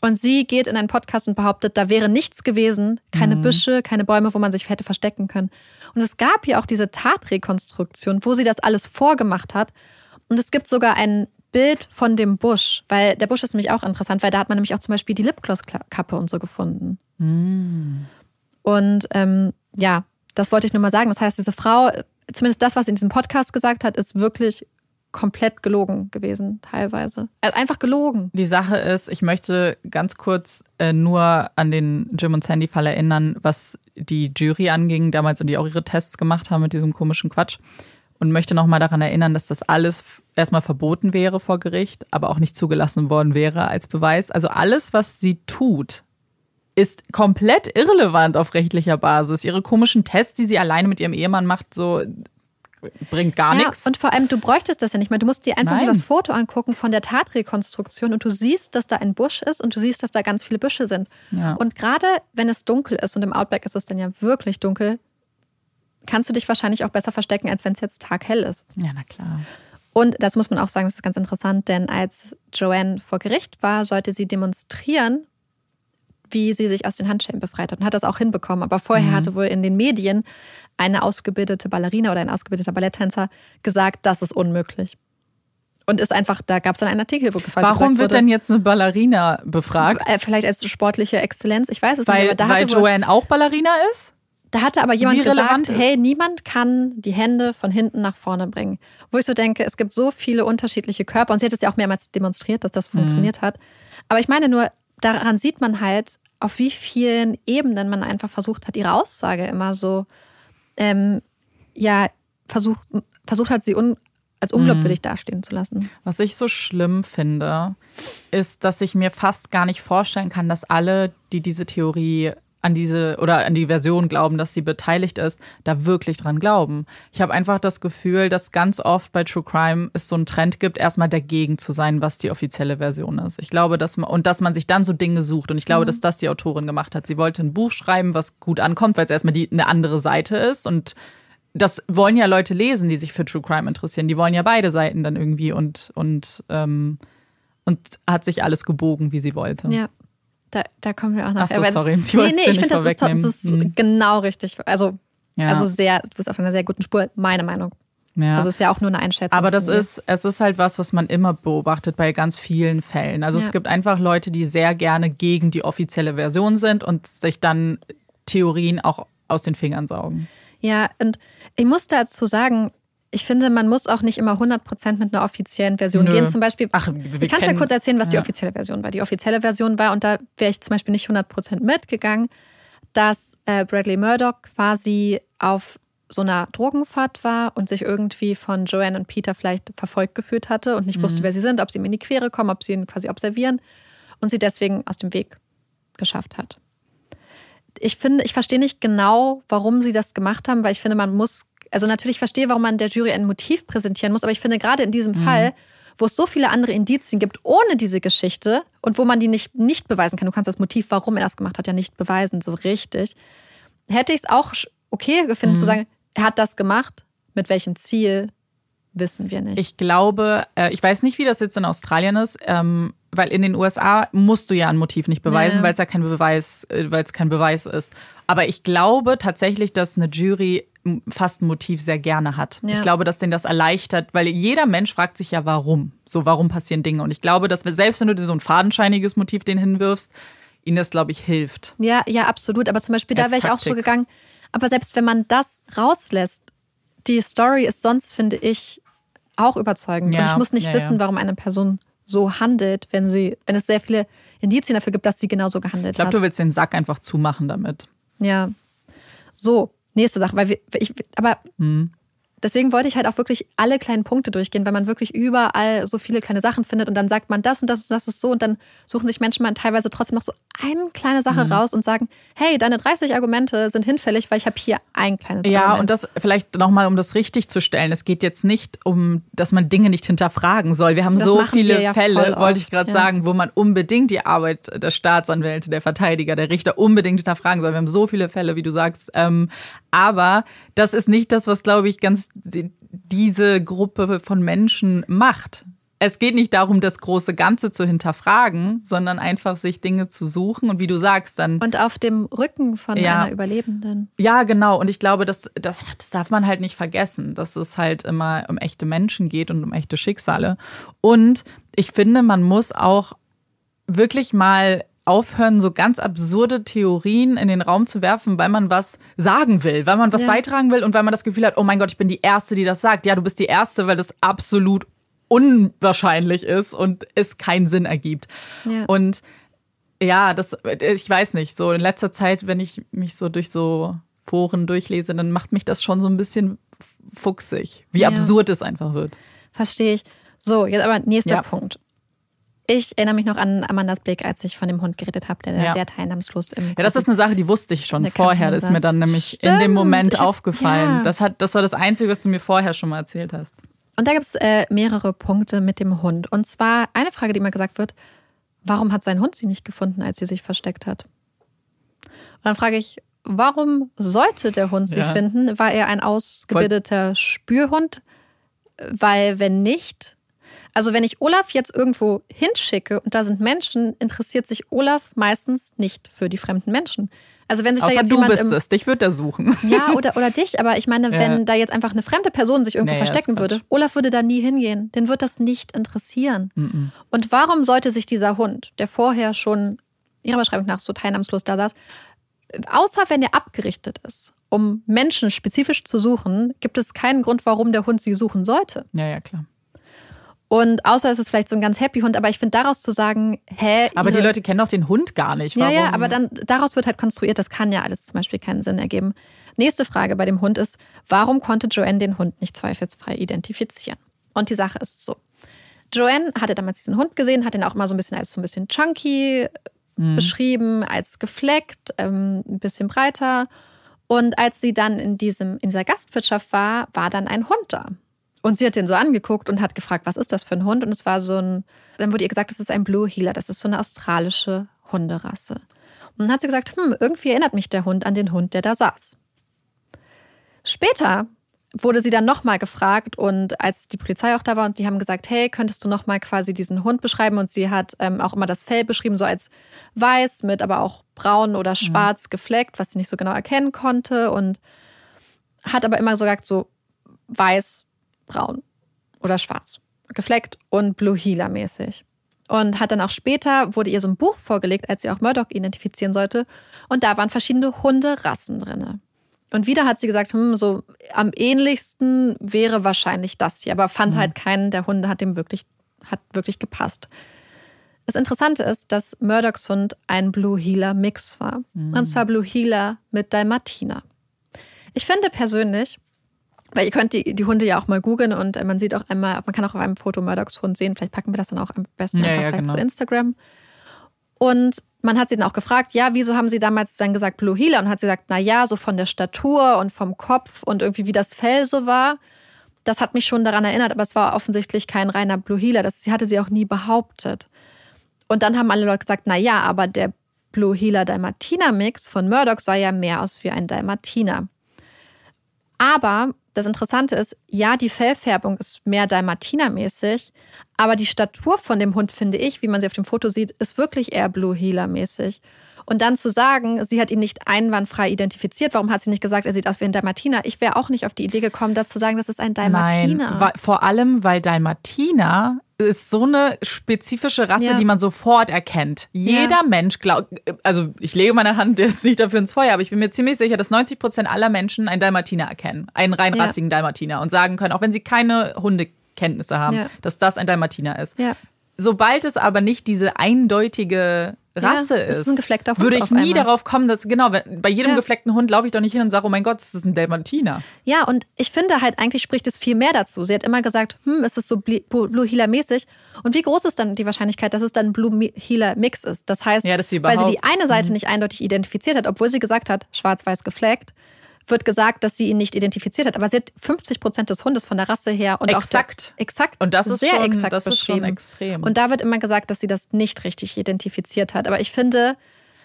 Und sie geht in einen Podcast und behauptet, da wäre nichts gewesen, keine mhm. Büsche, keine Bäume, wo man sich hätte verstecken können. Und es gab ja auch diese Tatrekonstruktion, wo sie das alles vorgemacht hat. Und es gibt sogar ein Bild von dem Busch, weil der Busch ist nämlich auch interessant, weil da hat man nämlich auch zum Beispiel die Lipgloss-Kappe und so gefunden. Mhm. Und ähm, ja, das wollte ich nur mal sagen. Das heißt, diese Frau, zumindest das, was sie in diesem Podcast gesagt hat, ist wirklich komplett gelogen gewesen, teilweise. Also einfach gelogen. Die Sache ist, ich möchte ganz kurz äh, nur an den Jim und Sandy Fall erinnern, was die Jury anging damals und die auch ihre Tests gemacht haben mit diesem komischen Quatsch. Und möchte nochmal daran erinnern, dass das alles erstmal verboten wäre vor Gericht, aber auch nicht zugelassen worden wäre als Beweis. Also alles, was sie tut, ist komplett irrelevant auf rechtlicher Basis. Ihre komischen Tests, die sie alleine mit ihrem Ehemann macht, so bringt gar ja, nichts. Und vor allem, du bräuchtest das ja nicht mehr. Du musst dir einfach Nein. nur das Foto angucken von der Tatrekonstruktion und du siehst, dass da ein Busch ist und du siehst, dass da ganz viele Büsche sind. Ja. Und gerade wenn es dunkel ist und im Outback ist es dann ja wirklich dunkel, kannst du dich wahrscheinlich auch besser verstecken, als wenn es jetzt taghell ist. Ja, na klar. Und das muss man auch sagen, das ist ganz interessant, denn als Joanne vor Gericht war, sollte sie demonstrieren, wie sie sich aus den Handschellen befreit hat und hat das auch hinbekommen. Aber vorher hatte wohl in den Medien eine ausgebildete Ballerina oder ein ausgebildeter Balletttänzer gesagt, das ist unmöglich. Und ist einfach, da gab es dann einen Artikel, wo quasi Warum wird denn jetzt eine Ballerina befragt? äh, vielleicht als sportliche Exzellenz, ich weiß es nicht, Weil, aber da weil hatte, wohl, Joanne auch Ballerina ist? da hatte aber jemand Wie gesagt, hey, niemand kann die Hände von hinten nach vorne bringen. Wo ich so denke, es gibt so viele unterschiedliche Körper und sie hat es ja auch mehrmals demonstriert, dass das funktioniert hat. Aber ich meine nur, daran sieht man halt, auf wie vielen Ebenen man einfach versucht hat, ihre Aussage immer so, ähm, ja, versucht, versucht hat, sie un, als unglaubwürdig dastehen zu lassen. Was ich so schlimm finde, ist, dass ich mir fast gar nicht vorstellen kann, dass alle, die diese Theorie an diese oder an die Version glauben, dass sie beteiligt ist, da wirklich dran glauben. Ich habe einfach das Gefühl, dass ganz oft bei True Crime es so einen Trend gibt, erstmal dagegen zu sein, was die offizielle Version ist. Ich glaube, dass man und dass man sich dann so Dinge sucht und ich glaube, dass das die Autorin gemacht hat. Sie wollte ein Buch schreiben, was gut ankommt, weil es erstmal die, eine andere Seite ist und das wollen ja Leute lesen, die sich für True Crime interessieren. Die wollen ja beide Seiten dann irgendwie und und ähm, und hat sich alles gebogen, wie sie wollte. Ja. Da, da kommen wir auch noch. Ach so, sorry, ich Nee, nee, ich finde, das ist top. Das ist vorwegnehmen. Hm. genau richtig. Also, Ja. also sehr, du bist auf einer sehr guten Spur, meine Meinung. Ja. Also ist ja auch nur eine Einschätzung. Aber das ist, es ist halt was, was man immer beobachtet bei ganz vielen Fällen. Also Ja. es gibt einfach Leute, die sehr gerne gegen die offizielle Version sind und sich dann Theorien auch aus den Fingern saugen. Ja, und ich muss dazu sagen, ich finde, man muss auch nicht immer 100% mit einer offiziellen Version Nö. gehen. Zum Beispiel, Ach, ich kann es ja kurz erzählen, was die ja. offizielle Version war. Die offizielle Version war, und da wäre ich zum Beispiel nicht 100% mitgegangen, dass äh, Bradley Murdoch quasi auf so einer Drogenfahrt war und sich irgendwie von Joanne und Peter vielleicht verfolgt gefühlt hatte und nicht Mhm. wusste, wer sie sind, ob sie ihm in die Quere kommen, ob sie ihn quasi observieren und sie deswegen aus dem Weg geschafft hat. Ich finde, ich verstehe nicht genau, warum sie das gemacht haben, weil ich finde, man muss, also natürlich verstehe, warum man der Jury ein Motiv präsentieren muss, aber ich finde gerade in diesem Fall, wo es so viele andere Indizien gibt ohne diese Geschichte und wo man die nicht, nicht beweisen kann, du kannst das Motiv, warum er das gemacht hat, ja nicht beweisen, so richtig, hätte ich es auch okay gefunden zu sagen, er hat das gemacht, mit welchem Ziel, wissen wir nicht. Ich glaube, äh, ich weiß nicht, wie das jetzt in Australien ist, ähm, weil in den USA musst du ja ein Motiv nicht beweisen, Ja. weil es ja kein Beweis, äh, weil es kein Beweis ist. Aber ich glaube tatsächlich, dass eine Jury fast ein Motiv sehr gerne hat. Ja. Ich glaube, dass denen das erleichtert, weil jeder Mensch fragt sich ja, warum. So, warum passieren Dinge? Und ich glaube, dass selbst wenn du dir so ein fadenscheiniges Motiv den hinwirfst, ihnen das, glaube ich, hilft. Ja, ja, absolut. Aber zum Beispiel, da wäre ich auch so gegangen. Aber selbst wenn man das rauslässt, die Story ist sonst, finde ich, auch überzeugend. Ja, Und ich muss nicht ja, wissen, warum eine Person so handelt, wenn sie, wenn es sehr viele Indizien dafür gibt, dass sie genauso gehandelt Ich glaube, hat. du willst den Sack einfach zumachen damit. Ja. So, nächste Sache, weil wir, ich, aber Hm. deswegen wollte ich halt auch wirklich alle kleinen Punkte durchgehen, weil man wirklich überall so viele kleine Sachen findet und dann sagt man das und das und das ist so und dann suchen sich Menschen mal teilweise trotzdem noch so eine kleine Sache Mhm. raus und sagen, hey, deine 30 Argumente sind hinfällig, weil ich habe hier ein kleines Ja, Argument. und das vielleicht nochmal, um das richtig zu stellen. Es geht jetzt nicht um, dass man Dinge nicht hinterfragen soll. Wir haben Das so viele ja Fälle, wollte ich gerade ja. sagen, wo man unbedingt die Arbeit der Staatsanwälte, der Verteidiger, der Richter unbedingt hinterfragen soll. Wir haben so viele Fälle, wie du sagst. Ähm, aber das ist nicht das, was, glaube ich, ganz die, diese Gruppe von Menschen macht. Es geht nicht darum, das große Ganze zu hinterfragen, sondern einfach sich Dinge zu suchen und wie du sagst, dann und auf dem Rücken von Ja. einer Überlebenden. ja, genau. Und ich glaube, das, das, das darf man halt nicht vergessen, dass es halt immer um echte Menschen geht und um echte Schicksale. Und ich finde, man muss auch wirklich mal aufhören, so ganz absurde Theorien in den Raum zu werfen, weil man was sagen will, weil man was Ja. beitragen will und weil man das Gefühl hat, oh mein Gott, ich bin die Erste, die das sagt. Ja, du bist die Erste, weil das absolut unwahrscheinlich ist und es keinen Sinn ergibt. Ja. Und ja, das, ich weiß nicht, so in letzter Zeit, wenn ich mich so durch so Foren durchlese, dann macht mich das schon so ein bisschen fuchsig, wie Ja. absurd es einfach wird. Verstehe ich. So, jetzt aber nächster Ja. Punkt. Ich erinnere mich noch an Amandas Blick, als ich von dem Hund geredet habe, der Ja. sehr teilnahmslos im Ja, das ist eine Sache, die wusste ich schon vorher. Das ist mir dann nämlich in Stimmt, dem Moment hab- aufgefallen. ja. Das, hat, das war das Einzige, was du mir vorher schon mal erzählt hast. Und da gibt es äh, mehrere Punkte mit dem Hund. Und zwar eine Frage, die immer gesagt wird: Warum hat sein Hund sie nicht gefunden, als sie sich versteckt hat? Und dann frage ich, warum sollte der Hund sie Ja. finden? War er ein ausgebildeter Spürhund? Weil, wenn nicht, also wenn ich Olaf jetzt irgendwo hinschicke und da sind Menschen, interessiert sich Olaf meistens nicht für die fremden Menschen. Also wenn sich da Außer jetzt du jemand bist im, es. Dich wird er suchen. ja, oder, oder dich, aber ich meine, Ja. wenn da jetzt einfach eine fremde Person sich irgendwo Nee, ja, verstecken würde, Olaf würde da nie hingehen. Den wird das nicht interessieren. Mhm. Und warum sollte sich dieser Hund, der vorher schon ihrer Beschreibung nach so teilnahmslos da saß, außer wenn er abgerichtet ist, um Menschen spezifisch zu suchen, gibt es keinen Grund, warum der Hund sie suchen sollte. Ja, ja, klar. Und außer es ist vielleicht so ein ganz happy Hund, aber ich finde daraus zu sagen, hä, Aber die Leute kennen doch den Hund gar nicht. ja, Warum? ja, aber dann daraus wird halt konstruiert, das kann ja alles zum Beispiel keinen Sinn ergeben. Nächste Frage bei dem Hund ist, warum konnte Joanne den Hund nicht zweifelsfrei identifizieren? Und die Sache ist so. Joanne hatte damals diesen Hund gesehen, hat ihn auch immer so ein bisschen als so ein bisschen chunky Mhm. beschrieben, als gefleckt, ähm, ein bisschen breiter. Und als sie dann in, diesem, in dieser Gastwirtschaft war, war dann ein Hund da. Und sie hat den so angeguckt und hat gefragt, was ist das für ein Hund? Und es war so ein, dann wurde ihr gesagt, das ist ein Blue Heeler, das ist so eine australische Hunderasse. Und dann hat sie gesagt, hm, irgendwie erinnert mich der Hund an den Hund, der da saß. Später wurde sie dann nochmal gefragt und als die Polizei auch da war und die haben gesagt, hey, könntest du nochmal quasi diesen Hund beschreiben? Und sie hat ähm, auch immer das Fell beschrieben, so als weiß mit aber auch braun oder schwarz gefleckt, was sie nicht so genau erkennen konnte und hat aber immer so gesagt, so weiß, braun oder schwarz, gefleckt und Blue Heeler mäßig. Und hat dann auch später, wurde ihr so ein Buch vorgelegt, als sie auch Murdoch identifizieren sollte. Und da waren verschiedene Hunderassen drin. Und wieder hat sie gesagt, hm, so am ähnlichsten wäre wahrscheinlich das hier, aber fand halt keinen der Hunde hat dem wirklich, hat wirklich gepasst. Das Interessante ist, dass Murdochs Hund ein Blue Heeler Mix war. Und zwar Blue Heeler mit Dalmatiner. Ich finde persönlich, weil ihr könnt die, die Hunde ja auch mal googeln und äh, man sieht auch einmal, man kann auch auf einem Foto Murdochs Hund sehen. Vielleicht packen wir das dann auch am besten Ja, einfach ja, genau. zu Instagram. Und man hat sie dann auch gefragt, ja, wieso haben sie damals dann gesagt Blue Heeler? Und hat sie gesagt, na ja, so von der Statur und vom Kopf und irgendwie wie das Fell so war. Das hat mich schon daran erinnert, aber es war offensichtlich kein reiner Blue Heeler. Das hatte sie auch nie behauptet. Und dann haben alle Leute gesagt, na ja, aber der Blue Heeler Dalmatiner Mix von Murdoch sah ja mehr aus wie ein Dalmatiner. Aber das Interessante ist, ja, die Fellfärbung ist mehr Dalmatiner-mäßig, aber die Statur von dem Hund, finde ich, wie man sie auf dem Foto sieht, ist wirklich eher Blue Heeler-mäßig. Und dann zu sagen, sie hat ihn nicht einwandfrei identifiziert, warum hat sie nicht gesagt, er sieht aus wie ein Dalmatiner? Ich wäre auch nicht auf die Idee gekommen, das zu sagen, das ist ein Dalmatiner. Nein, vor allem, weil Dalmatiner ist so eine spezifische Rasse, Ja. die man sofort erkennt. Jeder Mensch glaubt, also ich lege meine Hand jetzt nicht dafür ins Feuer, aber ich bin mir ziemlich sicher, dass 90 Prozent aller Menschen einen Dalmatiner erkennen. Einen reinrassigen Dalmatiner und sagen können, auch wenn sie keine Hundekenntnisse haben, Ja. dass das ein Dalmatiner ist. Sobald es aber nicht diese eindeutige Rasse Ja, es ist, ist würde ich nie einmal. darauf kommen, dass, genau, bei jedem Ja. gefleckten Hund laufe ich doch nicht hin und sage, oh mein Gott, das ist ein Dalmatiner. Ja, und ich finde halt, eigentlich spricht es viel mehr dazu. Sie hat immer gesagt, hm, es ist so Bli- Blue Healer mäßig. Und wie groß ist dann die Wahrscheinlichkeit, dass es dann Blue Healer Mix ist? Das heißt, Ja, sie weil sie die eine Seite nicht eindeutig identifiziert hat, obwohl sie gesagt hat, schwarz-weiß gefleckt, wird gesagt, dass sie ihn nicht identifiziert hat. Aber sie hat 50 Prozent des Hundes von der Rasse her und Exakt. auch der, exakt Und das ist sehr schon- exakt das ist schon extrem. Und da wird immer gesagt, dass sie das nicht richtig identifiziert hat. Aber ich finde,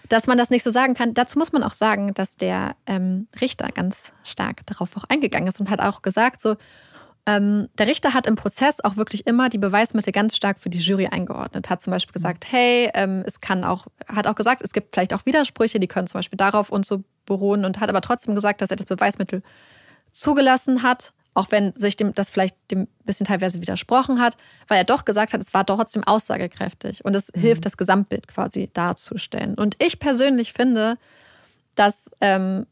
dass man das nicht so sagen kann. Dazu muss man auch sagen, dass der ähm, Richter ganz stark darauf auch eingegangen ist und hat auch gesagt, so ähm, der Richter hat im Prozess auch wirklich immer die Beweismittel ganz stark für die Jury eingeordnet. Hat zum Beispiel gesagt, hey, ähm, es kann auch, hat auch gesagt, es gibt vielleicht auch Widersprüche, die können zum Beispiel darauf und so beruhen und hat aber trotzdem gesagt, dass er das Beweismittel zugelassen hat, auch wenn sich dem das vielleicht dem bisschen teilweise widersprochen hat, weil er doch gesagt hat, es war trotzdem aussagekräftig und es hilft, das Gesamtbild quasi darzustellen. Und ich persönlich finde, dass ähm,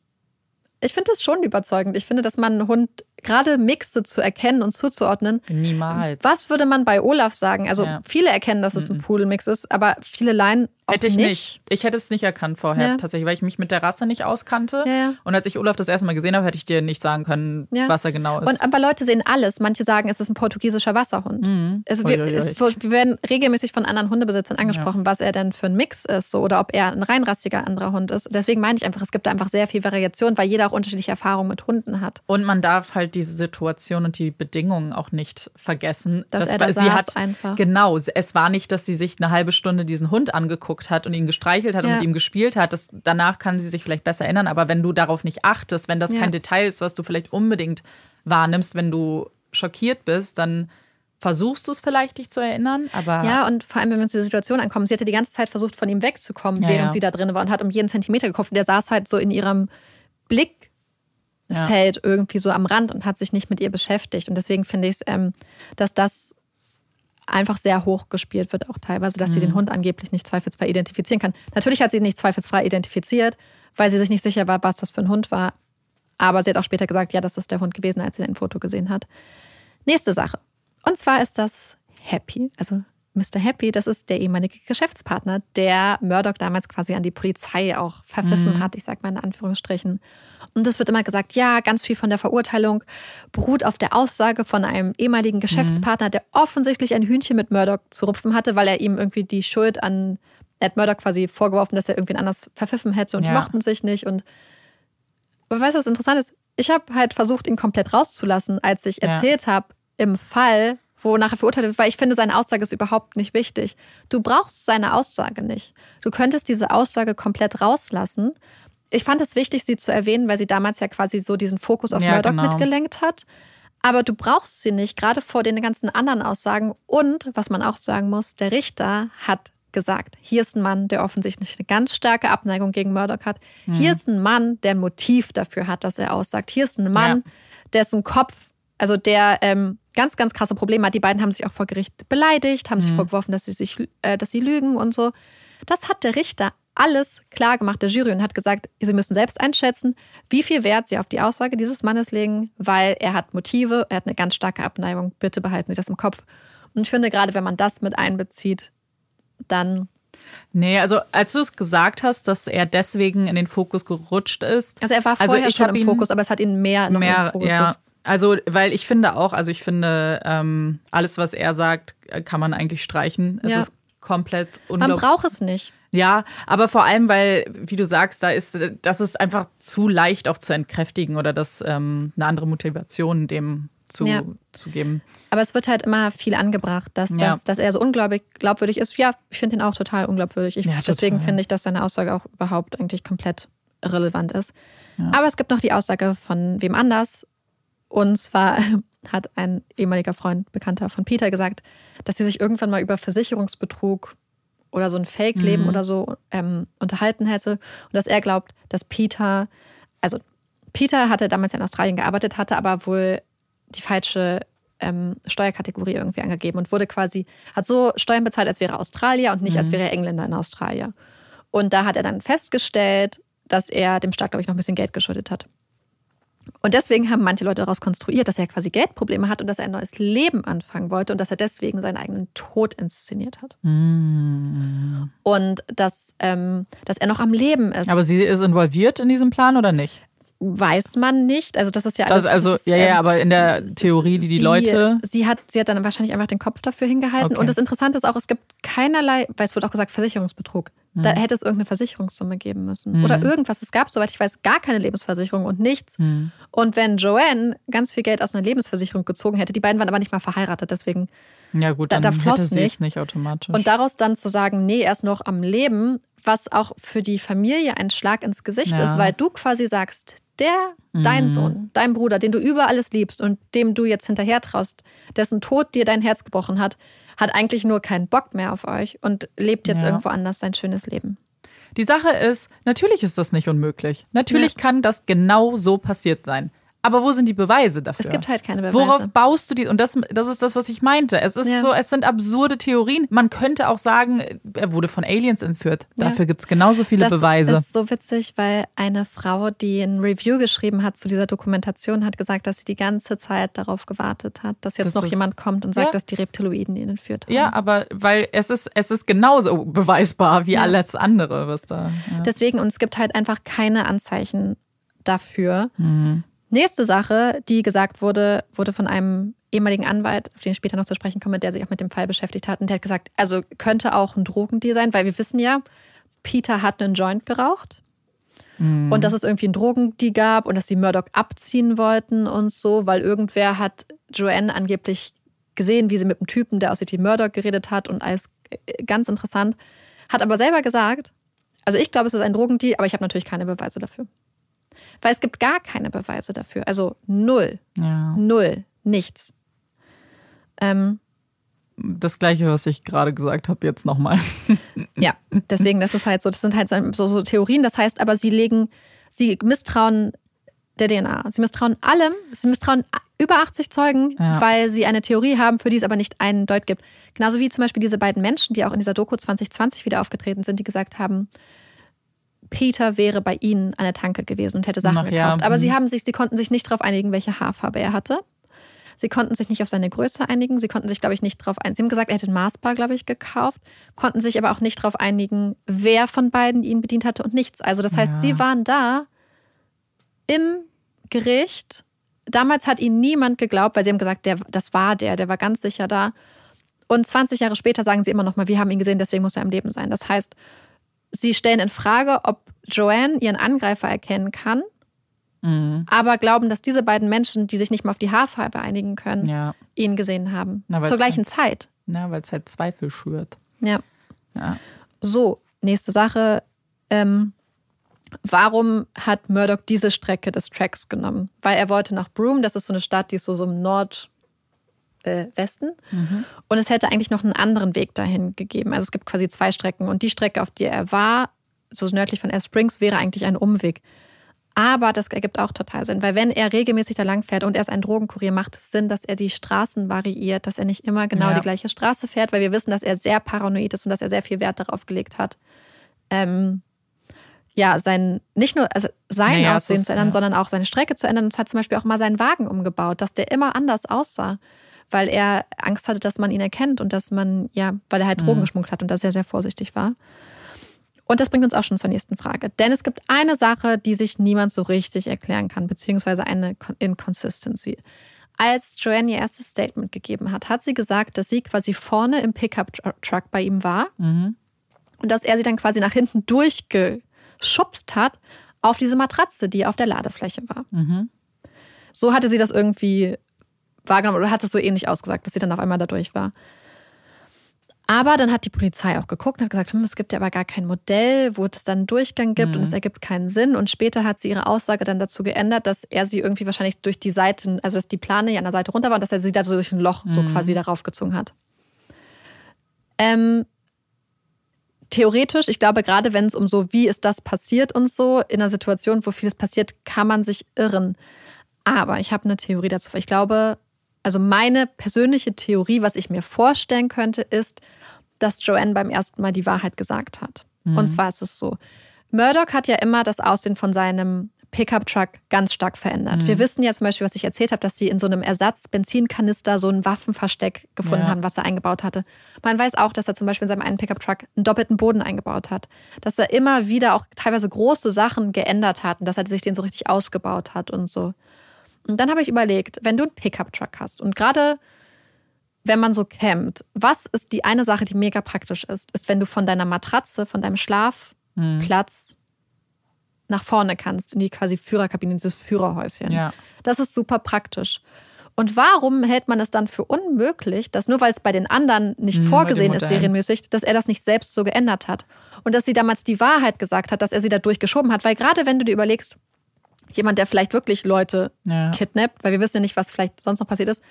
ich finde das schon überzeugend. Ich finde, dass man einen Hund gerade Mixe zu erkennen und zuzuordnen. Niemals. Was würde man bei Olaf sagen? Also Ja. viele erkennen, dass es ein Pudelmix ist, aber viele Laien auch Hätte ich nicht. nicht. Ich hätte es nicht erkannt vorher, Ja. tatsächlich, weil ich mich mit der Rasse nicht auskannte. Ja. Und als ich Olaf das erste Mal gesehen habe, hätte ich dir nicht sagen können, was er genau ist. Und, aber Leute sehen alles. Manche sagen, es ist ein portugiesischer Wasserhund. Es, wir, es, wir werden regelmäßig von anderen Hundebesitzern angesprochen, was er denn für ein Mix ist so, oder ob er ein reinrassiger anderer Hund ist. Deswegen meine ich einfach, es gibt da einfach sehr viel Variation, weil jeder auch unterschiedliche Erfahrungen mit Hunden hat. Und man darf halt diese Situation und die Bedingungen auch nicht vergessen. Dass Das er da sie hat einfach. genau. Es war nicht, dass sie sich eine halbe Stunde diesen Hund angeguckt hat und ihn gestreichelt hat und Ja. mit ihm gespielt hat. Das, danach kann sie sich vielleicht besser erinnern. Aber wenn du darauf nicht achtest, wenn das Ja. kein Detail ist, was du vielleicht unbedingt wahrnimmst, wenn du schockiert bist, dann versuchst du es vielleicht, dich zu erinnern. Aber Ja, und vor allem, wenn wir uns diese Situation ankommen, sie hatte die ganze Zeit versucht, von ihm wegzukommen, Ja, während ja. sie da drin war und hat um jeden Zentimeter geguckt. Und der saß halt so in ihrem Blickfeld Ja. irgendwie so am Rand und hat sich nicht mit ihr beschäftigt. Und deswegen finde ich es, ähm, dass das einfach sehr hoch gespielt wird, auch teilweise, dass Mhm. sie den Hund angeblich nicht zweifelsfrei identifizieren kann. Natürlich hat sie ihn nicht zweifelsfrei identifiziert, weil sie sich nicht sicher war, was das für ein Hund war. Aber sie hat auch später gesagt, ja, das ist der Hund gewesen, als sie ein Foto gesehen hat. Nächste Sache. Und zwar ist das Happy. Also Mr. Happy, das ist der ehemalige Geschäftspartner, der Murdoch damals quasi an die Polizei auch verpfiffen hat, ich sage mal in Anführungsstrichen. Und es wird immer gesagt, ja, ganz viel von der Verurteilung beruht auf der Aussage von einem ehemaligen Geschäftspartner, der offensichtlich ein Hühnchen mit Murdoch zu rupfen hatte, weil er ihm irgendwie die Schuld an hat Murdoch quasi vorgeworfen, dass er irgendwen anders verpfiffen hätte und die Ja. mochten sich nicht. Und aber weißt du, was interessant ist? Ich habe halt versucht, ihn komplett rauszulassen, als ich Ja. erzählt habe, im Fall, wo nachher verurteilt wird, weil ich finde, seine Aussage ist überhaupt nicht wichtig. Du brauchst seine Aussage nicht. Du könntest diese Aussage komplett rauslassen. Ich fand es wichtig, sie zu erwähnen, weil sie damals ja quasi so diesen Fokus auf Ja, Murdoch genau. mitgelenkt hat. Aber du brauchst sie nicht, gerade vor den ganzen anderen Aussagen. Und, was man auch sagen muss, der Richter hat gesagt, hier ist ein Mann, der offensichtlich eine ganz starke Abneigung gegen Murdoch hat. Mhm. Hier ist ein Mann, der ein Motiv dafür hat, dass er aussagt. Hier ist ein Mann, dessen Kopf, also der ähm, ganz, ganz krasse Probleme hat. Die beiden haben sich auch vor Gericht beleidigt, haben sich vorgeworfen, dass sie sich, äh, dass sie lügen und so. Das hat der Richter alles klar gemacht, der Jury, und hat gesagt, sie müssen selbst einschätzen, wie viel Wert sie auf die Aussage dieses Mannes legen, weil er hat Motive, er hat eine ganz starke Abneigung. Bitte behalten Sie das im Kopf. Und ich finde, gerade wenn man das mit einbezieht, dann, Nee, also als du es gesagt hast, dass er deswegen in den Fokus gerutscht ist. also er war Also vorher ich schon im ihn Fokus, aber es hat ihn mehr noch mehr, im Fokus. ja. Also, weil ich finde auch, also ich finde, ähm, alles, was er sagt, äh, kann man eigentlich streichen. Es Ja. ist komplett Man unglaublich. braucht es nicht. Ja, aber vor allem, weil, wie du sagst, da ist, das ist einfach zu leicht auch zu entkräftigen oder das ähm, eine andere Motivation dem zu, Ja. zu geben. Aber es wird halt immer viel angebracht, dass, Ja. dass, dass er so unglaublich glaubwürdig ist. Ja, ich finde ihn auch total unglaubwürdig. Ich, Ja, total. deswegen finde ich, dass seine Aussage auch überhaupt eigentlich komplett irrelevant ist. Aber es gibt noch die Aussage von wem anders. Und zwar hat ein ehemaliger Freund, Bekannter von Peter gesagt, dass sie sich irgendwann mal über Versicherungsbetrug oder so ein Fake-Leben oder so ähm, unterhalten hätte. Und dass er glaubt, dass Peter, also Peter hatte damals in Australien gearbeitet, hatte aber wohl die falsche ähm, Steuerkategorie irgendwie angegeben und wurde quasi, hat so Steuern bezahlt, als wäre er Australier und nicht als wäre er Engländer in Australien. Und da hat er dann festgestellt, dass er dem Staat, glaube ich, noch ein bisschen Geld geschuldet hat. Und deswegen haben manche Leute daraus konstruiert, dass er quasi Geldprobleme hat und dass er ein neues Leben anfangen wollte und dass er deswegen seinen eigenen Tod inszeniert hat. Und dass, ähm, dass er noch am Leben ist. Aber sie ist involviert in diesem Plan oder nicht? Weiß man nicht. Also das ist ja alles. Das, also, das ja, ja, aber in der Theorie, die die sie, Leute. Sie hat, sie hat dann wahrscheinlich einfach den Kopf dafür hingehalten. Okay. Und das Interessante ist auch, es gibt keinerlei, weil es wird auch gesagt, Versicherungsbetrug. Da Mhm. hätte es irgendeine Versicherungssumme geben müssen. Oder irgendwas. Es gab, soweit ich weiß, gar keine Lebensversicherung und nichts. Mhm. Und wenn Joanne ganz viel Geld aus einer Lebensversicherung gezogen hätte, die beiden waren aber nicht mal verheiratet, deswegen. Ja, gut, Da- dann da floss hätte nichts. nicht automatisch. Und daraus dann zu sagen, nee, er ist noch am Leben, was auch für die Familie ein Schlag ins Gesicht Ja. ist, weil du quasi sagst, der, dein Sohn, dein Bruder, den du über alles liebst und dem du jetzt hinterher traust, dessen Tod dir dein Herz gebrochen hat, hat eigentlich nur keinen Bock mehr auf euch und lebt jetzt Ja. irgendwo anders sein schönes Leben. Die Sache ist, natürlich ist das nicht unmöglich. Natürlich kann das genau so passiert sein. Aber wo sind die Beweise dafür? Es gibt halt keine Beweise. Worauf baust du die? Und das, das ist das, was ich meinte. Es ist Ja. so, es sind absurde Theorien. Man könnte auch sagen, er wurde von Aliens entführt. Ja. Dafür gibt es genauso viele das Beweise. ist so witzig, weil eine Frau, die ein Review geschrieben hat zu dieser Dokumentation, hat gesagt, dass sie die ganze Zeit darauf gewartet hat, dass jetzt Das noch ist- jemand kommt und sagt, Ja. dass die Reptiloiden ihn entführt haben. ja, aber weil es ist, es ist genauso beweisbar wie alles andere, was da. Deswegen, und es gibt halt einfach keine Anzeichen dafür. Mhm. Nächste Sache, die gesagt wurde, wurde von einem ehemaligen Anwalt, auf den ich später noch zu sprechen komme, der sich auch mit dem Fall beschäftigt hat. Und der hat gesagt, also könnte auch ein Drogendeal sein, weil wir wissen ja, Peter hat einen Joint geraucht. Mhm. Und dass es irgendwie einen Drogendeal gab und dass sie Murdoch abziehen wollten und so, weil irgendwer hat Joanne angeblich gesehen, wie sie mit einem Typen, der aussieht wie Murdoch, geredet hat und alles äh, ganz interessant. Hat aber selber gesagt, also ich glaube, es ist ein Drogendeal, aber ich habe natürlich keine Beweise dafür. Weil es gibt gar keine Beweise dafür. Also null, ja. null, nichts. Ähm, Das gleiche, was ich gerade gesagt habe, jetzt nochmal. Ja, deswegen, das ist halt so, das sind halt so, so Theorien. Das heißt aber, sie legen, sie misstrauen der DNA. Sie misstrauen allem, sie misstrauen über 80 Zeugen, Ja. weil sie eine Theorie haben, für die es aber nicht einen Deut gibt. Genauso wie zum Beispiel diese beiden Menschen, die auch in dieser Doku 2020 wieder aufgetreten sind, die gesagt haben, Peter wäre bei ihnen an der Tanke gewesen und hätte Sachen Ach ja, gekauft. Aber mhm. sie haben sich, sie konnten sich nicht darauf einigen, welche Haarfarbe er hatte. Sie konnten sich nicht auf seine Größe einigen. Sie konnten sich, glaube ich, nicht darauf einigen. Sie haben gesagt, er hätte ein Maßbar, glaube ich, gekauft. Konnten sich aber auch nicht darauf einigen, wer von beiden ihn bedient hatte und nichts. Also, das heißt, Ja. sie waren da im Gericht. Damals hat ihnen niemand geglaubt, weil sie haben gesagt, der, das war der, der war ganz sicher da. Und 20 Jahre später sagen sie immer noch mal, wir haben ihn gesehen, deswegen muss er am Leben sein. Das heißt, sie stellen in Frage, ob Joanne ihren Angreifer erkennen kann, Mhm. aber glauben, dass diese beiden Menschen, die sich nicht mal auf die Haarfarbe einigen können, Ja, ihn gesehen haben. Na, Zur gleichen halt- Zeit. ja weil es halt Zweifel schürt. Ja. Ja. So, nächste Sache. Ähm, warum hat Murdoch diese Strecke des Tracks genommen? Weil er wollte nach Broome, das ist so eine Stadt, die ist so, so im Nordwesten. Äh, Westen. und es hätte eigentlich noch einen anderen Weg dahin gegeben. Also es gibt quasi zwei Strecken. Und die Strecke, auf der er war, so nördlich von Alice Springs, wäre eigentlich ein Umweg. Aber das ergibt auch total Sinn, weil wenn er regelmäßig da lang fährt und er ist ein Drogenkurier, macht es Sinn, dass er die Straßen variiert, dass er nicht immer genau Ja. die gleiche Straße fährt, weil wir wissen, dass er sehr paranoid ist und dass er sehr viel Wert darauf gelegt hat, ähm, ja, sein, nicht nur also sein Naja, Aussehen ist, zu ändern, ja. sondern auch seine Strecke zu ändern. Und hat zum Beispiel auch mal seinen Wagen umgebaut, dass der immer anders aussah, weil er Angst hatte, dass man ihn erkennt und dass man, ja, weil er halt Drogen Mhm. geschmuggelt hat und dass er sehr vorsichtig war. Und das bringt uns auch schon zur nächsten Frage. Denn es gibt eine Sache, die sich niemand so richtig erklären kann, beziehungsweise eine Con- Inconsistency. Als Joanne ihr erstes Statement gegeben hat, hat sie gesagt, dass sie quasi vorne im Pickup-Truck bei ihm war Mhm. und dass er sie dann quasi nach hinten durchgeschubst hat auf diese Matratze, die auf der Ladefläche war. Mhm. So hatte sie das irgendwie wahrgenommen oder hat es so ähnlich ausgesagt, dass sie dann auf einmal da durch war. Aber dann hat die Polizei auch geguckt und hat gesagt, hm, es gibt ja aber gar kein Modell, wo es dann einen Durchgang gibt und es ergibt keinen Sinn. Und später hat sie ihre Aussage dann dazu geändert, dass er sie irgendwie wahrscheinlich durch die Seiten, also dass die Plane ja an der Seite runter war und dass er sie da so durch ein Loch so quasi darauf gezogen hat. Ähm, theoretisch, ich glaube, gerade wenn es um so, wie ist das passiert und so, in einer Situation, wo vieles passiert, kann man sich irren. Aber ich habe eine Theorie dazu. Ich glaube, also meine persönliche Theorie, was ich mir vorstellen könnte, ist, dass Joanne beim ersten Mal die Wahrheit gesagt hat. Und zwar ist es so. Murdoch hat ja immer das Aussehen von seinem Pickup-Truck ganz stark verändert. Wir wissen ja zum Beispiel, was ich erzählt habe, dass sie in so einem Ersatz-Benzinkanister so ein Waffenversteck gefunden Ja. haben, was er eingebaut hatte. Man weiß auch, dass er zum Beispiel in seinem einen Pickup-Truck einen doppelten Boden eingebaut hat. Dass er immer wieder auch teilweise große Sachen geändert hat und dass er sich den so richtig ausgebaut hat und so. Und dann habe ich überlegt, wenn du einen Pickup-Truck hast und gerade wenn man so campt, was ist die eine Sache, die mega praktisch ist, ist, wenn du von deiner Matratze, von deinem Schlafplatz nach vorne kannst, in die quasi Führerkabine, in dieses Führerhäuschen. Ja. Das ist super praktisch. Und warum hält man es dann für unmöglich, dass nur weil es bei den anderen nicht Mhm, vorgesehen ist, serienmäßig, dass er das nicht selbst so geändert hat? Und dass sie damals die Wahrheit gesagt hat, dass er sie da durchgeschoben hat? Weil gerade wenn du dir überlegst, jemand, der vielleicht wirklich Leute Ja. kidnappt, weil wir wissen ja nicht, was vielleicht sonst noch passiert ist,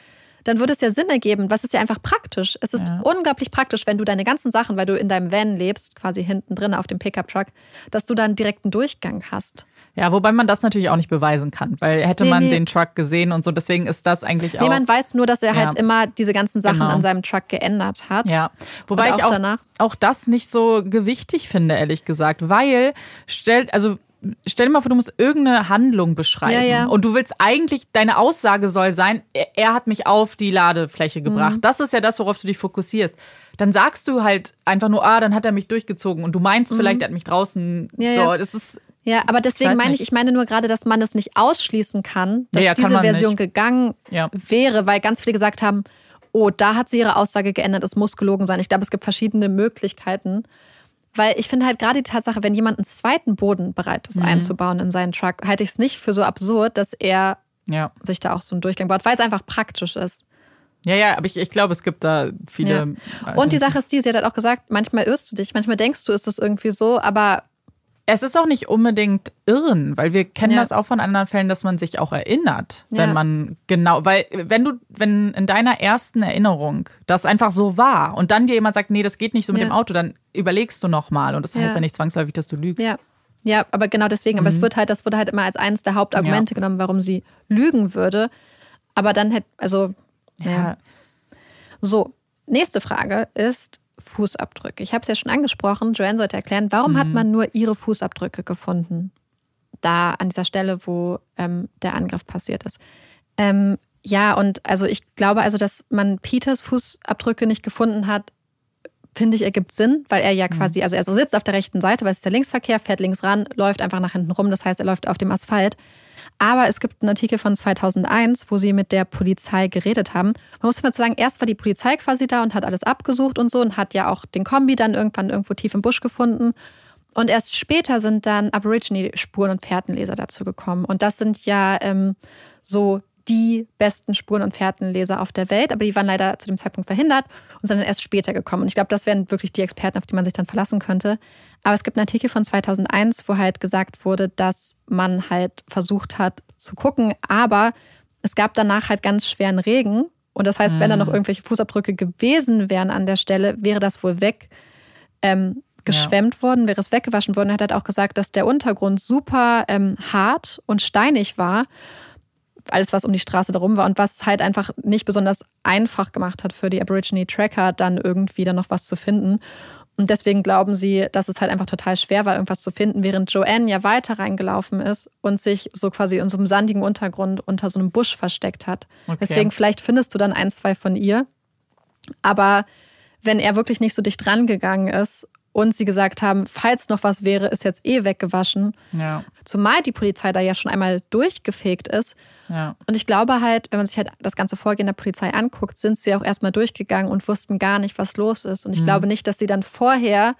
dann würde es ja Sinn ergeben, was ist ja einfach praktisch. Es ist Ja. unglaublich praktisch, wenn du deine ganzen Sachen, weil du in deinem Van lebst, quasi hinten drin auf dem Pickup-Truck, dass du dann direkt einen Durchgang hast. Ja, wobei man das natürlich auch nicht beweisen kann, weil hätte Nee, man nee. den Truck gesehen und so, deswegen ist das eigentlich auch. Nee, man weiß nur, dass er halt Ja. immer diese ganzen Sachen Genau. an seinem Truck geändert hat. Ja, wobei Und ich auch auch, danach. auch das nicht so gewichtig finde, ehrlich gesagt, weil stell, also stell dir mal vor, du musst irgendeine Handlung beschreiben Ja, ja. und du willst eigentlich, deine Aussage soll sein, er, er hat mich auf die Ladefläche gebracht. Mhm. Das ist ja das, worauf du dich fokussierst. Dann sagst du halt einfach nur, ah, dann hat er mich durchgezogen und du meinst vielleicht, er hat mich draußen, Mhm. Ja, so, ja. das ist, Ja, aber deswegen meine ich, ich meine nur gerade, dass man es nicht ausschließen kann, dass Ja, kann diese man Version nicht. gegangen wäre, weil ganz viele gesagt haben, oh, da hat sie ihre Aussage geändert, es muss gelogen sein. Ich glaube, es gibt verschiedene Möglichkeiten. Weil ich finde halt gerade die Tatsache, wenn jemand einen zweiten Boden bereit ist Mhm. einzubauen in seinen Truck, halte ich es nicht für so absurd, dass er ja. sich da auch so einen Durchgang baut, weil es einfach praktisch ist. Ja, ja, aber ich, ich glaube, es gibt da viele. Ja. Und die Sache ist die, sie hat halt auch gesagt, manchmal irrst du dich, manchmal denkst du, ist das irgendwie so, aber Es ist auch nicht unbedingt irren, weil wir kennen Ja. das auch von anderen Fällen, dass man sich auch erinnert, Ja. wenn man genau, weil wenn du, wenn in deiner ersten Erinnerung das einfach so war und dann dir jemand sagt, nee, das geht nicht so mit Ja. dem Auto, dann überlegst du nochmal und das heißt Ja. nicht zwangsläufig, dass du lügst. Ja. Ja, aber genau deswegen. Aber es wird halt, das wurde halt immer als eines der Hauptargumente genommen, warum sie lügen würde. Aber dann hätte, also. Ja. So, nächste Frage ist Fußabdrücke. Ich habe es ja schon angesprochen. Joanne sollte erklären, warum hat man nur ihre Fußabdrücke gefunden? Da an dieser Stelle, wo ähm, der Angriff passiert ist. Ähm, ja, und also ich glaube also, dass man Peters Fußabdrücke nicht gefunden hat, finde ich, ergibt Sinn, weil er ja quasi, also er sitzt auf der rechten Seite, weil es ist der Linksverkehr, fährt links ran, läuft einfach nach hinten rum. Das heißt, er läuft auf dem Asphalt. Aber es gibt einen Artikel von 2001, wo sie mit der Polizei geredet haben. Man muss mal sagen, erst war die Polizei quasi da und hat alles abgesucht und so und hat ja auch den Kombi dann irgendwann irgendwo tief im Busch gefunden. Und erst später sind dann Aborigine-Spuren und Fährtenleser dazu gekommen. Und das sind ja ähm, so die besten Spuren- und Fährtenleser auf der Welt, aber die waren leider zu dem Zeitpunkt verhindert und sind dann erst später gekommen. Und ich glaube, das wären wirklich die Experten, auf die man sich dann verlassen könnte. Aber es gibt einen Artikel von 2001, wo halt gesagt wurde, dass man halt versucht hat zu gucken, aber es gab danach halt ganz schweren Regen. Und das heißt, wenn da noch irgendwelche Fußabdrücke gewesen wären an der Stelle, wäre das wohl weg ähm, geschwemmt worden, wäre es weggewaschen worden. Er hat halt auch gesagt, dass der Untergrund super ähm, hart und steinig war. Alles, was um die Straße darum war und was halt einfach nicht besonders einfach gemacht hat für die Aborigine-Tracker, dann irgendwie da noch was zu finden. Und deswegen glauben sie, dass es halt einfach total schwer war, irgendwas zu finden, während Joanne ja weiter reingelaufen ist und sich so quasi in so einem sandigen Untergrund unter so einem Busch versteckt hat. Okay. Deswegen, vielleicht findest du dann ein, zwei von ihr. Aber wenn er wirklich nicht so dicht rangegangen ist und sie gesagt haben, falls noch was wäre, ist jetzt eh weggewaschen, Ja, zumal die Polizei da ja schon einmal durchgefegt ist. ja. Und ich glaube halt, wenn man sich halt das ganze Vorgehen der Polizei anguckt, sind sie auch erstmal durchgegangen und wussten gar nicht, was los ist. Und ich glaube nicht, dass sie dann vorher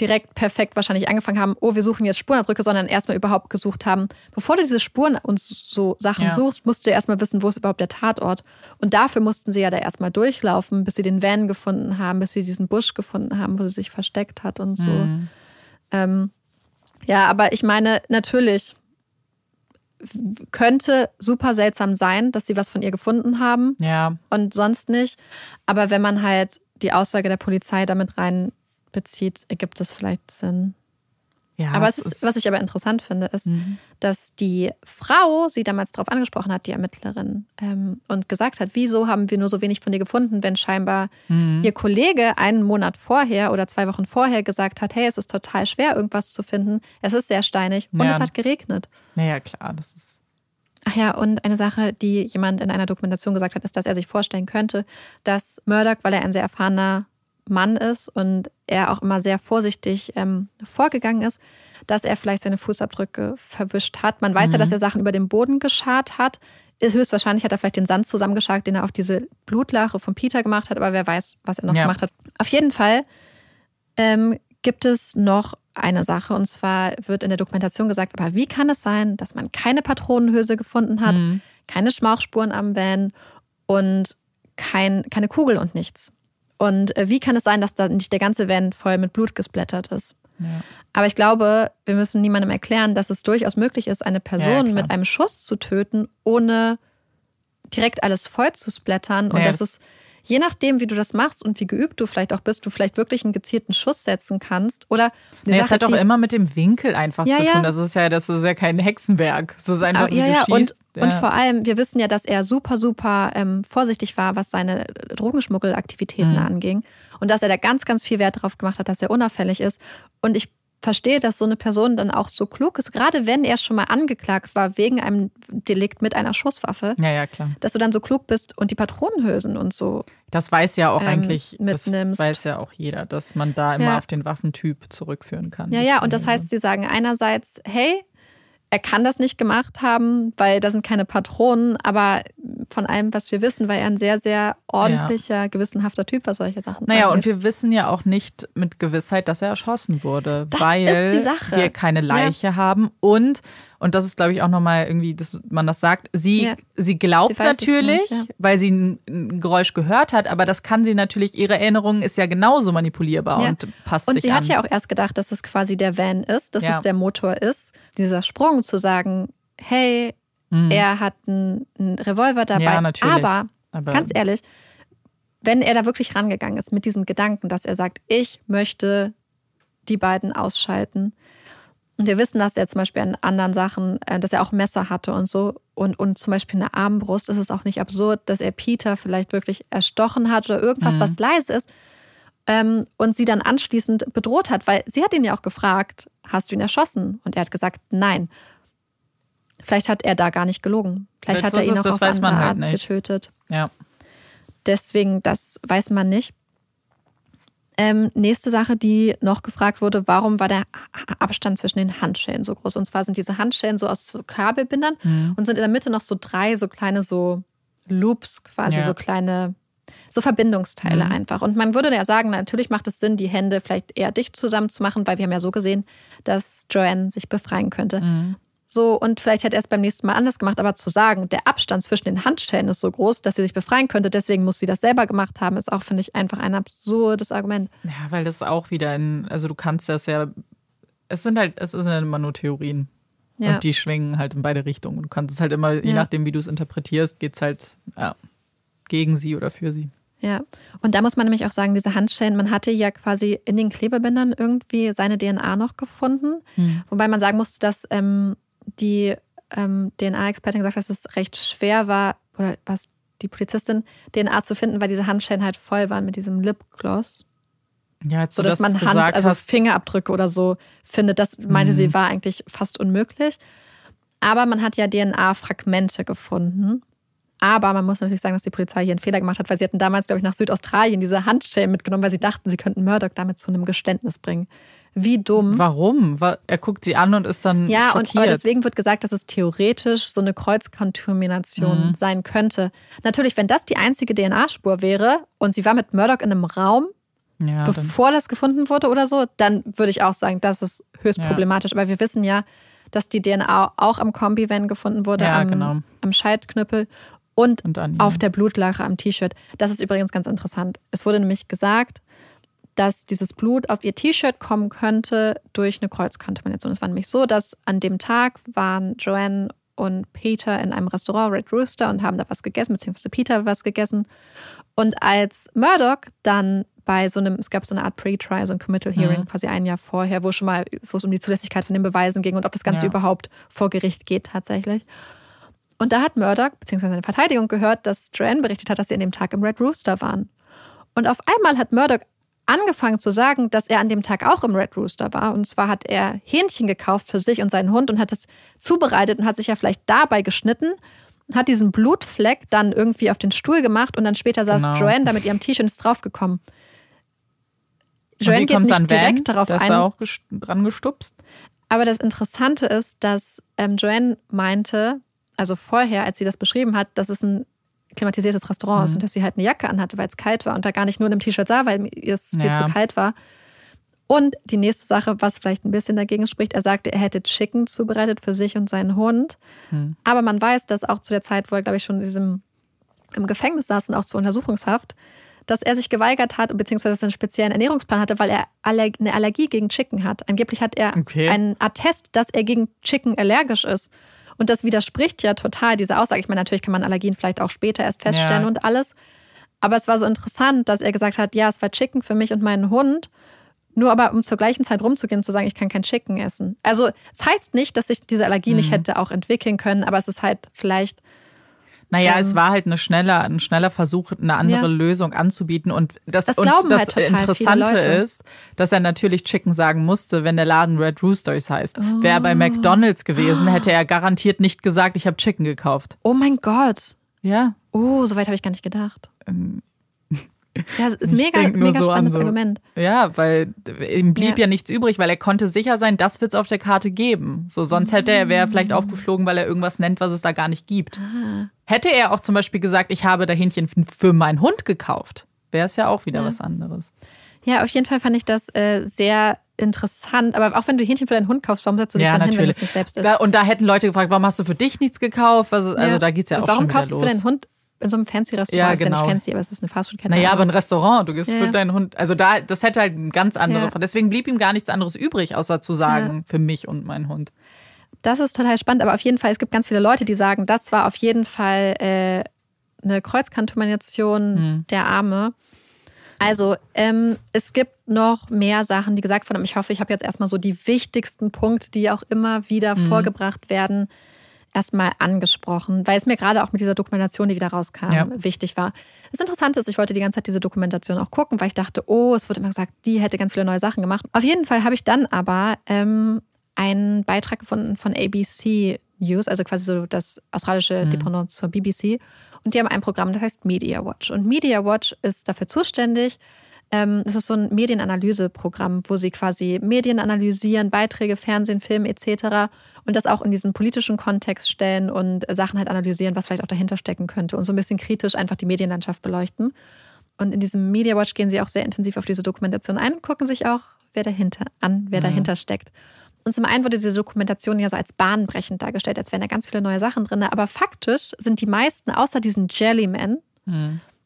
direkt perfekt wahrscheinlich angefangen haben, oh, wir suchen jetzt Spurenabdrücke, sondern erstmal überhaupt gesucht haben. Bevor du diese Spuren und so Sachen Ja. suchst, musst du erstmal wissen, wo ist überhaupt der Tatort. Und dafür mussten sie ja da erstmal durchlaufen, bis sie den Van gefunden haben, bis sie diesen Busch gefunden haben, wo sie sich versteckt hat und so. Mhm. Ähm, ja, aber ich meine, natürlich könnte super seltsam sein, dass sie was von ihr gefunden haben Ja, und sonst nicht. Aber wenn man halt die Aussage der Polizei damit reinbezieht, ergibt es vielleicht Sinn. ja. aber es ist, was ich aber interessant finde, ist, Mhm. dass die Frau sie damals darauf angesprochen hat, die Ermittlerin, ähm, und gesagt hat, wieso haben wir nur so wenig von dir gefunden, wenn scheinbar Mhm. ihr Kollege einen Monat vorher oder zwei Wochen vorher gesagt hat, hey, es ist total schwer, irgendwas zu finden, es ist sehr steinig und Ja. es hat geregnet. Naja, klar, das ist. Ach ja, und eine Sache, die jemand in einer Dokumentation gesagt hat, ist, dass er sich vorstellen könnte, dass Murdoch, weil er ein sehr erfahrener Mann ist und er auch immer sehr vorsichtig ähm, vorgegangen ist, dass er vielleicht seine Fußabdrücke verwischt hat. Man weiß ja, dass er Sachen über den Boden geschart hat. Höchstwahrscheinlich hat er vielleicht den Sand zusammengescharrt, den er auf diese Blutlache von Peter gemacht hat, aber wer weiß, was er noch Ja. gemacht hat. Auf jeden Fall ähm, gibt es noch eine Sache und zwar wird in der Dokumentation gesagt, aber wie kann es sein, dass man keine Patronenhülse gefunden hat, Mhm. keine Schmauchspuren am Van und kein, keine Kugel und nichts? Und äh, wie kann es sein, dass da nicht der ganze Van voll mit Blut gesplattert ist? Ja. Aber ich glaube, wir müssen niemandem erklären, dass es durchaus möglich ist, eine Ja, Person klar. mit einem Schuss zu töten, ohne direkt alles voll zu splattern. Und Ja, das das- ist, je nachdem, wie du das machst und wie geübt du vielleicht auch bist, du vielleicht wirklich einen gezielten Schuss setzen kannst. Oder nee, es hat doch immer mit dem Winkel einfach ja, zu tun. Ja. Das ist ja, das ist ja kein Hexenwerk. Das ist einfach, Aber, wie ja, du ja. schießt. Und, und vor allem, wir wissen ja, dass er super, super ähm, vorsichtig war, was seine Drogenschmuggelaktivitäten Mhm. anging. Und dass er da ganz, ganz viel Wert darauf gemacht hat, dass er unauffällig ist. Und ich verstehe, dass so eine Person dann auch so klug ist, gerade wenn er schon mal angeklagt war wegen einem Delikt mit einer Schusswaffe, Ja, ja, klar. dass du dann so klug bist und die Patronenhülsen und so. Das weiß ja auch Ähm, eigentlich, das mitnimmst. weiß ja auch jeder, dass man da immer Ja. auf den Waffentyp zurückführen kann. Ja, ja, und das heißt, sie sagen einerseits, hey, er kann das nicht gemacht haben, weil da sind keine Patronen, aber von allem, was wir wissen, war er ein sehr, sehr ordentlicher, gewissenhafter Typ, was solche Sachen Naja, und angeht. wir wissen ja auch nicht mit Gewissheit, dass er erschossen wurde, Das weil wir keine Leiche haben und und das ist, glaube ich, auch nochmal irgendwie, dass man das sagt. Sie, Ja. sie glaubt Sie natürlich, nicht, ja. weil sie ein, ein Geräusch gehört hat, aber das kann sie natürlich, ihre Erinnerung ist ja genauso manipulierbar Ja. und passt Und sich sie an. hat ja auch erst gedacht, dass es quasi der Van ist, dass es der Motor ist. Dieser Sprung zu sagen, hey, Mhm. er hat einen, einen Revolver dabei. Ja, natürlich. Aber, Aber- ganz ehrlich, wenn er da wirklich rangegangen ist mit diesem Gedanken, dass er sagt, ich möchte die beiden ausschalten. Und wir wissen, dass er zum Beispiel an anderen Sachen, äh, dass er auch Messer hatte und so. Und, und zum Beispiel eine Armbrust. ist Es auch nicht absurd, dass er Peter vielleicht wirklich erstochen hat oder irgendwas, Mhm. was leise ist. Ähm, und sie dann anschließend bedroht hat, weil sie hat ihn ja auch gefragt, hast du ihn erschossen? Und er hat gesagt, nein. Vielleicht hat er da gar nicht gelogen. Vielleicht Das hat er ist ihn auch das auf weiß andere man halt Art nicht. getötet. ja. Deswegen, das weiß man nicht. Ähm, nächste Sache, die noch gefragt wurde, warum war der Abstand zwischen den Handschellen so groß? Und zwar sind diese Handschellen so aus so Kabelbindern Mhm. und sind in der Mitte noch so drei so kleine so Loops quasi, Ja. so kleine, so Verbindungsteile Mhm. einfach. Und man würde ja sagen, natürlich macht es Sinn, die Hände vielleicht eher dicht zusammen zu machen, weil wir haben ja so gesehen, dass Joanne sich befreien könnte. Mhm. So, und vielleicht hätte er es beim nächsten Mal anders gemacht, aber zu sagen, der Abstand zwischen den Handschellen ist so groß, dass sie sich befreien könnte, deswegen muss sie das selber gemacht haben, ist auch, finde ich, einfach ein absurdes Argument. Ja, weil das auch wieder in, also du kannst das ja, es sind halt, es sind ja immer nur Theorien. Ja. Und die schwingen halt in beide Richtungen. Du kannst es halt immer, je Ja. nachdem, wie du es interpretierst, geht es halt ja, gegen sie oder für sie. Ja, und da muss man nämlich auch sagen, diese Handschellen, man hatte ja quasi in den Klebebändern irgendwie seine DNA noch gefunden. Hm. Wobei man sagen muss, dass ähm, die ähm, DNA-Expertin gesagt hat, dass es recht schwer war, oder was die Polizistin, DNA zu finden, weil diese Handschellen halt voll waren mit diesem Lipgloss. Ja, So dass das man Hand, also hast, Fingerabdrücke oder so findet. Das meinte Mhm. sie, war eigentlich fast unmöglich. Aber man hat ja DNA-Fragmente gefunden. Aber man muss natürlich sagen, dass die Polizei hier einen Fehler gemacht hat, weil sie hatten damals, glaube ich, nach Südaustralien diese Handschellen mitgenommen, weil sie dachten, sie könnten Murdoch damit zu einem Geständnis bringen. Wie dumm. warum? Wa- Er guckt sie an und ist dann Ja, und schockiert. aber deswegen wird gesagt, dass es theoretisch so eine Kreuzkontamination Mhm. sein könnte. Natürlich, wenn das die einzige DNA-Spur wäre und sie war mit Murdoch in einem Raum, ja, bevor das gefunden wurde oder so, dann würde ich auch sagen, das ist höchst Ja. problematisch. Aber wir wissen ja, dass die DNA auch am Kombi-Van gefunden wurde, Ja, am, genau. am Schaltknüppel und, und auf der Blutlache am T-Shirt. Das ist übrigens ganz interessant. Es wurde nämlich gesagt, dass dieses Blut auf ihr T-Shirt kommen könnte durch eine Kreuzkontamination. Es war nämlich so, dass an dem Tag waren Joanne und Peter in einem Restaurant, Red Rooster, und haben da was gegessen, beziehungsweise Peter hat was gegessen. Und als Murdoch dann bei so einem, es gab so eine Art Pre-Trial, so ein Committal Hearing, Mhm. quasi ein Jahr vorher, wo schon mal, wo es um die Zulässigkeit von den Beweisen ging und ob das Ganze Ja. überhaupt vor Gericht geht tatsächlich. Und da hat Murdoch, beziehungsweise seine Verteidigung gehört, dass Joanne berichtet hat, dass sie an dem Tag im Red Rooster waren. Und auf einmal hat Murdoch angefangen zu sagen, dass er an dem Tag auch im Red Rooster war. Und zwar hat er Hähnchen gekauft für sich und seinen Hund und hat es zubereitet und hat sich ja vielleicht dabei geschnitten, hat diesen Blutfleck dann irgendwie auf den Stuhl gemacht und dann später saß Genau. Joanne da mit ihrem T-Shirt und ist draufgekommen. Joanne geht nicht an Van? direkt darauf Da ist ein. auch dran gestupst. Aber das Interessante ist, dass ähm, Joanne meinte, also vorher, als sie das beschrieben hat, dass es ein klimatisiertes Restaurant ist Mhm. und dass sie halt eine Jacke anhatte, weil es kalt war und da gar nicht nur in einem T-Shirt sah, weil ihr es viel Ja. zu kalt war. Und die nächste Sache, was vielleicht ein bisschen dagegen spricht, er sagte, er hätte Chicken zubereitet für sich und seinen Hund. Hm. Aber man weiß, dass auch zu der Zeit, wo er, glaube ich, schon in diesem, im Gefängnis saß und auch zur Untersuchungshaft, dass er sich geweigert hat, beziehungsweise einen speziellen Ernährungsplan hatte, weil er Aller eine Allergie gegen Chicken hat. Angeblich hat er Okay. einen Attest, dass er gegen Chicken allergisch ist. Und das widerspricht ja total dieser Aussage. Ich meine, natürlich kann man Allergien vielleicht auch später erst feststellen Ja. und alles. Aber es war so interessant, dass er gesagt hat, ja, es war Chicken für mich und meinen Hund. Nur aber, um zur gleichen Zeit rumzugehen und zu sagen, ich kann kein Chicken essen. Also, es heißt nicht, dass ich diese Allergie nicht hätte auch entwickeln können, aber es ist halt vielleicht Naja, Ähm, es war halt eine schneller, ein schneller Versuch, eine andere Ja. Lösung anzubieten. Und das, Das und das halt Interessante ist, dass er natürlich Chicken sagen musste, wenn der Laden Red Roosters heißt. Wäre er bei Oh. McDonalds gewesen, hätte er garantiert nicht gesagt, ich habe Chicken gekauft. Oh mein Gott. Ja. Oh, so weit habe ich gar nicht gedacht. Ja, mega, mega so an spannendes so- Argument. Ja, weil ihm blieb Ja. ja. nichts übrig, weil er konnte sicher sein, das wird es auf der Karte geben. So, sonst hätte er, wäre er vielleicht aufgeflogen, weil er irgendwas nennt, was es da gar nicht gibt. Hätte er auch zum Beispiel gesagt, ich habe da Hähnchen für meinen Hund gekauft, wäre es ja auch wieder was anderes. Ja, auf jeden Fall fand ich das äh, sehr interessant. Aber auch wenn du Hähnchen für deinen Hund kaufst, warum setzt du dich dann hin, wenn du es nicht selbst isst? Da, und da hätten Leute gefragt, warum hast du für dich nichts gekauft? Also, also da geht's ja Und auch warum schon wieder kaufst du los. für deinen Hund in so einem fancy Restaurant? Ja, Ist ja genau. nicht fancy, aber es ist eine Fastfood-Kette. Naja, aber ein Restaurant, du gehst Ja. für deinen Hund. Also da, das hätte halt ein ganz andere. Ja. Deswegen blieb ihm gar nichts anderes übrig, außer zu sagen, für mich und meinen Hund. Das ist total spannend, aber auf jeden Fall, es gibt ganz viele Leute, die sagen, das war auf jeden Fall äh, eine Kreuzkantonation Hm. der Arme. Also, ähm, es gibt noch mehr Sachen, die gesagt wurden. Ich hoffe, ich habe jetzt erstmal so die wichtigsten Punkte, die auch immer wieder Hm. vorgebracht werden, erstmal angesprochen, weil es mir gerade auch mit dieser Dokumentation, die wieder rauskam, Ja. wichtig war. Das Interessante ist, ich wollte die ganze Zeit diese Dokumentation auch gucken, weil ich dachte, oh, es wurde immer gesagt, die hätte ganz viele neue Sachen gemacht. Auf jeden Fall habe ich dann aber ähm, einen Beitrag gefunden von ABC News, also quasi so das australische Dependant zur BBC. Und die haben ein Programm, das heißt Media Watch. Und Media Watch ist dafür zuständig, ähm, das ist so ein Medienanalyseprogramm, wo sie quasi Medien analysieren, Beiträge, Fernsehen, Film etc. und das auch in diesen politischen Kontext stellen und Sachen halt analysieren, was vielleicht auch dahinter stecken könnte und so ein bisschen kritisch einfach die Medienlandschaft beleuchten. Und in diesem Media Watch gehen sie auch sehr intensiv auf diese Dokumentation ein und gucken sich auch, wer dahinter an, wer dahinter steckt. Und zum einen wurde diese Dokumentation ja so als bahnbrechend dargestellt, als wären da ganz viele neue Sachen drin. Aber faktisch sind die meisten, außer diesen Jellyman,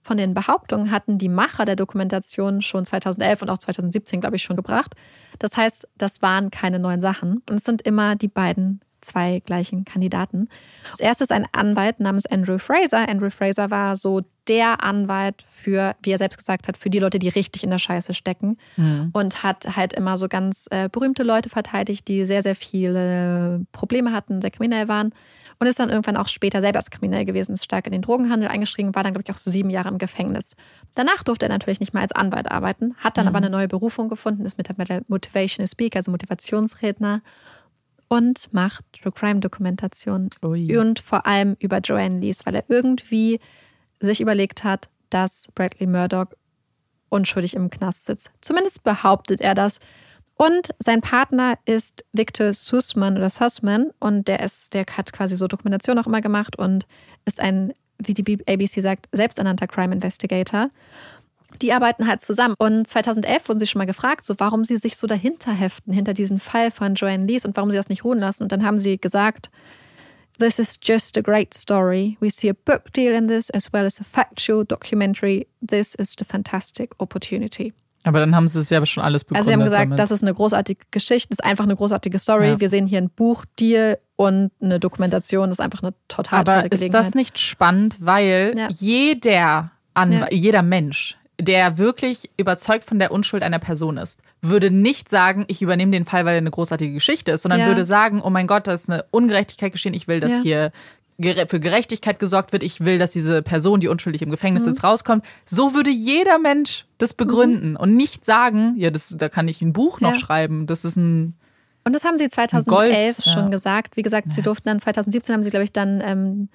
von den Behauptungen hatten die Macher der Dokumentation schon 2011 und auch 2017, glaube ich, schon gebracht. Das heißt, das waren keine neuen Sachen. Und es sind immer die beiden zwei gleichen Kandidaten. Das erste ist ein Anwalt namens Andrew Fraser. Andrew Fraser war so der Anwalt für, wie er selbst gesagt hat, für die Leute, die richtig in der Scheiße stecken. Und hat halt immer so ganz äh, berühmte Leute verteidigt, die sehr, sehr viele Probleme hatten, sehr kriminell waren. Und ist dann irgendwann auch später selber als kriminell gewesen, ist stark in den Drogenhandel eingestiegen, war dann, glaube ich, auch so sieben Jahre im Gefängnis. Danach durfte er natürlich nicht mehr als Anwalt arbeiten, hat dann aber eine neue Berufung gefunden, ist mittlerweile Motivational Speaker, also Motivationsredner und macht True Crime Dokumentationen und vor allem über Joanne Lees, weil er irgendwie sich überlegt hat, dass Bradley Murdoch unschuldig im Knast sitzt. Zumindest behauptet er das. Und sein Partner ist Victor Sussman oder Sussman und der ist, der hat quasi so Dokumentation auch immer gemacht und ist ein, wie die ABC sagt, selbsternannter Crime Investigator. Die arbeiten halt zusammen. Und 2011 wurden sie schon mal gefragt, so warum sie sich so dahinter heften, hinter diesen Fall von Joanne Lees und warum sie das nicht ruhen lassen. Und dann haben sie gesagt, This is just a great story. We see a book deal in this as well as a factual documentary. This is the fantastic opportunity. Aber dann haben sie es ja schon alles begründet. Also sie haben gesagt, damit. das ist eine großartige Geschichte, das ist einfach eine großartige Story. Ja. Wir sehen hier ein Buchdeal und eine Dokumentation. Das ist einfach eine total Aber ist das nicht spannend, weil Ja. jeder, Anw Ja. jeder Mensch, der wirklich überzeugt von der Unschuld einer Person ist, würde nicht sagen, ich übernehme den Fall, weil er eine großartige Geschichte ist, sondern würde sagen, oh mein Gott, da ist eine Ungerechtigkeit geschehen, ich will, dass hier für Gerechtigkeit gesorgt wird, ich will, dass diese Person, die unschuldig im Gefängnis Mhm. sitzt, rauskommt. So würde jeder Mensch das begründen und nicht sagen, ja, das, da kann ich ein Buch noch Ja. schreiben, das ist ein Und das haben sie 2011 Gold, ja. schon gesagt. Wie gesagt, sie durften dann 2017 haben sie, glaube ich, dann ähm,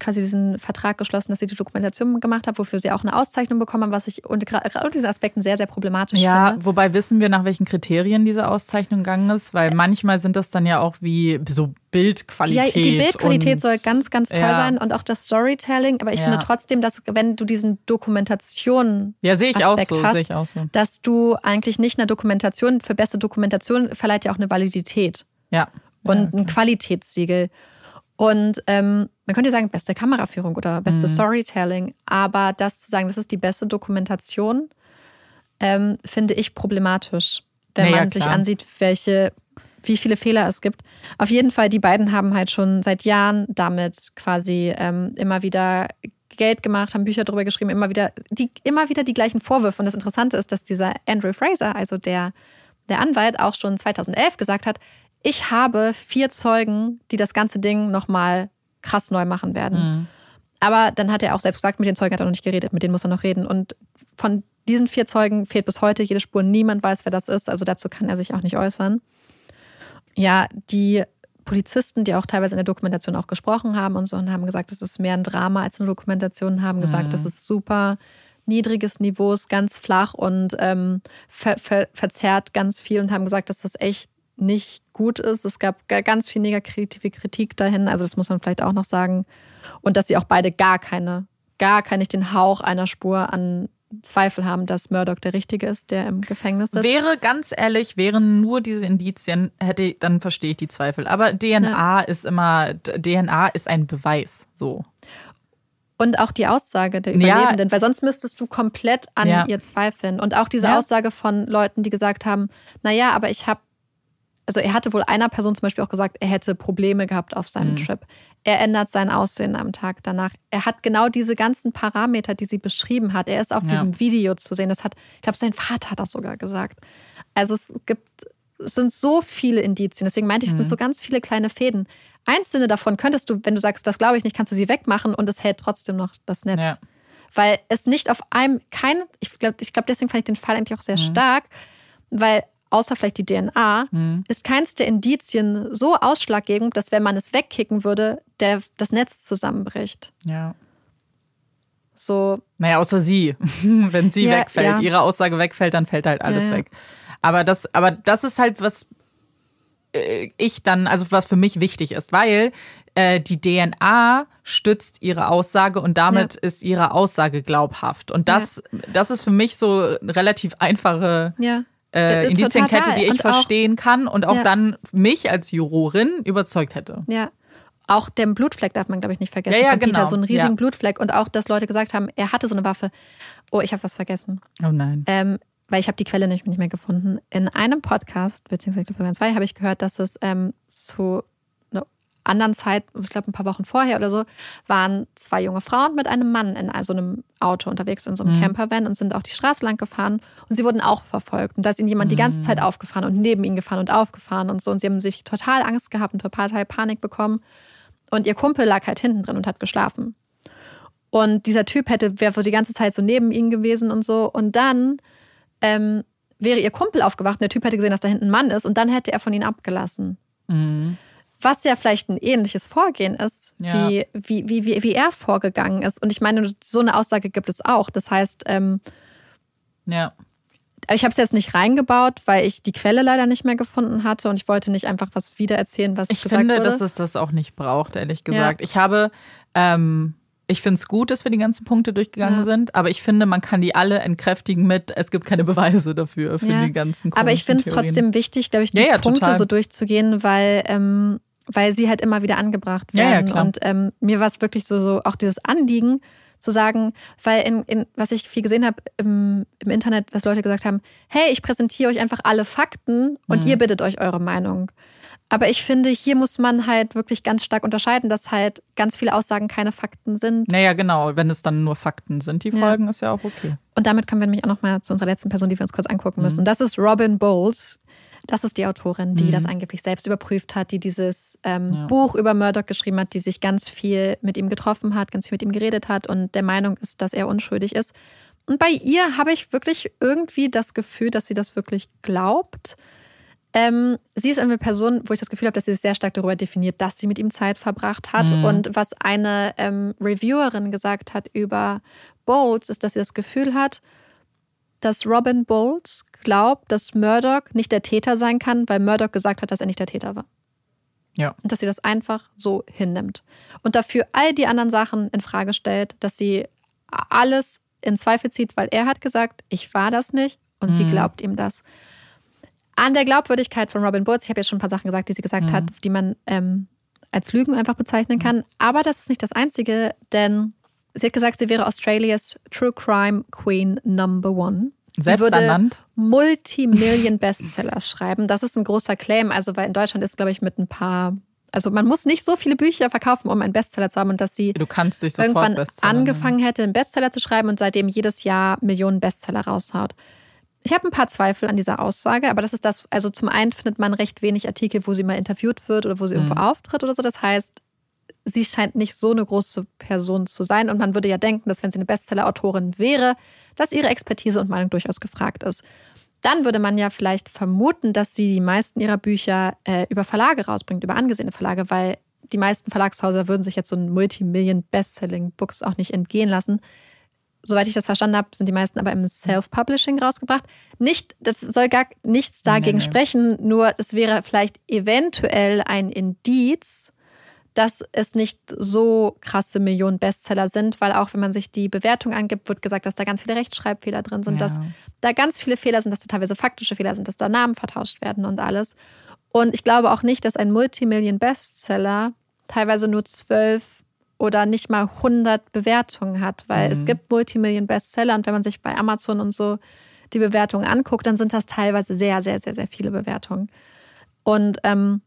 quasi diesen Vertrag geschlossen, dass sie die Dokumentation gemacht haben, wofür sie auch eine Auszeichnung bekommen haben, was ich unter diesen Aspekten sehr, sehr problematisch Ja, finde. wobei wissen wir, nach welchen Kriterien diese Auszeichnung gegangen ist, weil manchmal sind das dann ja auch wie so Bildqualität. Ja, die Bildqualität soll ganz, ganz toll ja. sein und auch das Storytelling. Aber ich Ja. finde trotzdem, dass wenn du diesen Dokumentation Ja, sehe ich auch so, hast, sehe ich auch so. dass du eigentlich nicht eine Dokumentation, für beste Dokumentation verleiht ja auch eine Validität Ja. und ein Qualitätssiegel. Und ähm, man könnte ja sagen, beste Kameraführung oder Mhm. beste Storytelling, aber das zu sagen, das ist die beste Dokumentation, ähm, finde ich problematisch, wenn Naja, man sich klar. ansieht, welche, wie viele Fehler es gibt. Auf jeden Fall, die beiden haben halt schon seit Jahren damit quasi ähm, immer wieder Geld gemacht, haben Bücher darüber geschrieben, immer wieder die, immer wieder die gleichen Vorwürfe. Und das Interessante ist, dass dieser Andrew Fraser, also der, der Anwalt, auch schon 2011 gesagt hat, ich habe vier Zeugen, die das ganze Ding nochmal krass neu machen werden. Mhm. Aber dann hat er auch selbst gesagt, mit den Zeugen hat er noch nicht geredet, mit denen muss er noch reden. Und von diesen vier Zeugen fehlt bis heute jede Spur. Niemand weiß, wer das ist. Also dazu kann er sich auch nicht äußern. Ja, die Polizisten, die auch teilweise in der Dokumentation auch gesprochen haben und so und haben gesagt, das ist mehr ein Drama als eine Dokumentation, haben gesagt, mhm. das ist super niedriges Niveau, ist ganz flach und ähm, ver ver verzerrt ganz viel und haben gesagt, dass das echt nicht gut ist. Es gab ganz viel negative Kritik dahin, also das muss man vielleicht auch noch sagen. Und dass sie auch beide gar keine, gar keine, nicht den Hauch einer Spur an Zweifel haben, dass Murdoch der Richtige ist, der im Gefängnis sitzt. Wäre, ganz ehrlich, wären nur diese Indizien, hätte, dann verstehe ich die Zweifel. Aber DNA ja. ist immer, DNA ist ein Beweis, so. Und auch die Aussage der Überlebenden, ja. weil sonst müsstest du komplett an ja. ihr zweifeln. Und auch diese Aussage von Leuten, die gesagt haben, naja, aber ich habe also er hatte wohl einer Person zum Beispiel auch gesagt, er hätte Probleme gehabt auf seinem mhm. Trip. Er ändert sein Aussehen am Tag danach. Er hat genau diese ganzen Parameter, die sie beschrieben hat. Er ist auf ja. diesem Video zu sehen. Das hat, ich glaube, sein Vater hat das sogar gesagt. Also es gibt, es sind so viele Indizien. Deswegen meinte ich, es sind mhm. so ganz viele kleine Fäden. Einzelne davon könntest du, wenn du sagst, das glaube ich nicht, kannst du sie wegmachen und es hält trotzdem noch das Netz. Ja. Weil es nicht auf einem, kein, ich glaube, ich glaub, deswegen fand ich den Fall eigentlich auch sehr mhm. stark, weil außer vielleicht die DNA, mhm. ist keins der Indizien so ausschlaggebend, dass wenn man es wegkicken würde, der, das Netz zusammenbricht. Ja. So. Naja, außer sie. wenn sie ja, wegfällt, ja. ihre Aussage wegfällt, dann fällt halt alles ja, weg. Aber das, aber das ist halt, was äh, ich dann, also was für mich wichtig ist, weil äh, die DNA stützt ihre Aussage und damit ist ihre Aussage glaubhaft. Und das, das ist für mich so relativ einfache ja äh, Indizienkette, die ich und verstehen auch, kann und auch ja. dann mich als Jurorin überzeugt hätte. Ja. Auch den Blutfleck darf man, glaube ich, nicht vergessen. Ja, ja, genau. Peter, so einen riesigen ja. Blutfleck. Und auch, dass Leute gesagt haben, er hatte so eine Waffe. Oh, ich habe was vergessen. Oh nein. Ähm, weil ich habe die Quelle nicht, nicht mehr gefunden. In einem Podcast, beziehungsweise sogar zwei, habe ich gehört, dass es ähm, zu anderen Zeit, ich glaube ein paar Wochen vorher oder so, waren zwei junge Frauen mit einem Mann in so einem Auto unterwegs, in so einem mhm. Campervan und sind auch die Straße lang gefahren und sie wurden auch verfolgt. Und da ist ihnen jemand mhm. die ganze Zeit mhm. aufgefahren und neben ihnen gefahren und aufgefahren und so. Und sie haben sich total Angst gehabt und total Panik bekommen. Und ihr Kumpel lag halt hinten drin und hat geschlafen. Und dieser Typ hätte, wäre die ganze Zeit so neben ihnen gewesen und so. Und dann ähm, wäre ihr Kumpel aufgewacht und der Typ hätte gesehen, dass da hinten ein Mann ist und dann hätte er von ihnen abgelassen. Mhm. Was ja vielleicht ein ähnliches Vorgehen ist, ja. wie, wie, wie, wie, er vorgegangen ist. Und ich meine, so eine Aussage gibt es auch. Das heißt, ähm, ja. Ich habe es jetzt nicht reingebaut, weil ich die Quelle leider nicht mehr gefunden hatte und ich wollte nicht einfach was wiedererzählen, was ich gesagt finde, wurde. dass es das auch nicht braucht, ehrlich gesagt. Ja. Ich habe ähm, ich finde es gut, dass wir die ganzen Punkte durchgegangen ja. sind, aber ich finde, man kann die alle entkräftigen mit, es gibt keine Beweise dafür, für ja. die ganzen Aber ich finde es trotzdem wichtig, glaube ich, die Punkte total. so durchzugehen, weil, ähm, weil sie halt immer wieder angebracht werden. Und ähm, mir war es wirklich so, so auch dieses Anliegen, zu sagen, weil in, in was ich viel gesehen habe im, im, Internet, dass Leute gesagt haben, hey, ich präsentiere euch einfach alle Fakten und mhm. ihr bittet euch eure Meinung. Aber ich finde, hier muss man halt wirklich ganz stark unterscheiden, dass halt ganz viele Aussagen keine Fakten sind. Naja, genau. Wenn es dann nur Fakten sind, die Folgen, ja. ist ja auch okay. Und damit kommen wir nämlich auch nochmal zu unserer letzten Person, die wir uns kurz angucken müssen. Mhm. Das ist Robin Bowles. Das ist die Autorin, die mhm. das angeblich selbst überprüft hat, die dieses ähm, ja. Buch über Murdoch geschrieben hat, die sich ganz viel mit ihm getroffen hat, ganz viel mit ihm geredet hat und der Meinung ist, dass er unschuldig ist. Und bei ihr habe ich wirklich irgendwie das Gefühl, dass sie das wirklich glaubt. Ähm, sie ist eine Person, wo ich das Gefühl habe, dass sie sehr stark darüber definiert, dass sie mit ihm Zeit verbracht hat. Mhm. Und was eine ähm, Reviewerin gesagt hat über Bowles, ist, dass sie das Gefühl hat, dass Robin Bowles glaubt, dass Murdoch nicht der Täter sein kann, weil Murdoch gesagt hat, dass er nicht der Täter war. Ja. Und dass sie das einfach so hinnimmt. Und dafür all die anderen Sachen in Frage stellt, dass sie alles in Zweifel zieht, weil er hat gesagt, ich war das nicht und mhm. sie glaubt ihm das an der Glaubwürdigkeit von Robin Bowles, ich habe jetzt schon ein paar Sachen gesagt, die sie gesagt mhm. hat, die man ähm, als Lügen einfach bezeichnen kann. Aber das ist nicht das Einzige, denn sie hat gesagt, sie wäre Australias True Crime Queen Number One. Sie würde Multimillion Bestsellers schreiben. Das ist ein großer Claim, also weil in Deutschland ist, glaube ich, mit ein paar Also man muss nicht so viele Bücher verkaufen, um einen Bestseller zu haben und dass sie Du kannst dich sofort irgendwann Bestseller angefangen hätte, einen Bestseller zu schreiben und seitdem jedes Jahr Millionen Bestseller raushaut. Ich habe ein paar Zweifel an dieser Aussage, aber das ist das, also zum einen findet man recht wenig Artikel, wo sie mal interviewt wird oder wo sie irgendwo Mhm. auftritt oder so. Das heißt, sie scheint nicht so eine große Person zu sein und man würde ja denken, dass wenn sie eine Bestseller-Autorin wäre, dass ihre Expertise und Meinung durchaus gefragt ist. Dann würde man ja vielleicht vermuten, dass sie die meisten ihrer Bücher äh, über Verlage rausbringt, über angesehene Verlage, weil die meisten Verlagshäuser würden sich jetzt so ein Multimillion-Bestselling-Books auch nicht entgehen lassen. Soweit ich das verstanden habe, sind die meisten aber im Self-Publishing rausgebracht. Nicht, das soll gar nichts dagegen Nee, nee. sprechen, nur es wäre vielleicht eventuell ein Indiz, dass es nicht so krasse Millionen Bestseller sind, weil auch wenn man sich die Bewertung angibt, wird gesagt, dass da ganz viele Rechtschreibfehler drin sind, Ja. dass da ganz viele Fehler sind, dass da teilweise faktische Fehler sind, dass da Namen vertauscht werden und alles. Und ich glaube auch nicht, dass ein Multimillion-Bestseller teilweise nur zwölf oder nicht mal 100 Bewertungen hat, weil es Mhm. gibt Multimillion-Bestseller und wenn man sich bei Amazon und so die Bewertungen anguckt, dann sind das teilweise sehr, sehr, sehr, sehr viele Bewertungen. Und ähm,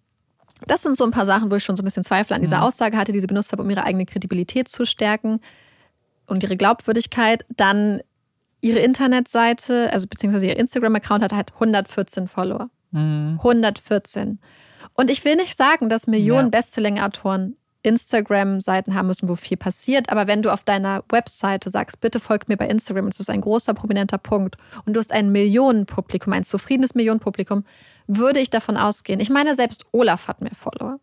das sind so ein paar Sachen, wo ich schon so ein bisschen Zweifel an dieser Mhm. Aussage hatte, die sie benutzt hat, um ihre eigene Kredibilität zu stärken und ihre Glaubwürdigkeit. Dann ihre Internetseite, also beziehungsweise ihr Instagram-Account hat halt 114 Follower. Mhm. 114. Und ich will nicht sagen, dass Millionen Ja. Bestselling-Autoren Instagram-Seiten haben müssen, wo viel passiert. Aber wenn du auf deiner Webseite sagst, bitte folgt mir bei Instagram, das ist ein großer, prominenter Punkt, und du hast ein Millionenpublikum, ein zufriedenes Millionenpublikum, würde ich davon ausgehen. Ich meine, selbst Olaf hat mehr Follower.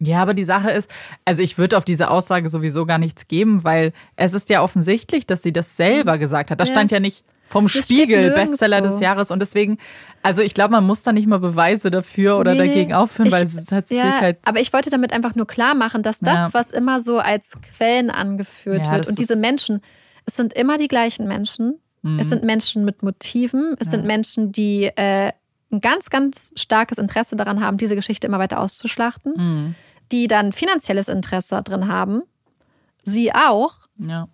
Ja, aber die Sache ist, also ich würde auf diese Aussage sowieso gar nichts geben, weil es ist ja offensichtlich, dass sie das selber gesagt hat. Das Ja. stand ja nicht vom Spiegel. Bestseller des Jahres und deswegen, also ich glaube, man muss da nicht mal Beweise dafür oder Nee, dagegen aufführen, weil es hat Ja, sich halt aber ich wollte damit einfach nur klar machen, dass das, Ja. was immer so als Quellen angeführt Ja, wird und diese Menschen, es sind immer die gleichen Menschen. Mhm. Es sind Menschen mit Motiven. Es sind Menschen, die äh, ein ganz, ganz starkes Interesse daran haben, diese Geschichte immer weiter auszuschlachten, Mhm. die dann finanzielles Interesse drin haben. Sie auch. ja.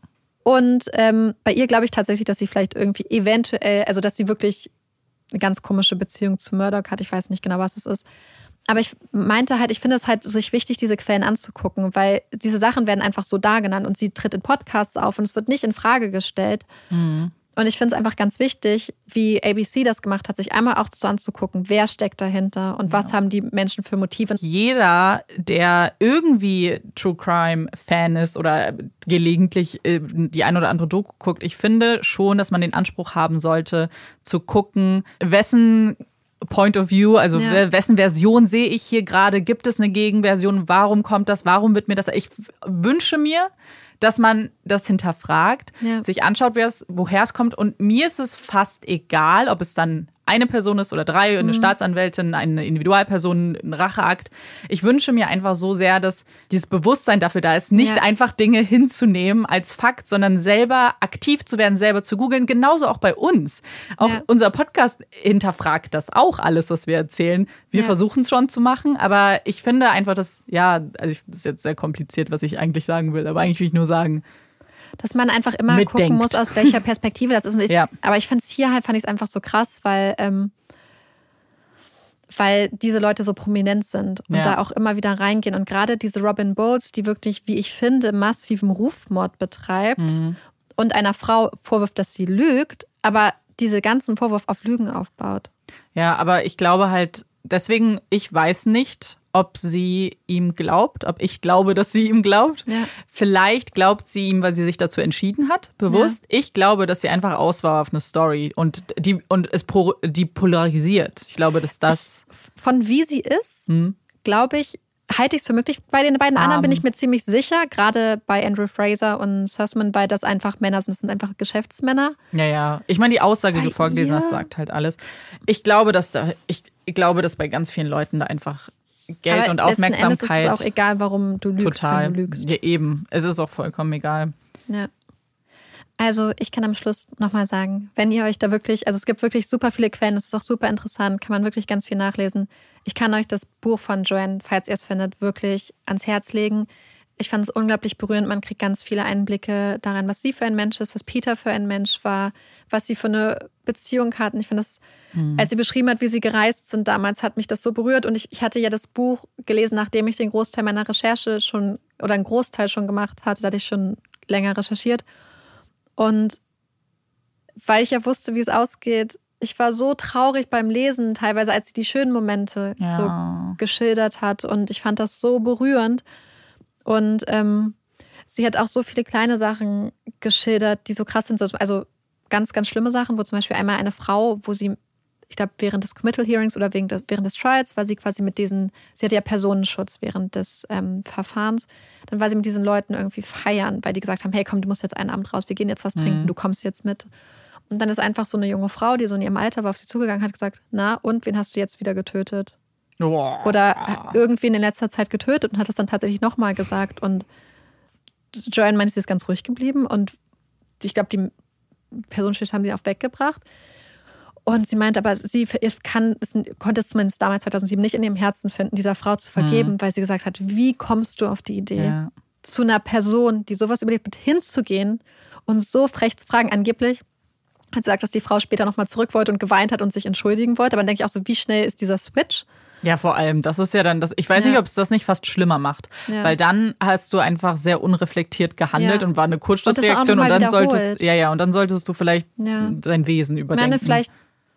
Und ähm, bei ihr glaube ich tatsächlich, dass sie vielleicht irgendwie eventuell, also dass sie wirklich eine ganz komische Beziehung zu Murdoch hat. Ich weiß nicht genau, was es ist. Aber ich meinte halt, ich finde es halt sich wichtig, diese Quellen anzugucken, weil diese Sachen werden einfach so da genannt und sie tritt in Podcasts auf und es wird nicht in Frage gestellt. Mhm. Und ich finde es einfach ganz wichtig, wie ABC das gemacht hat, sich einmal auch so anzugucken, wer steckt dahinter und was haben die Menschen für Motive. Jeder, der irgendwie True Crime Fan ist oder gelegentlich äh, die ein oder andere Doku guckt, ich finde schon, dass man den Anspruch haben sollte, zu gucken, wessen Point of View, also Ja. we- wessen Version sehe ich hier gerade? Gibt es eine Gegenversion? Warum kommt das? Warum wird mir das? Ich wünsche mir, dass man das hinterfragt, Ja. sich anschaut, wer es, woher es kommt. Und mir ist es fast egal, ob es dann eine Person ist oder drei, eine Staatsanwältin, eine Individualperson, ein Racheakt. Ich wünsche mir einfach so sehr, dass dieses Bewusstsein dafür da ist, nicht Ja. einfach Dinge hinzunehmen als Fakt, sondern selber aktiv zu werden, selber zu googeln. Genauso auch bei uns. Auch Ja. unser Podcast hinterfragt das auch alles, was wir erzählen. Wir Ja. versuchen es schon zu machen, aber ich finde einfach, dass, ja, also ich, das ist jetzt sehr kompliziert, was ich eigentlich sagen will, aber eigentlich will ich nur sagen, Dass man einfach immer Mitdenkt. gucken muss, aus welcher Perspektive das ist. Und ich, Ja. Aber ich fand es hier halt, fand ich es einfach so krass, weil, ähm, weil diese Leute so prominent sind und Ja. da auch immer wieder reingehen. Und gerade diese Robin Bowles, die wirklich, wie ich finde, massiven Rufmord betreibt Mhm. und einer Frau vorwirft, dass sie lügt, aber diese ganzen Vorwurf auf Lügen aufbaut. Ja, aber ich glaube halt, deswegen, ich weiß nicht, ob sie ihm glaubt, ob ich glaube, dass sie ihm glaubt. Ja. Vielleicht glaubt sie ihm, weil sie sich dazu entschieden hat, bewusst. Ich glaube, dass sie einfach aus war auf eine Story und die und es pro, die polarisiert. Ich glaube, dass das Von wie sie ist, hm, glaube ich, halte ich es für möglich. Bei den beiden anderen Ähm. bin ich mir ziemlich sicher, gerade bei Andrew Fraser und Sussman, weil das einfach Männer sind, das sind einfach Geschäftsmänner. Ja, ja. Ich meine, die Aussage, die Bei du vorgelesen hast, sagt halt alles. Ich glaube, dass da, ich, ich glaube, dass bei ganz vielen Leuten da einfach Geld Aber und letzten Endes Aufmerksamkeit ist es auch egal, warum du lügst, total. du lügst. Ja, eben. Es ist auch vollkommen egal. Ja. Also ich kann am Schluss nochmal sagen, wenn ihr euch da wirklich, also es gibt wirklich super viele Quellen, es ist auch super interessant, kann man wirklich ganz viel nachlesen. Ich kann euch das Buch von Joanne, falls ihr es findet, wirklich ans Herz legen. Ich fand es unglaublich berührend. Man kriegt ganz viele Einblicke daran, was sie für ein Mensch ist, was Peter für ein Mensch war, was sie für eine Beziehung hatten. Ich finde das, mhm. als sie beschrieben hat, wie sie gereist sind damals, hat mich das so berührt. Und ich, ich hatte ja das Buch gelesen, nachdem ich den Großteil meiner Recherche schon oder einen Großteil schon gemacht hatte. Da hatte ich schon länger recherchiert. Und weil ich ja wusste, wie es ausgeht, ich war so traurig beim Lesen, teilweise, als sie die schönen Momente ja. so geschildert hat. Und ich fand das so berührend. Und ähm, sie hat auch so viele kleine Sachen geschildert, die so krass sind. Also ganz, ganz schlimme Sachen, wo zum Beispiel einmal eine Frau, wo sie, ich glaube, während des Committal Hearings oder während des, während des Trials war sie quasi mit diesen, sie hatte ja Personenschutz während des ähm, Verfahrens, dann war sie mit diesen Leuten irgendwie feiern, weil die gesagt haben, hey komm, du musst jetzt einen Abend raus, wir gehen jetzt was mhm. trinken, du kommst jetzt mit. Und dann ist einfach so eine junge Frau, die so in ihrem Alter war, auf sie zugegangen, hat gesagt, na und, wen hast du jetzt wieder getötet? Oder irgendwen in letzter Zeit getötet und hat das dann tatsächlich nochmal gesagt. Und Joanne meint, sie ist ganz ruhig geblieben und ich glaube, die Personenschicht haben sie auch weggebracht. Und sie meint aber, sie kann, es, konnte es zumindest damals 2007 nicht in ihrem Herzen finden, dieser Frau zu vergeben, mhm. weil sie gesagt hat, wie kommst du auf die Idee, ja. zu einer Person, die sowas überlebt hat, hinzugehen und so frech zu fragen, angeblich hat sie gesagt, dass die Frau später nochmal zurück wollte und geweint hat und sich entschuldigen wollte. Aber dann denke ich auch so, wie schnell ist dieser Switch? Ja, vor allem, das ist ja dann das, ich weiß ja. nicht, ob es das nicht fast schlimmer macht, ja. weil dann hast du einfach sehr unreflektiert gehandelt ja. und war eine Kurzschlussreaktion und, und, dann solltest, ja, ja, und dann solltest du vielleicht dein Wesen überdenken. Ich meine, vielleicht,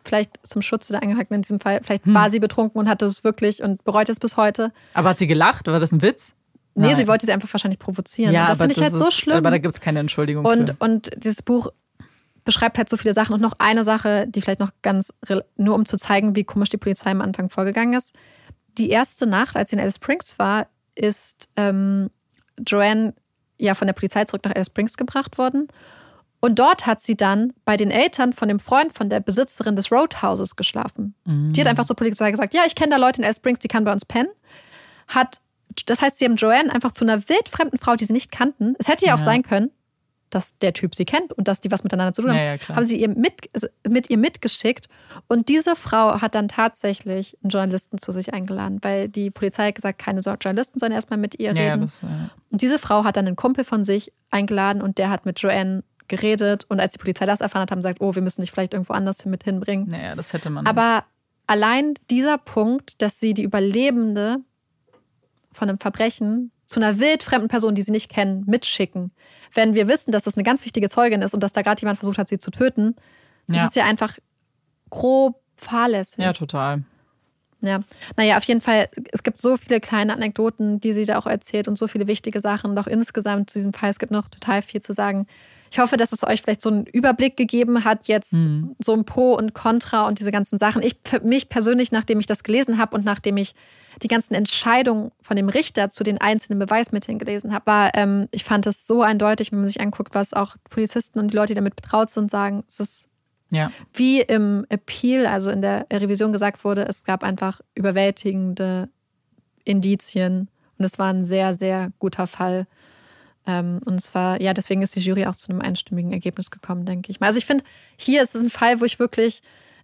vielleicht zum Schutz der Angeklagten in diesem Fall, vielleicht hm. war sie betrunken und hatte es wirklich und bereut es bis heute. Aber hat sie gelacht? War das ein Witz? Nee, Nein. sie wollte sie einfach wahrscheinlich provozieren. Ja, das finde ich halt ist, so schlimm. Aber da gibt es keine Entschuldigung. Und, für. und dieses Buch beschreibt halt so viele Sachen. Und noch eine Sache, die vielleicht noch ganz, nur um zu zeigen, wie komisch die Polizei am Anfang vorgegangen ist die erste Nacht, als sie in Alice Springs war, ist ähm, Joanne ja von der Polizei zurück nach Alice Springs gebracht worden. Und dort hat sie dann bei den Eltern von dem Freund von der Besitzerin des Roadhouses geschlafen. Mhm. Die hat einfach zur Polizei gesagt, ja, ich kenne da Leute in Alice Springs, die kann bei uns pennen. Hat, das heißt, sie haben Joanne einfach zu einer wildfremden Frau, die sie nicht kannten. Es hätte ja auch sein können, dass der Typ sie kennt und dass die was miteinander zu tun haben, ja, ja, haben sie ihr mit, mit ihr mitgeschickt. Und diese Frau hat dann tatsächlich einen Journalisten zu sich eingeladen, weil die Polizei hat gesagt, keine Journalisten sollen erstmal mit ihr reden. Das. Und diese Frau hat dann einen Kumpel von sich eingeladen und der hat mit Joanne geredet. Und als die Polizei das erfahren hat, haben sie gesagt, oh, wir müssen dich vielleicht irgendwo anders mit hinbringen. Naja, das hätte man. Aber allein dieser Punkt, dass sie die Überlebende von einem Verbrechen zu einer wildfremden Person, die sie nicht kennen, mitschicken. Wenn wir wissen, dass das eine ganz wichtige Zeugin ist und dass da gerade jemand versucht hat, sie zu töten, das ja. ist ja einfach grob fahrlässig. Ja, total. Ja, naja, auf jeden Fall, es gibt so viele kleine Anekdoten, die sie da auch erzählt und so viele wichtige Sachen. Doch insgesamt zu diesem Fall, es gibt noch total viel zu sagen. Ich hoffe, dass es euch vielleicht so einen Überblick gegeben hat, jetzt mhm. so ein Pro und Contra und diese ganzen Sachen. Ich, für mich persönlich, nachdem ich das gelesen habe und nachdem ich die ganzen Entscheidungen von dem Richter zu den einzelnen Beweismitteln gelesen habe, war, ähm, ich fand es so eindeutig, wenn man sich anguckt, was auch Polizisten und die Leute, die damit betraut sind, sagen, es ist ja. wie im Appeal, also in der Revision gesagt wurde, es gab einfach überwältigende Indizien und es war ein sehr, sehr guter Fall. Ähm, und zwar, ja, deswegen ist die Jury auch zu einem einstimmigen Ergebnis gekommen, denke ich mal. Also ich finde, hier ist es ein Fall, wo ich wirklich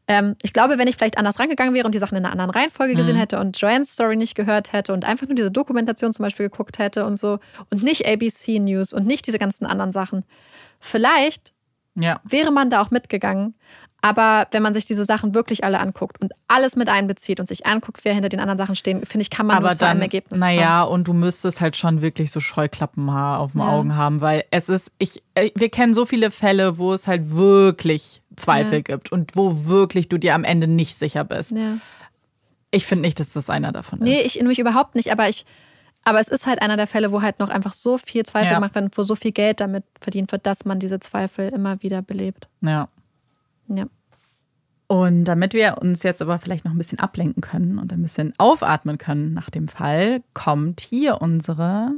ähm, ich glaube, wenn ich vielleicht anders rangegangen wäre und die Sachen in einer anderen Reihenfolge gesehen mhm. hätte und Joanne's Story nicht gehört hätte und einfach nur diese Dokumentation zum Beispiel geguckt hätte und so und nicht ABC News und nicht diese ganzen anderen Sachen, vielleicht ja. wäre man da auch mitgegangen. Aber wenn man sich diese Sachen wirklich alle anguckt und alles mit einbezieht und sich anguckt, wer hinter den anderen Sachen stehen, finde ich, kann man Aber nur zu dann, einem Ergebnis kommen. Naja, und du müsstest halt schon wirklich so Scheuklappenhaar auf den ja. Augen haben, weil es ist, ich, äh, wir kennen so viele Fälle, wo es halt wirklich Zweifel ja. gibt und wo wirklich du dir am Ende nicht sicher bist. Ja. Ich finde nicht, dass das einer davon ist. Nee, ich nämlich überhaupt nicht, aber ich, aber es ist halt einer der Fälle, wo halt noch einfach so viel Zweifel ja. gemacht wird, wo so viel Geld damit verdient wird, dass man diese Zweifel immer wieder belebt. Ja. Ja. Und damit wir uns jetzt aber vielleicht noch ein bisschen ablenken können und ein bisschen aufatmen können nach dem Fall, kommt hier unsere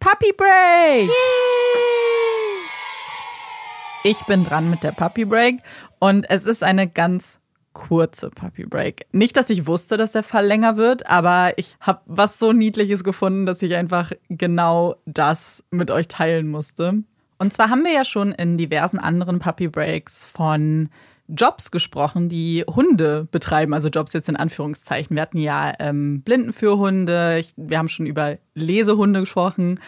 Puppy Break. Ich bin dran mit der Puppy Break und es ist eine ganz kurze Puppy Break. Nicht, dass ich wusste, dass der Fall länger wird, aber ich habe was so Niedliches gefunden, dass ich einfach genau das mit euch teilen musste. Und zwar haben wir ja schon in diversen anderen Puppy Breaks von Jobs gesprochen, die Hunde betreiben, also Jobs jetzt in Anführungszeichen. Wir hatten ja ähm, Blindenführhunde, ich, wir haben schon über Lesehunde gesprochen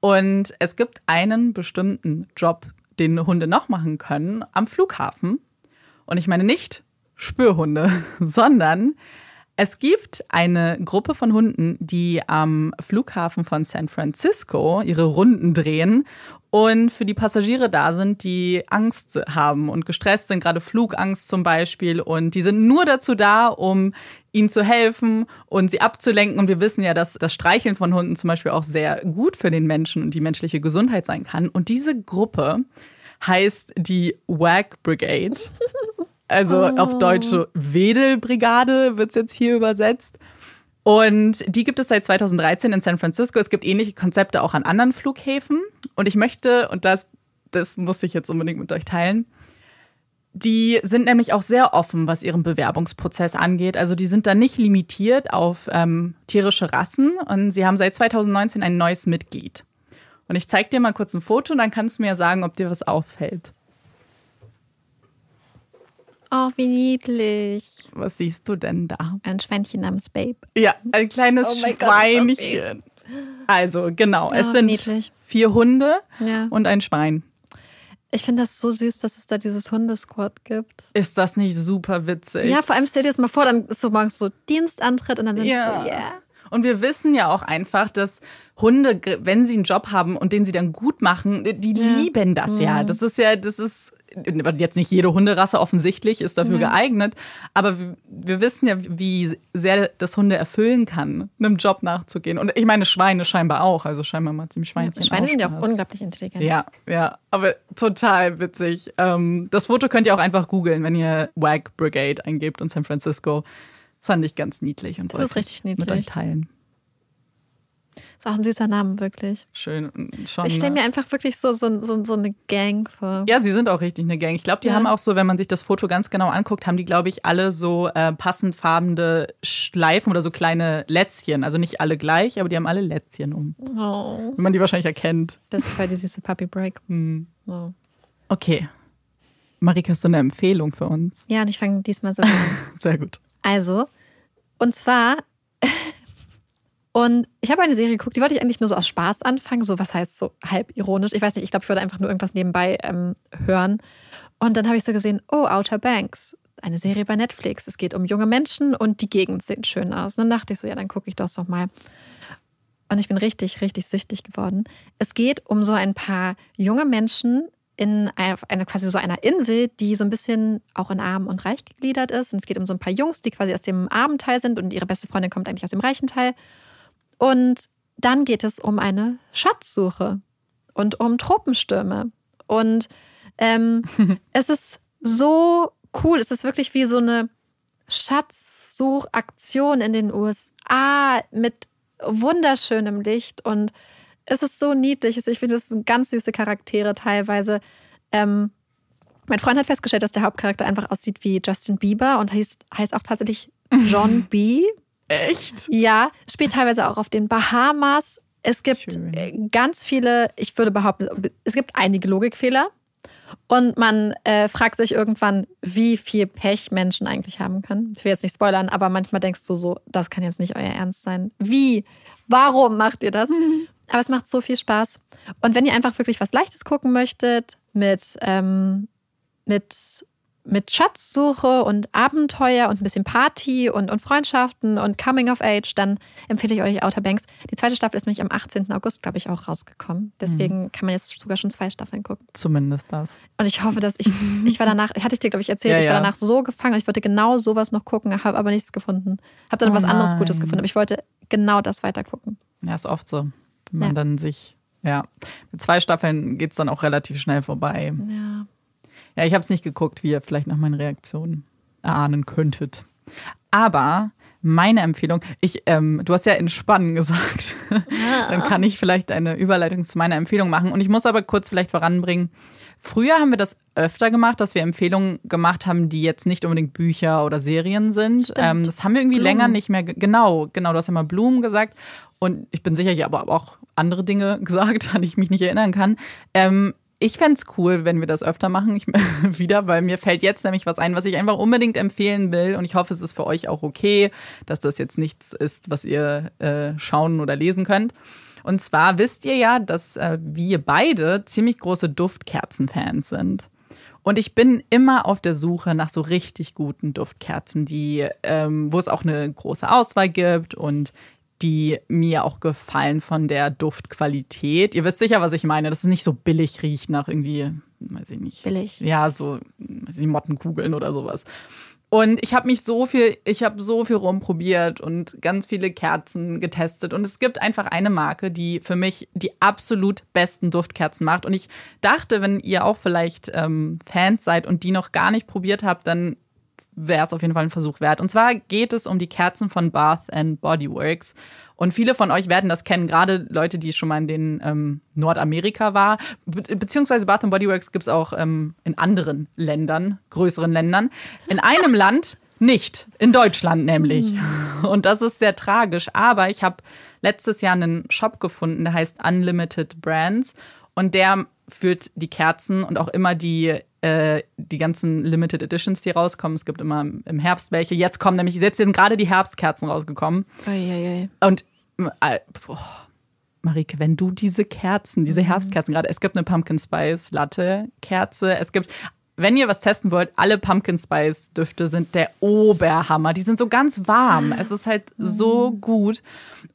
Und es gibt einen bestimmten Job, den Hunde noch machen können am Flughafen. Und ich meine nicht Spürhunde, sondern es gibt eine Gruppe von Hunden, die am Flughafen von San Francisco ihre Runden drehen und für die Passagiere da sind, die Angst haben und gestresst sind, gerade Flugangst zum Beispiel. Und die sind nur dazu da, um ihnen zu helfen und sie abzulenken. Und wir wissen ja, dass das Streicheln von Hunden zum Beispiel auch sehr gut für den Menschen und die menschliche Gesundheit sein kann. Und diese Gruppe heißt die WAG Brigade. Also oh. auf Deutsch so Wedelbrigade wird es jetzt hier übersetzt. Und die gibt es seit 2013 in San Francisco. Es gibt ähnliche Konzepte auch an anderen Flughäfen. Und ich möchte, und das, das muss ich jetzt unbedingt mit euch teilen, die sind nämlich auch sehr offen, was ihren Bewerbungsprozess angeht. Also die sind da nicht limitiert auf ähm, tierische Rassen und sie haben seit 2019 ein neues Mitglied. Und ich zeige dir mal kurz ein Foto und dann kannst du mir sagen, ob dir was auffällt. Oh, wie niedlich. Was siehst du denn da? Ein Schweinchen namens Babe. Ja, ein kleines oh Schweinchen. So also, genau, oh, es sind niedlich. vier Hunde ja. und ein Schwein. Ich finde das so süß, dass es da dieses Hundesquad gibt. Ist das nicht super witzig? Ja, vor allem stell dir das mal vor, dann ist so morgens so Dienstantritt und dann sind ja. so, yeah. Und wir wissen ja auch einfach, dass Hunde, wenn sie einen Job haben und den sie dann gut machen, die ja. lieben das mhm. ja. Das ist ja, das ist jetzt nicht jede Hunderasse offensichtlich ist dafür mhm. geeignet, aber wir, wissen ja, wie sehr das Hunde erfüllen kann, einem Job nachzugehen. Und ich meine, Schweine scheinbar auch, also scheinbar mal ziemlich Schweinchen. Ja, Schweine sind ja auch unglaublich intelligent. Ja, ja, aber total witzig. Ähm, das Foto könnt ihr auch einfach googeln, wenn ihr WAG Brigade eingebt und San Francisco. Das fand ich ganz niedlich und das ist richtig niedlich. mit euch teilen. Das ist auch ein süßer Name, wirklich. Schön. Schon, ich stelle mir einfach wirklich so, so, so, so, eine Gang vor. Ja, sie sind auch richtig eine Gang. Ich glaube, die ja. haben auch so, wenn man sich das Foto ganz genau anguckt, haben die, glaube ich, alle so äh, passend farbende Schleifen oder so kleine Lätzchen. Also nicht alle gleich, aber die haben alle Lätzchen um. Oh. Wenn man die wahrscheinlich erkennt. Das ist voll die süße Puppy Break. Hm. Oh. Okay. Marika, hast du eine Empfehlung für uns? Ja, und ich fange diesmal so an. Sehr gut. Also, und zwar, und ich habe eine Serie geguckt, die wollte ich eigentlich nur so aus Spaß anfangen, so was heißt so halb ironisch. Ich weiß nicht, ich glaube, ich würde einfach nur irgendwas nebenbei ähm, hören. Und dann habe ich so gesehen, oh, Outer Banks, eine Serie bei Netflix. Es geht um junge Menschen und die Gegend sieht schön aus. Und dann dachte ich so, ja, dann gucke ich das doch mal. Und ich bin richtig, richtig süchtig geworden. Es geht um so ein paar junge Menschen in einer, eine, quasi so einer Insel, die so ein bisschen auch in arm und reich gegliedert ist. Und es geht um so ein paar Jungs, die quasi aus dem armen Teil sind und ihre beste Freundin kommt eigentlich aus dem reichen Teil. Und dann geht es um eine Schatzsuche und um Tropenstürme. Und ähm, es ist so cool. Es ist wirklich wie so eine Schatzsuchaktion in den USA mit wunderschönem Licht und es ist so niedlich. Also ich finde, es sind ganz süße Charaktere teilweise. Ähm, mein Freund hat festgestellt, dass der Hauptcharakter einfach aussieht wie Justin Bieber und heißt, heißt auch tatsächlich John B. Echt? Ja, spielt teilweise auch auf den Bahamas. Es gibt Schön. Äh, ganz viele, ich würde behaupten, es gibt einige Logikfehler. Und man äh, fragt sich irgendwann, wie viel Pech Menschen eigentlich haben können. Ich will jetzt nicht spoilern, aber manchmal denkst du so, das kann jetzt nicht euer Ernst sein. Wie? Warum macht ihr das? Mhm. Aber es macht so viel Spaß. Und wenn ihr einfach wirklich was Leichtes gucken möchtet, mit, ähm, mit, mit Schatzsuche und Abenteuer und ein bisschen Party und, und Freundschaften und Coming of Age, dann empfehle ich euch Outer Banks. Die zweite Staffel ist nämlich am 18. August, glaube ich, auch rausgekommen. Deswegen mhm. kann man jetzt sogar schon zwei Staffeln gucken. Zumindest das. Und ich hoffe, dass ich, ich war danach, hatte ich dir, glaube ich, erzählt, ja, ich war danach so gefangen, ich wollte genau sowas noch gucken, habe aber nichts gefunden. Habe dann oh was anderes Gutes gefunden, aber ich wollte genau das weiter gucken. Ja, ist oft so wenn man ja. dann sich, ja, mit zwei Staffeln geht es dann auch relativ schnell vorbei. Ja. Ja, ich habe es nicht geguckt, wie ihr vielleicht nach meinen Reaktionen erahnen könntet. Aber meine Empfehlung, ich, ähm, du hast ja entspannen gesagt. Dann kann ich vielleicht eine Überleitung zu meiner Empfehlung machen. Und ich muss aber kurz vielleicht voranbringen, Früher haben wir das öfter gemacht, dass wir Empfehlungen gemacht haben, die jetzt nicht unbedingt Bücher oder Serien sind. Ähm, das haben wir irgendwie Blumen. länger nicht mehr. Genau, genau, du hast ja mal Blumen gesagt. Und ich bin sicher, ich habe aber auch andere Dinge gesagt, an die ich mich nicht erinnern kann. Ähm, ich fände es cool, wenn wir das öfter machen, ich, wieder, weil mir fällt jetzt nämlich was ein, was ich einfach unbedingt empfehlen will. Und ich hoffe, es ist für euch auch okay, dass das jetzt nichts ist, was ihr äh, schauen oder lesen könnt. Und zwar wisst ihr ja, dass äh, wir beide ziemlich große Duftkerzenfans sind. Und ich bin immer auf der Suche nach so richtig guten Duftkerzen, die, ähm, wo es auch eine große Auswahl gibt und die mir auch gefallen von der Duftqualität. Ihr wisst sicher, was ich meine. Das ist nicht so billig riecht nach irgendwie, weiß ich nicht. Billig. Ja, so die Mottenkugeln oder sowas. Und ich habe mich so viel, ich habe so viel rumprobiert und ganz viele Kerzen getestet. Und es gibt einfach eine Marke, die für mich die absolut besten Duftkerzen macht. Und ich dachte, wenn ihr auch vielleicht ähm, Fans seid und die noch gar nicht probiert habt, dann wäre es auf jeden Fall ein Versuch wert. Und zwar geht es um die Kerzen von Bath and Body Works. Und viele von euch werden das kennen, gerade Leute, die schon mal in den ähm, Nordamerika war. Be beziehungsweise Bath and Body Works gibt es auch ähm, in anderen Ländern, größeren Ländern. In einem Land nicht, in Deutschland nämlich. Und das ist sehr tragisch. Aber ich habe letztes Jahr einen Shop gefunden, der heißt Unlimited Brands. Und der führt die Kerzen und auch immer die äh, die ganzen Limited Editions, die rauskommen. Es gibt immer im Herbst welche. Jetzt kommen nämlich, jetzt sind gerade die Herbstkerzen rausgekommen. Eieiei. Und äh, boah, Marike, wenn du diese Kerzen, diese Mhm. Herbstkerzen gerade, es gibt eine Pumpkin Spice Latte Kerze, es gibt wenn ihr was testen wollt, alle Pumpkin Spice Düfte sind der Oberhammer. Die sind so ganz warm. Es ist halt so gut.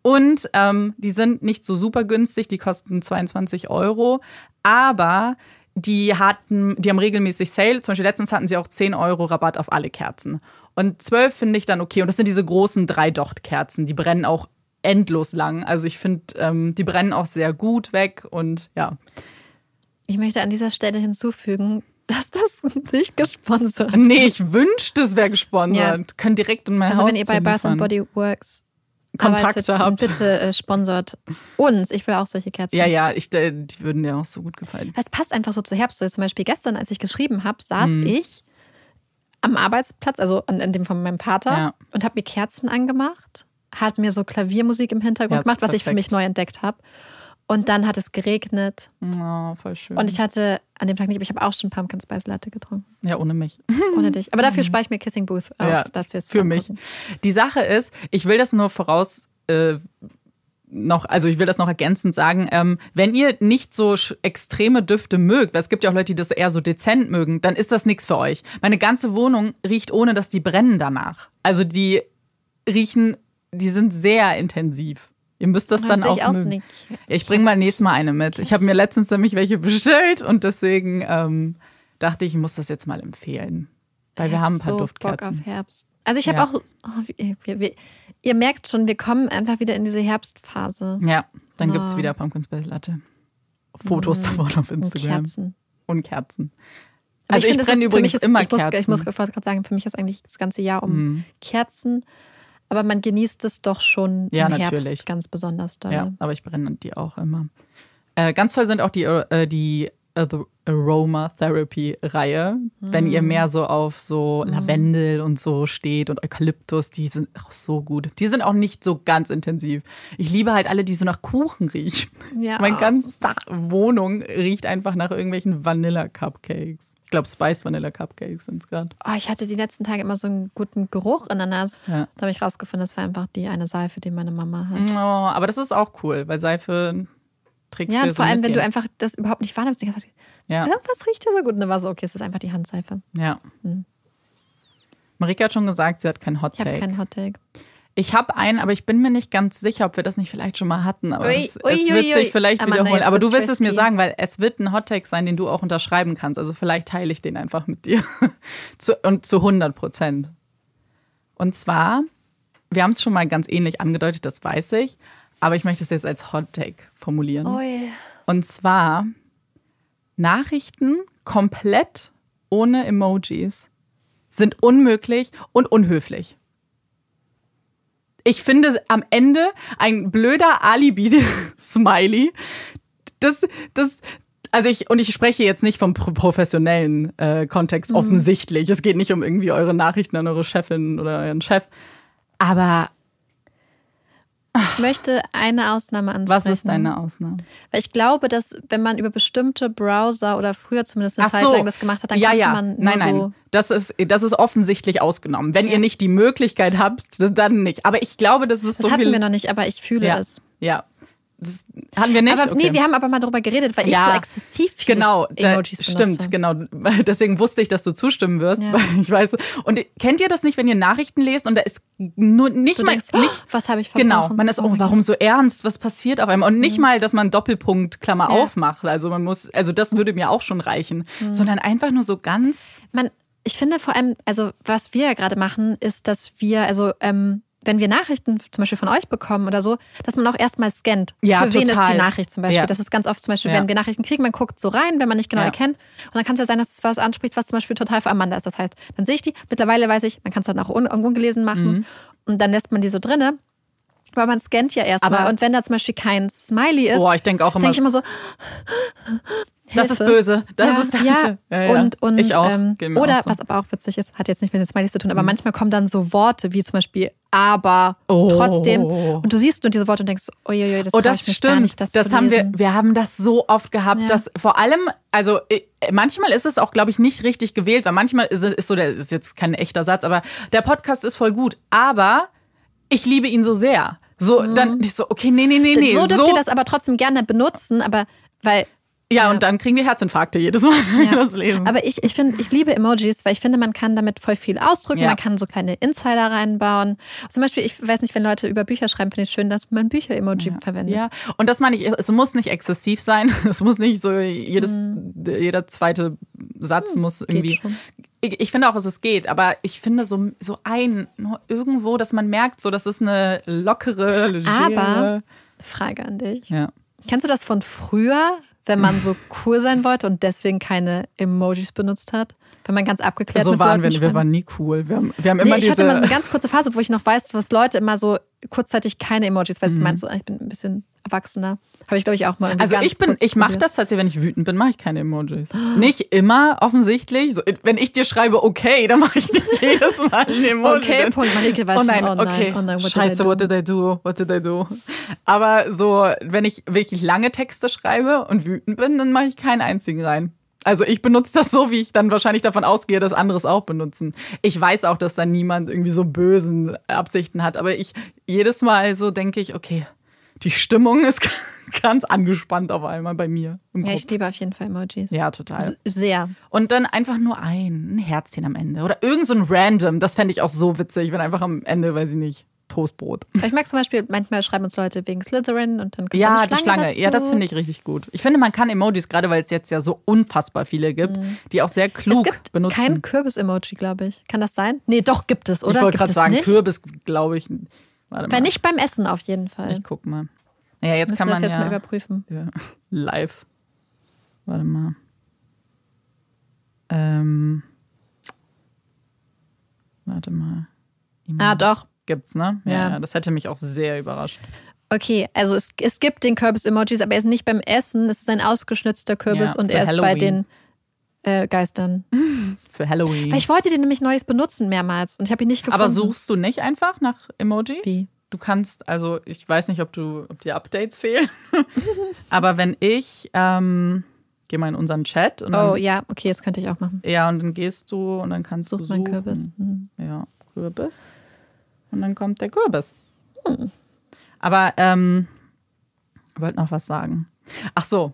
Und ähm, die sind nicht so super günstig. Die kosten 22 Euro. Aber die hatten, die haben regelmäßig Sale. Zum Beispiel letztens hatten sie auch 10 Euro Rabatt auf alle Kerzen. Und 12 finde ich dann okay. Und das sind diese großen drei Docht-Kerzen. Die brennen auch endlos lang. Also ich finde, ähm, die brennen auch sehr gut weg. Und ja. Ich möchte an dieser Stelle hinzufügen, dass das nicht gesponsert Nee, ist. ich wünschte, es wäre gesponsert. Können direkt in mein Also Haus wenn ihr bei Bath liefern. and Body Works Kontakte arbeitet, habt. bitte äh, sponsort uns. Ich will auch solche Kerzen. Ja, ja, ich, äh, die würden dir auch so gut gefallen. Das passt einfach so zu Herbst. So zum Beispiel gestern, als ich geschrieben habe, saß Mhm. ich am Arbeitsplatz, also an, an dem von meinem Vater, Ja. und habe mir Kerzen angemacht, hat mir so Klaviermusik im Hintergrund Ja, gemacht, was ich für perfekt. mich neu entdeckt habe. Und dann hat es geregnet. Oh, voll schön. Und ich hatte an dem Tag nicht, aber ich habe auch schon Pumpkin Spice Latte getrunken. ja, ohne mich. Ohne dich. Aber dafür spare ich mir Kissing Booth auf, Ja, dass wir es Für mich. Die Sache ist, ich will das nur voraus äh, noch, also ich will das noch ergänzend sagen, ähm, wenn ihr nicht so extreme Düfte mögt, weil es gibt ja auch Leute, die das eher so dezent mögen, dann ist das nichts für euch. Meine ganze Wohnung riecht ohne, dass die brennen danach. Also die riechen, die sind sehr intensiv. Ihr müsst das dann auch ich mögen. nicht. Ich bringe mal nächstes Mal eine mit. Ich habe mir letztens nämlich welche bestellt und deswegen ähm, dachte ich, ich muss das jetzt mal empfehlen. Weil wir Ich haben ein paar so Duftkerzen. Bock auf Herbst. Also ich habe Ja. auch, oh, wir, wir, ihr merkt schon, wir kommen einfach wieder in diese Herbstphase. Ja, dann gibt's Ah. wieder Pumpkin Spice Latte. Fotos davon auf Und Instagram. Kerzen. Und Kerzen. Aber Also ich, es brenne übrigens ist, immer ich muss, Kerzen. Ich muss gerade sagen, für mich ist eigentlich das ganze Jahr um Mhm. Kerzen. Aber man genießt es doch schon Ja, im natürlich. Herbst ganz besonders doll. Ja, aber ich brenne die auch immer. Äh, ganz toll sind auch die, äh, die Aromatherapy-Reihe. Wenn Mm. ihr mehr so auf so Lavendel und so steht und Eukalyptus, die sind auch so gut. Die sind auch nicht so ganz intensiv. Ich liebe halt alle, die so nach Kuchen riechen. Ja. Meine ganze Wohnung riecht einfach nach irgendwelchen Vanilla-Cupcakes. Ich glaube, Spice Vanilla Cupcakes sind es gerade. Oh, ich hatte die letzten Tage immer so einen guten Geruch in der Nase. Ja. Da habe ich rausgefunden, das war einfach die eine Seife, die meine Mama hat. Oh, aber das ist auch cool, weil Seife trägst Ja, du und vor allem, wenn mit du dir. einfach das überhaupt nicht wahrnimmst. Gesagt, Ja, irgendwas riecht ja so gut. Und dann war so, okay, es ist einfach die Handseife. ja. Hm. Marika hat schon gesagt, sie hat keinen Hot Ich habe Take. keinen Hottake. Ich habe einen, aber ich bin mir nicht ganz sicher, ob wir das nicht vielleicht schon mal hatten. Aber Ui, es, ui, es wird ui. sich vielleicht Amanda, wiederholen. jetzt Aber du wirst es mir sagen, weil es wird ein Hot Take sein, den du auch unterschreiben kannst. Also vielleicht teile ich den einfach mit dir. zu, und zu 100 Prozent. Und zwar, wir haben es schon mal ganz ähnlich angedeutet, das weiß ich. Aber ich möchte es jetzt als Hot Take formulieren. Ui. Und zwar Nachrichten komplett ohne Emojis sind unmöglich und unhöflich. Ich finde am Ende ein blöder Alibi-Smiley. Das, das, also ich, und ich spreche jetzt nicht vom pro- professionellen äh, Kontext offensichtlich. Es geht nicht um irgendwie eure Nachrichten an eure Chefin oder euren Chef. Aber Ich möchte eine Ausnahme ansprechen. was ist deine Ausnahme? Weil ich glaube, dass wenn man über bestimmte Browser oder früher zumindest eine Ach Zeit so. lang das gemacht hat, dann ja, konnte ja. man nur nein, nein. so. Das ist, das ist offensichtlich ausgenommen. Wenn ihr nicht die Möglichkeit habt, dann nicht. Aber ich glaube, das ist Das so hatten viel. wir noch nicht, aber ich fühle ja, es. ja. Das hatten wir nicht. Aber okay. nee, wir haben aber mal darüber geredet, weil Ja. ich so exzessiv viele Genau, da, Emojis benutze. stimmt, genau. Deswegen wusste ich, dass du zustimmen wirst. Ja. Weil ich weiß. Und kennt ihr das nicht, wenn ihr Nachrichten lest und da ist nur nicht Du mal denkst, nicht, oh, was habe ich verbrochen? Genau, man ist, oh, mein warum so ernst? Was passiert auf einmal? Und nicht Mhm. mal, dass man Doppelpunkt Klammer Ja. aufmacht. Also man muss, also das würde mir auch schon reichen, Mhm. sondern einfach nur so ganz. man, ich finde vor allem, also was wir ja gerade machen, ist, dass wir, also ähm, wenn wir Nachrichten zum Beispiel von euch bekommen oder so, dass man auch erstmal scannt. Ja, Für wen ist total. die Nachricht zum Beispiel? Ja. Das ist ganz oft zum Beispiel, Ja. wenn wir Nachrichten kriegen, man guckt so rein, wenn man nicht genau erkennt. Und dann kann es ja sein, dass es was anspricht, was zum Beispiel total für Amanda ist. Das heißt, dann sehe ich die, mittlerweile weiß ich, man kann es dann auch un ungelesen machen Mhm. und dann lässt man die so drinne. Aber man scannt ja erstmal. Aber- Und wenn da zum Beispiel kein Smiley ist, Boah, ich denke auch immer, denke ich immer so, das ist Hilfe. böse. Das ja, ist ja. Ja, ja. Und, und ich auch. Ähm, oder auch so. was aber auch witzig ist, hat jetzt nicht mit den Smileys zu tun, aber manchmal kommen dann so Worte wie zum Beispiel aber Oh. trotzdem und du siehst nur diese Worte und denkst, uiuiui, das, Oh, das ich mich gar stimmt. nicht, das, das haben wir, lesen. wir haben das so oft gehabt, Ja. dass vor allem, also äh, manchmal ist es auch, glaube ich, nicht richtig gewählt, weil manchmal ist es ist so, der ist jetzt kein echter Satz, aber der Podcast ist voll gut, aber ich liebe ihn so sehr. So, dann ich so, okay, nee, nee, nee, nee. Mhm. so dürft ihr das aber trotzdem gerne benutzen, aber weil ja, ja. und dann kriegen wir Herzinfarkte jedes Mal, wenn wir Ja. das lesen. Aber ich, ich finde, ich liebe Emojis, weil ich finde, man kann damit voll viel ausdrücken. Ja. Man kann so kleine Insider reinbauen. Zum Beispiel, ich weiß nicht, wenn Leute über Bücher schreiben, finde ich schön, dass man Bücher-Emoji verwendet. Ja, und das meine ich, es muss nicht exzessiv sein. Es muss nicht so jedes, jeder zweite Satz muss irgendwie. Ich, ich finde auch, dass es geht, aber ich finde so, so ein, nur irgendwo, dass man merkt, so, das ist eine lockere, legere. Aber, Frage an dich. Ja. Kennst du das von früher, wenn man so cool sein wollte und deswegen keine Emojis benutzt hat? Wenn man ganz abgeklärt So mit waren Leuten wir, wir waren nie cool. Wir haben, wir haben Nee, immer ich diese. hatte immer so eine ganz kurze Phase, wo ich noch weiß, was Leute immer so kurzzeitig keine Emojis, weil sie Mhm. meinen so, ah, ich bin ein bisschen erwachsener. Habe ich, glaube ich, auch mal Also ich bin, ich mache das tatsächlich, wenn ich wütend bin, mache ich keine Emojis. Nicht immer, offensichtlich. So, wenn ich dir schreibe, okay, dann mache ich nicht jedes Mal ein Emoji. Okay, Punkt. Marike weiß oh schon, nein, oh nein, okay. oh nein, what did I Scheiße, do? what did I do? What did I do? Aber so, wenn ich wirklich lange Texte schreibe und wütend bin, dann mache ich keinen einzigen rein. Also ich benutze das so, wie ich dann wahrscheinlich davon ausgehe, dass andere es auch benutzen. Ich weiß auch, dass da niemand irgendwie so bösen Absichten hat, aber ich jedes Mal so denke ich, okay, die Stimmung ist ganz angespannt auf einmal bei mir Ja, Kopf. ich liebe auf jeden Fall Emojis. Ja, total. Sehr. Und dann einfach nur ein, ein Herzchen am Ende. Oder irgend so ein Random. Das fände ich auch so witzig, wenn einfach am Ende, weiß ich nicht, Toastbrot. Aber ich mag zum Beispiel, manchmal schreiben uns Leute wegen Slytherin und dann kommt Ja, eine die Schlange. Dazu. Ja, das finde ich richtig gut. Ich finde, man kann Emojis, gerade weil es jetzt ja so unfassbar viele gibt, die auch sehr klug Mhm. Es gibt benutzen. kein Kürbis-Emoji, glaube ich. Kann das sein? Nee, doch, gibt es, oder? ich wollte gerade sagen, nicht? Kürbis, glaube ich. Warte mal. Weil nicht beim Essen auf jeden Fall. Ich guck mal. Naja, jetzt Müssen kann man das jetzt ja, mal überprüfen. ja live. Warte mal. Ähm. Warte mal. Ah, doch. Gibt's, ne? Ja, Ja. das hätte mich auch sehr überrascht. Okay, also es, es gibt den Kürbis-Emojis, aber er ist nicht beim Essen. Es ist ein ausgeschnitzter Kürbis Ja, und er ist bei Halloween. den äh, Geistern. Für Halloween. Weil ich wollte den nämlich neues benutzen mehrmals und ich habe ihn nicht gefunden. Aber suchst du nicht einfach nach Emoji? Wie? Du kannst, also ich weiß nicht, ob du, ob dir Updates fehlen. Aber wenn ich, ähm, geh mal in unseren Chat und dann, Oh ja, okay, das könnte ich auch machen. ja, und dann gehst du und dann kannst du Such suchen. mein Kürbis. Hm. Ja, Kürbis. Und dann kommt der Kürbis. Aber ähm, wollte noch was sagen. Ach so,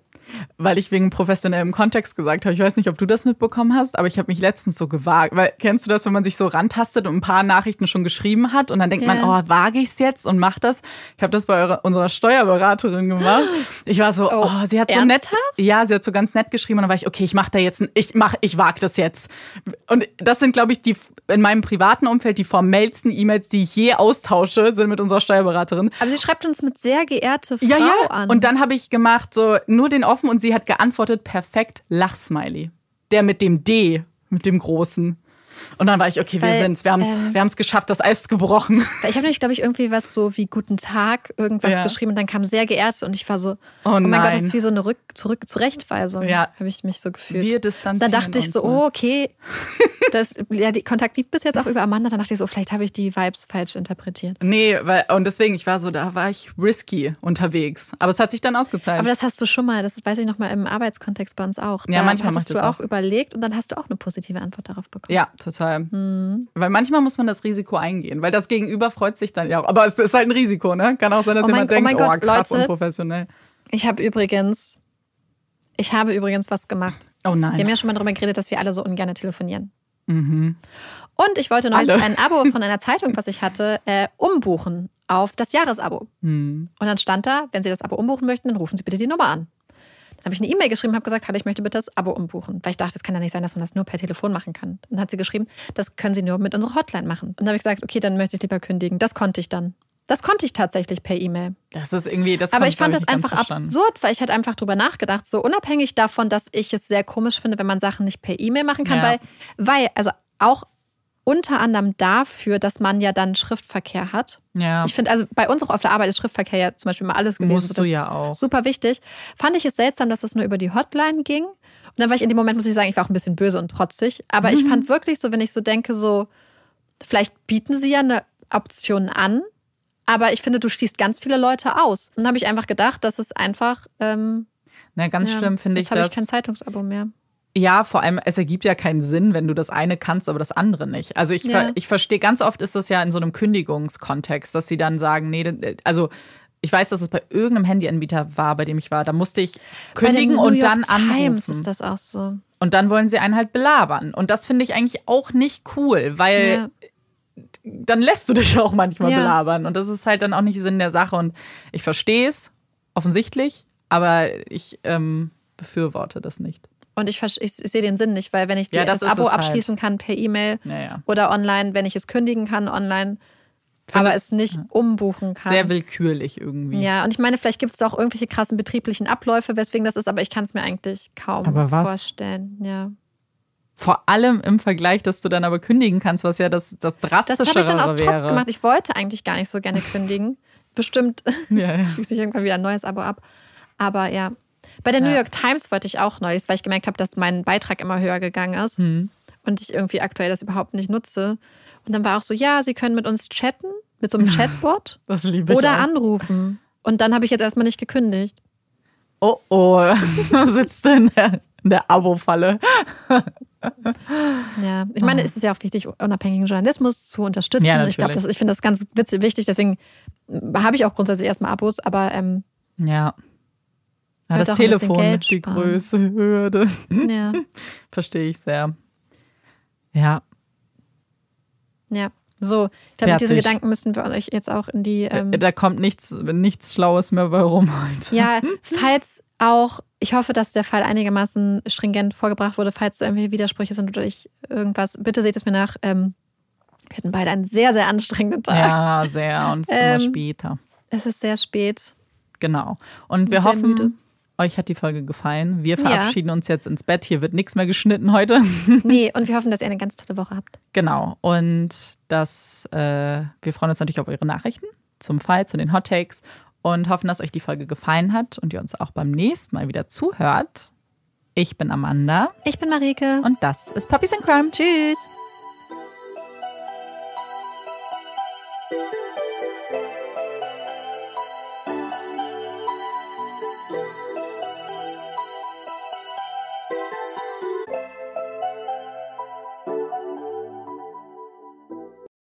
weil ich wegen professionellem Kontext gesagt habe. Ich weiß nicht, ob du das mitbekommen hast, aber ich habe mich letztens so gewagt. Weil kennst du das, wenn man sich so rantastet und ein paar Nachrichten schon geschrieben hat und dann denkt man, Ja. oh, wage ich es jetzt und mach das? Ich habe das bei eurer, unserer Steuerberaterin gemacht. Ich war so, oh, Oh, sie hat so nett, ernsthaft? ja, sie hat so ganz nett geschrieben und dann war ich, okay, ich mache da jetzt, ein, ich mach, ich wage das jetzt. Und das sind, glaube ich, die in meinem privaten Umfeld die formellsten E-Mails, die ich je austausche, sind mit unserer Steuerberaterin. Aber sie schreibt uns mit sehr geehrte Frau Ja, ja. an. Und dann habe ich gemacht, so nur den offen und sie hat geantwortet, perfekt, Lachsmiley. Der mit dem D, mit dem großen. Und dann war ich, okay, wir Weil, sind's, wir haben's, ähm, wir haben's geschafft, das Eis ist gebrochen. Weil ich habe nämlich, glaube ich, irgendwie was so wie Guten Tag irgendwas Ja. geschrieben und dann kam sehr geehrt und ich war so, Oh oh, mein Gott, das ist wie so eine Rück zurück Zurechtweisung. Ja. Habe ich mich so gefühlt. Wir distanzieren dann dachte ich so, oh, okay. Das, ja, die Kontakt lief bis jetzt auch über Amanda. Dann dachte ich so, vielleicht habe ich die Vibes falsch interpretiert. Nee, weil, und deswegen, ich war so, da war ich risky unterwegs. Aber es hat sich dann ausgezahlt. Aber das hast du schon mal, das weiß ich noch mal im Arbeitskontext bei uns auch. Ja, da manchmal ich du das auch überlegt und dann hast du auch eine positive Antwort darauf bekommen. ja, total. Mhm. Weil manchmal muss man das Risiko eingehen, weil das Gegenüber freut sich dann ja auch. Aber es ist halt ein Risiko, ne? Kann auch sein, dass Oh jemand oh denkt, mein oh, Gott, krass Leute. unprofessionell. Ich habe übrigens, ich habe übrigens was gemacht. Oh Wir haben nein. ja schon mal darüber geredet, dass wir alle so ungern telefonieren. Mhm. Und ich wollte neulich ein Abo von einer Zeitung, was ich hatte, äh, umbuchen auf das Jahresabo. Hm. Und dann stand da, wenn Sie das Abo umbuchen möchten, dann rufen Sie bitte die Nummer an. Dann habe ich eine E-Mail geschrieben, habe gesagt, hallo, ich möchte bitte das Abo umbuchen. Weil ich dachte, es kann ja nicht sein, dass man das nur per Telefon machen kann. Dann hat sie geschrieben, das können Sie nur mit unserer Hotline machen. Und dann habe ich gesagt, okay, dann möchte ich lieber kündigen. Das konnte ich dann. Das konnte ich tatsächlich per E-Mail. Das ist irgendwie, das Aber ich fand das einfach absurd, weil ich halt einfach drüber nachgedacht, so unabhängig davon, dass ich es sehr komisch finde, wenn man Sachen nicht per E-Mail machen kann, Ja. weil, weil, also auch unter anderem dafür, dass man ja dann Schriftverkehr hat. Ja. Ich finde, also bei uns auch auf der Arbeit ist Schriftverkehr ja zum Beispiel mal alles gewesen. Musst du das ja auch. Super wichtig. Fand ich es seltsam, dass es nur über die Hotline ging. Und dann war ich in dem Moment, muss ich sagen, ich war auch ein bisschen böse und trotzig. Aber ich Mhm. fand wirklich so, wenn ich so denke, so, vielleicht bieten sie ja eine Option an, aber ich finde, du schließt ganz viele Leute aus. Und dann habe ich einfach gedacht, dass es einfach. Ähm, Na, ganz ja, schlimm finde ich Jetzt habe das. ich kein Zeitungsabo mehr. Ja, vor allem, es ergibt ja keinen Sinn, wenn du das eine kannst, aber das andere nicht. Also ich, Ja. ich verstehe, ganz oft ist das ja in so einem Kündigungskontext, dass sie dann sagen, nee, also ich weiß, dass es bei irgendeinem Handyanbieter war, bei dem ich war. Da musste ich kündigen und dann York Times anrufen. ist das auch so. Und dann wollen sie einen halt belabern. Und das finde ich eigentlich auch nicht cool, weil Ja. dann lässt du dich auch manchmal Ja. belabern. Und das ist halt dann auch nicht Sinn der Sache. Und ich verstehe es, offensichtlich, aber ich ähm, befürworte das nicht. Und ich, ich, ich sehe den Sinn nicht, weil wenn ich die, Ja, das das, Abo halt. abschließen kann per E-Mail Naja. oder online, wenn ich es kündigen kann online, aber es- nicht umbuchen kann. Sehr willkürlich irgendwie. Ja, und ich meine, vielleicht gibt es auch irgendwelche krassen betrieblichen Abläufe, weswegen das ist, aber ich kann es mir eigentlich kaum Aber was? vorstellen. Ja. Vor allem im Vergleich, dass du dann aber kündigen kannst, was ja das, das Das Drastischere habe ich dann aus Trotz wäre. gemacht. Ich wollte eigentlich gar nicht so gerne kündigen. Bestimmt Ja, ja. schließe ich irgendwann wieder ein neues Abo ab. Aber ja. Bei der New Ja. York Times wollte ich auch neulich, weil ich gemerkt habe, dass mein Beitrag immer höher gegangen ist Hm. und ich irgendwie aktuell das überhaupt nicht nutze. Und dann war auch so, ja, Sie können mit uns chatten, mit so einem Chatbot Das liebe ich oder auch. anrufen. Und dann habe ich jetzt erstmal nicht gekündigt. Oh oh, sitzt du in der, in der Abo-Falle. Ja, ich meine, es ist ja auch wichtig, unabhängigen Journalismus zu unterstützen. Ah. Ja, ich glaube, ich finde das ganz witzig, wichtig, deswegen habe ich auch grundsätzlich erstmal Abos, aber ähm, Ja. Ja, das Telefon mit die größte Hürde. ja, Verstehe ich sehr. Ja, ja. So, ich glaube, mit diesen. Gedanken müssen wir euch jetzt auch in die. Ähm, da kommt nichts, nichts Schlaues mehr bei rum heute. ja, falls auch, ich hoffe, dass der Fall einigermaßen stringent vorgebracht wurde, falls irgendwelche Widersprüche sind oder ich irgendwas, bitte seht es mir nach. Ähm, wir hatten beide einen sehr, sehr anstrengenden Tag. Ja, sehr. Und es ist immer Ähm, später. Es ist sehr spät. Genau. Und wir hoffen, müde. Euch hat die Folge gefallen. Wir Ja. verabschieden uns jetzt ins Bett. Hier wird nichts mehr geschnitten heute. Nee, und wir hoffen, dass ihr eine ganz tolle Woche habt. Genau. Und das, äh, wir freuen uns natürlich auf eure Nachrichten zum Fall, zu den Hot Takes und hoffen, dass euch die Folge gefallen hat und ihr uns auch beim nächsten Mal wieder zuhört. Ich bin Amanda Ich bin Marike. und das ist Puppies in Crime. Tschüss.